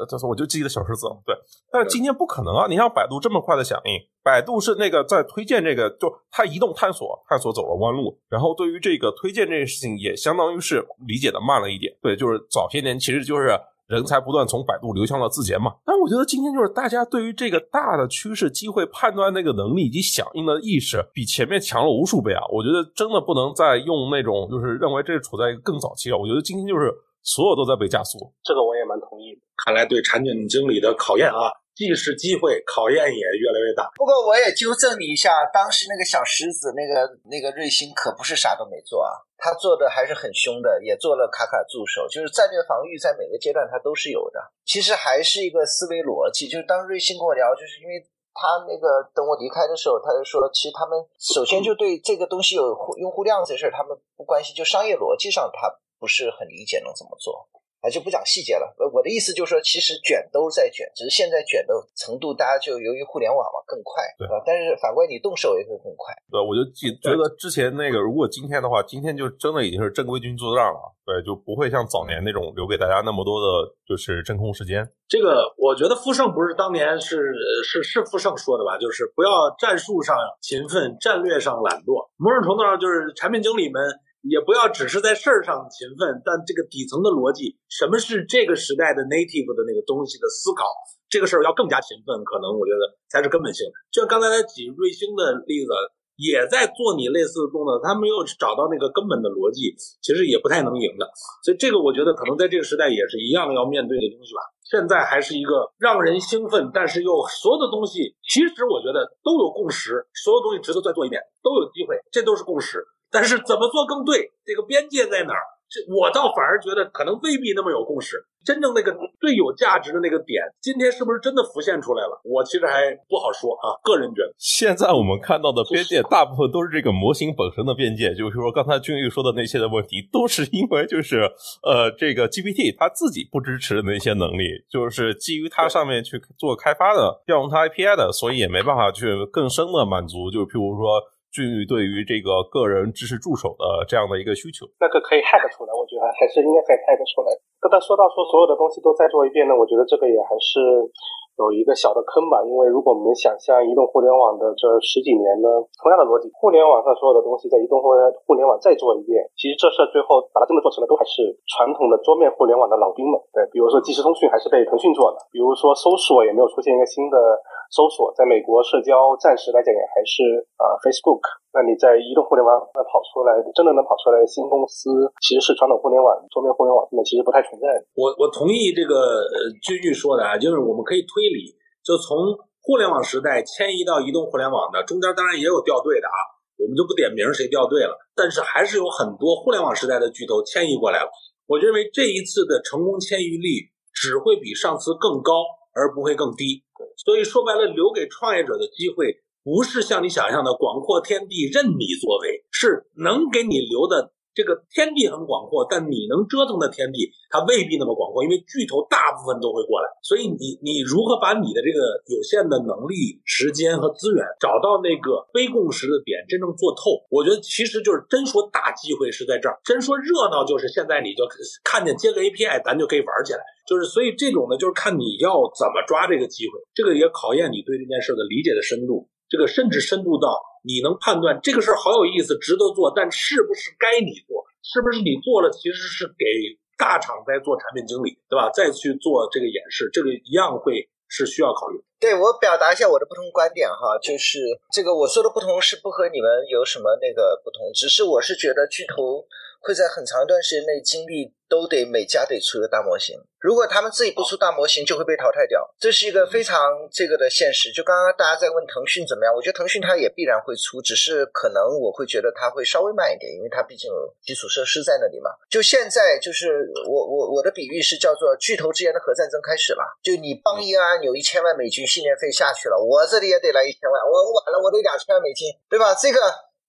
就是我就记得小狮子，对。但是今天不可能啊！你像百度这么快的响应，百度是那个在推荐这个，就它移动探索，探索走了弯路，然后对于这个推荐这件事情，也相当于是理解的慢了一点。对，就是早些年其实就是人才不断从百度流向了字节嘛。但我觉得今天就是大家对于这个大的趋势、机会判断那个能力以及响应的意识，比前面强了无数倍啊！我觉得真的不能再用那种就是认为这是处在一个更早期了。我觉得今天就是所有都在被加速，这个我也蛮同意的。看来对产品经理的考验啊。既是机会，考验也越来越大。不过我也纠正你一下，当时那个小石子，那个那个瑞星可不是啥都没做啊，他做的还是很凶的，也做了卡卡助手，就是战略防御，在每个阶段他都是有的。其实还是一个思维逻辑，就是当瑞星跟我聊，就是因为他那个等我离开的时候，他就说，其实他们首先就对这个东西有用户量这事儿，他们不关心，就商业逻辑上他不是很理解能怎么做。那就不讲细节了。我的意思就是说，其实卷都在卷，只是现在卷的程度，大家就由于互联网嘛更快，对吧？但是反过来，你动手也会更快。对，我就记觉得之前那个，如果今天的话，今天就真的已经是正规军作战了，对，就不会像早年那种留给大家那么多的，就是真空时间。这个我觉得富盛不是当年是是是富盛说的吧？就是不要战术上勤奋，战略上懒惰。某种程度上，就是产品经理们。也不要只是在事儿上勤奋，但这个底层的逻辑，什么是这个时代的 native 的那个东西的思考，这个事儿要更加勤奋，可能我觉得才是根本性的。就像刚才他举瑞星的例子，也在做你类似的动作，他没有找到那个根本的逻辑，其实也不太能赢的。所以这个我觉得可能在这个时代也是一样要面对的东西吧。现在还是一个让人兴奋，但是又所有的东西，其实我觉得都有共识，所有东西值得再做一遍，都有机会，这都是共识。但是怎么做更对，这个边界在哪儿？这我倒反而觉得可能未必那么有共识。真正那个最有价值的那个点，今天是不是真的浮现出来了？我其实还不好说啊，个人觉得。现在我们看到的边界，大部分都是这个模型本身的边界，就是说刚才君玉说的那些的问题，都是因为就是呃这个 GPT 它自己不支持的那些能力，就是基于它上面去做开发的，调用它 API 的，所以也没办法去更深的满足，就譬如说。至于对于这个个人知识助手的这样的一个需求，那个可以 hack 出来，我觉得还是应该可以 hack 出来。刚才说到说所有的东西都再做一遍呢，我觉得这个也还是有一个小的坑吧。因为如果我们想象移动互联网的这十几年呢，同样的逻辑，互联网上所有的东西在移动互联互联网再做一遍，其实这事最后把它真的做成了，都还是传统的桌面互联网的老兵们。对，比如说即时通讯还是被腾讯做的，比如说搜索也没有出现一个新的。搜索在美国社交暂时来讲也还是啊 Facebook，那你在移动互联网那跑出来，真的能跑出来的新公司，其实是传统互联网、桌面互联网现在其实不太存在的。我我同意这个君玉说的啊，就是我们可以推理，就从互联网时代迁移到移动互联网的中间，当然也有掉队的啊，我们就不点名谁掉队了，但是还是有很多互联网时代的巨头迁移过来了。我认为这一次的成功迁移率只会比上次更高，而不会更低。所以说白了，留给创业者的机会不是像你想象的广阔天地任你作为，是能给你留的。这个天地很广阔，但你能折腾的天地，它未必那么广阔，因为巨头大部分都会过来。所以你你如何把你的这个有限的能力、时间和资源找到那个非共识的点，真正做透？我觉得其实就是真说大机会是在这儿，真说热闹就是现在你就看见接个 API，咱就可以玩起来。就是所以这种呢，就是看你要怎么抓这个机会，这个也考验你对这件事的理解的深度，这个甚至深度到。你能判断这个事儿好有意思，值得做，但是不是该你做？是不是你做了，其实是给大厂在做产品经理，对吧？再去做这个演示，这个一样会是需要考虑。对我表达一下我的不同观点哈，就是这个我说的不同是不和你们有什么那个不同，只是我是觉得巨头。会在很长一段时间内经历都得每家得出一个大模型，如果他们自己不出大模型，就会被淘汰掉，这是一个非常这个的现实。就刚刚大家在问腾讯怎么样，我觉得腾讯它也必然会出，只是可能我会觉得它会稍微慢一点，因为它毕竟有基础设施在那里嘛。就现在就是我我我的比喻是叫做巨头之间的核战争开始了，就你邦一安有一千万美金训练费下去了，我这里也得来一千万，我晚了我得两千万美金，对吧？这个。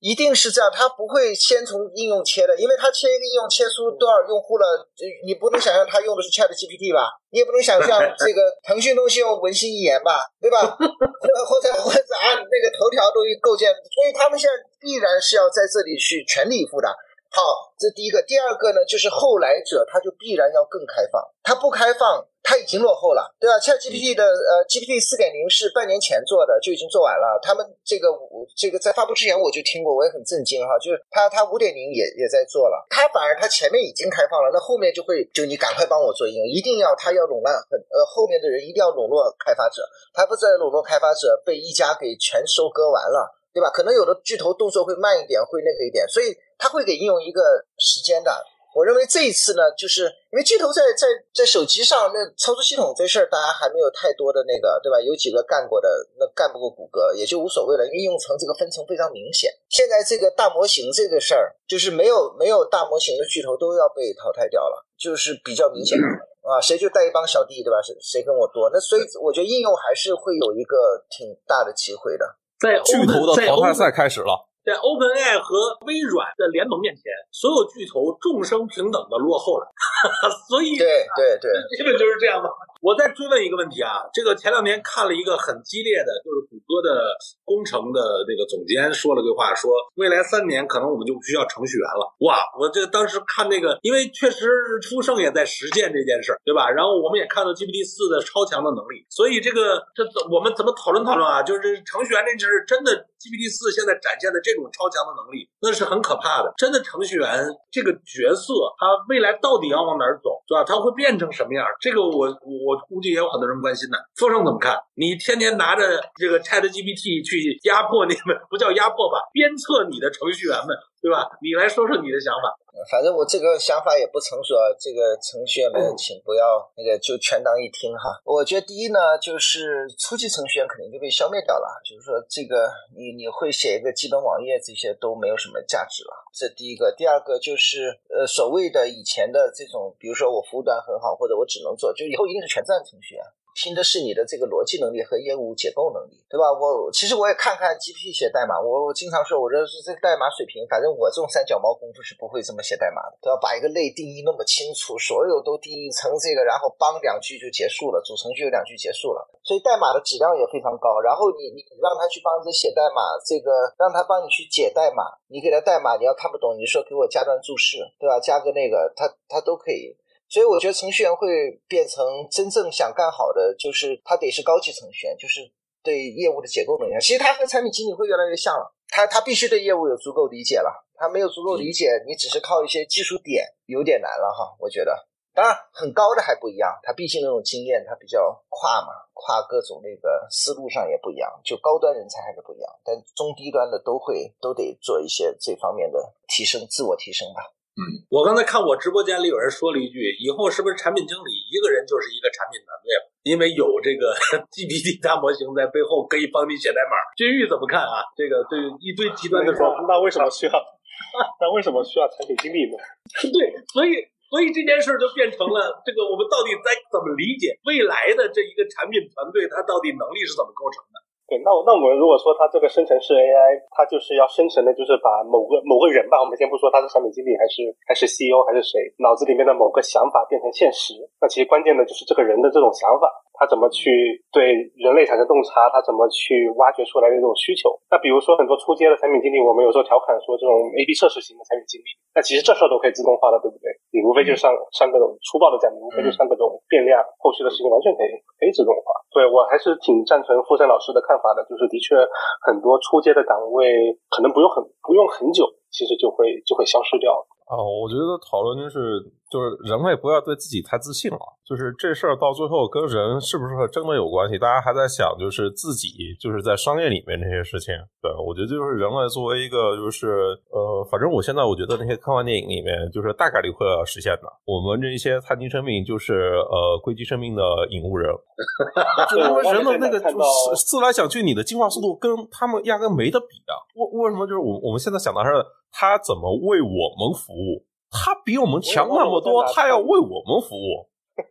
一定是这样，他不会先从应用切的，因为他切一个应用切出多少用户了，你不能想象他用的是 Chat GPT 吧？你也不能想象这个腾讯东西用文心一言吧？*laughs* 对吧？或者或者按那个头条都构建，所以他们现在必然是要在这里去全力以赴的。好，这第一个，第二个呢，就是后来者他就必然要更开放，他不开放，他已经落后了，对吧？Chat GPT 的呃 GPT 四点零是半年前做的，就已经做完了。他们这个这个在发布之前我就听过，我也很震惊哈，就是它它五点零也也在做了，它反而它前面已经开放了，那后面就会就你赶快帮我做应用，一定要它要垄断很呃后面的人一定要笼络开发者，他不在笼络开发者被一家给全收割完了，对吧？可能有的巨头动作会慢一点，会那个一点，所以。他会给应用一个时间的。我认为这一次呢，就是因为巨头在在在手机上那操作系统这事儿，大家还没有太多的那个，对吧？有几个干过的，那干不过谷歌也就无所谓了。应用层这个分层非常明显。现在这个大模型这个事儿，就是没有没有大模型的巨头都要被淘汰掉了，就是比较明显啊。谁就带一帮小弟，对吧？谁谁跟我多？那所以我觉得应用还是会有一个挺大的机会的。在巨头的淘汰赛开始了。在 OpenAI 和微软的联盟面前，所有巨头众生平等的落后了，*laughs* 所以对对对，基本就是这样吧。我再追问一个问题啊，这个前两天看了一个很激烈的，就是谷歌的工程的那个总监说了句话，说未来三年可能我们就不需要程序员了。哇，我这当时看那个，因为确实出生也在实践这件事儿，对吧？然后我们也看到 GPT 四的超强的能力，所以这个这我们怎么讨论讨论啊？就是程序员这是真的 GPT 四现在展现的这。种超强的能力，那是很可怕的。真的程序员这个角色，他未来到底要往哪儿走，对吧？他会变成什么样？这个我我我估计也有很多人关心的。丰盛怎么看？你天天拿着这个 Chat GPT 去压迫你们，不叫压迫吧？鞭策你的程序员们对吧？你来说说你的想法。反正我这个想法也不成熟啊，这个程序员们请不要那个就全当一听哈。我觉得第一呢，就是初级程序员肯定就被消灭掉了，就是说这个你你会写一个基本网页，这些都没有什么价值了。这第一个，第二个就是呃所谓的以前的这种，比如说我服务端很好，或者我只能做，就以后一定是全站程序员。拼的是你的这个逻辑能力和业务解构能力，对吧？我其实我也看看 GPT 写代码，我我经常说，我这是这代码水平，反正我这种三脚猫功夫是不会这么写代码的，对吧？把一个类定义那么清楚，所有都定义成这个，然后帮两句就结束了，主程序有两句结束了，所以代码的质量也非常高。然后你你你让他去帮着写代码，这个让他帮你去解代码，你给他代码，你要看不懂，你说给我加段注释，对吧？加个那个，他他都可以。所以我觉得程序员会变成真正想干好的，就是他得是高级程序员，就是对业务的结构能力。其实他和产品经理会越来越像了，他他必须对业务有足够理解了，他没有足够理解，你只是靠一些技术点，有点难了哈。我觉得，当然很高的还不一样，他毕竟那种经验他比较跨嘛，跨各种那个思路上也不一样，就高端人才还是不一样，但中低端的都会都得做一些这方面的提升，自我提升吧。嗯，我刚才看我直播间里有人说了一句，以后是不是产品经理一个人就是一个产品团队了？因为有这个 *laughs* GPT 大模型在背后可以帮你写代码。君玉怎么看啊？这个对一堆极端的说，那为什么需要？*laughs* 那为什么需要产品经理呢？*laughs* 对，所以所以这件事就变成了这个，我们到底在怎么理解未来的这一个产品团队，它到底能力是怎么构成的？对，那那我们如果说它这个生成式 AI，它就是要生成的，就是把某个某个人吧，我们先不说他是产品经理还是还是 CEO 还是谁，脑子里面的某个想法变成现实，那其实关键的就是这个人的这种想法。他怎么去对人类产生洞察？他怎么去挖掘出来的这种需求？那比如说很多初阶的产品经理，我们有时候调侃说这种 A/B 测试型的产品经理，那其实这事儿都可以自动化的，对不对？你无非就上上各种粗暴的讲，你无非就上各种变量，后续的事情完全可以可以自动化。对我还是挺赞成傅山老师的看法的，就是的确很多初阶的岗位可能不用很不用很久，其实就会就会消失掉了。哦，我觉得讨论就是，就是人类不要对自己太自信了。就是这事儿到最后跟人是不是真的有关系？大家还在想，就是自己就是在商业里面这些事情。对我觉得就是人类作为一个，就是呃，反正我现在我觉得那些科幻电影里面，就是大概率会要实现的。我们这一些碳基生命，就是呃硅基生命的引物人，*laughs* 因为人的那个就是思来想去，你的进化速度跟他们压根没得比啊。为为什么就是我我们现在想的是？他怎么为我们服务？他比我们强那么多，他要为我们服务，*laughs*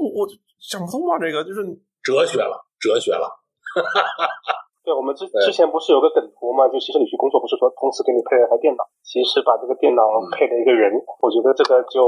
我我想不通啊！这个就是哲学了，哲学了。对，我们之之前不是有个梗图嘛？就其实你去工作，不是说同时给你配了台电脑，其实把这个电脑配了一个人。我觉得这个就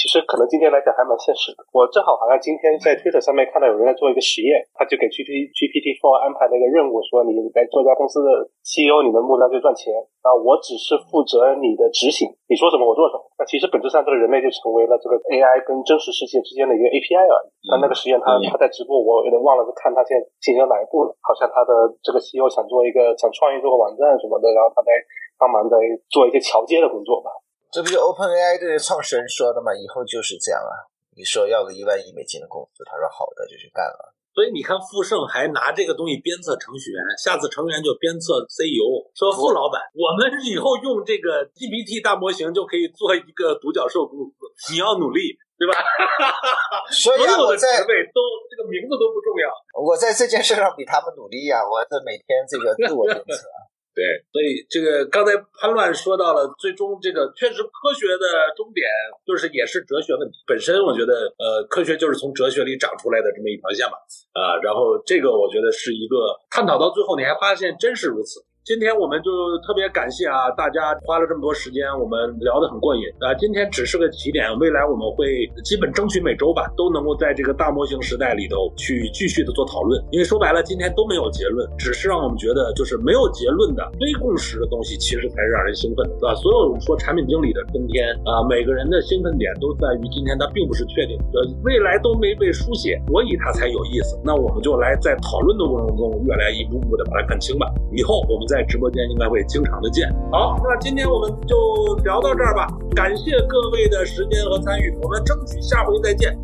其实可能今天来讲还蛮现实的。我正好好像今天在推特上面看到有人在做一个实验，他就给 G P G P T Four 安排了一个任务，说你来做一家公司的 C E O，你的目标就赚钱啊，我只是负责你的执行，你说什么我做什么。那其实本质上这个人类就成为了这个 A I 跟真实世界之间的一个 A P I 而已。但那个实验他他在直播，我有点忘了，是看他现在进行到哪一步了，好像他的。这个 CEO 想做一个想创业做个网站什么的，然后他在帮忙在做一些桥接的工作吧。这不就 OpenAI 这些创始人说的吗？以后就是这样啊！你说要个一万亿美金的公司，他说好的就去干了。所以你看，富盛还拿这个东西鞭策程序员，下次程序员就鞭策 CEO，说傅老板，我们以后用这个 GPT 大模型就可以做一个独角兽公司，你要努力。对吧？*laughs* 所以我在职位都这个名字都不重要。我在这件事上比他们努力呀！我这每天这个自我鞭策。对，所以这个刚才潘乱说到了，最终这个确实科学的终点就是也是哲学问题本身。我觉得，呃，科学就是从哲学里长出来的这么一条线嘛。啊，然后这个我觉得是一个探讨到最后，你还发现真是如此。今天我们就特别感谢啊，大家花了这么多时间，我们聊得很过瘾啊。今天只是个起点，未来我们会基本争取每周吧，都能够在这个大模型时代里头去继续的做讨论。因为说白了，今天都没有结论，只是让我们觉得就是没有结论的非共识的东西，其实才是让人兴奋的，对吧？所有说产品经理的春天啊，每个人的兴奋点都在于今天它并不是确定，呃，未来都没被书写，所以它才有意思。那我们就来在讨论的过程中，越来一步步的把它看清吧。以后我们再。在直播间应该会经常的见。好，那今天我们就聊到这儿吧。感谢各位的时间和参与，我们争取下回再见。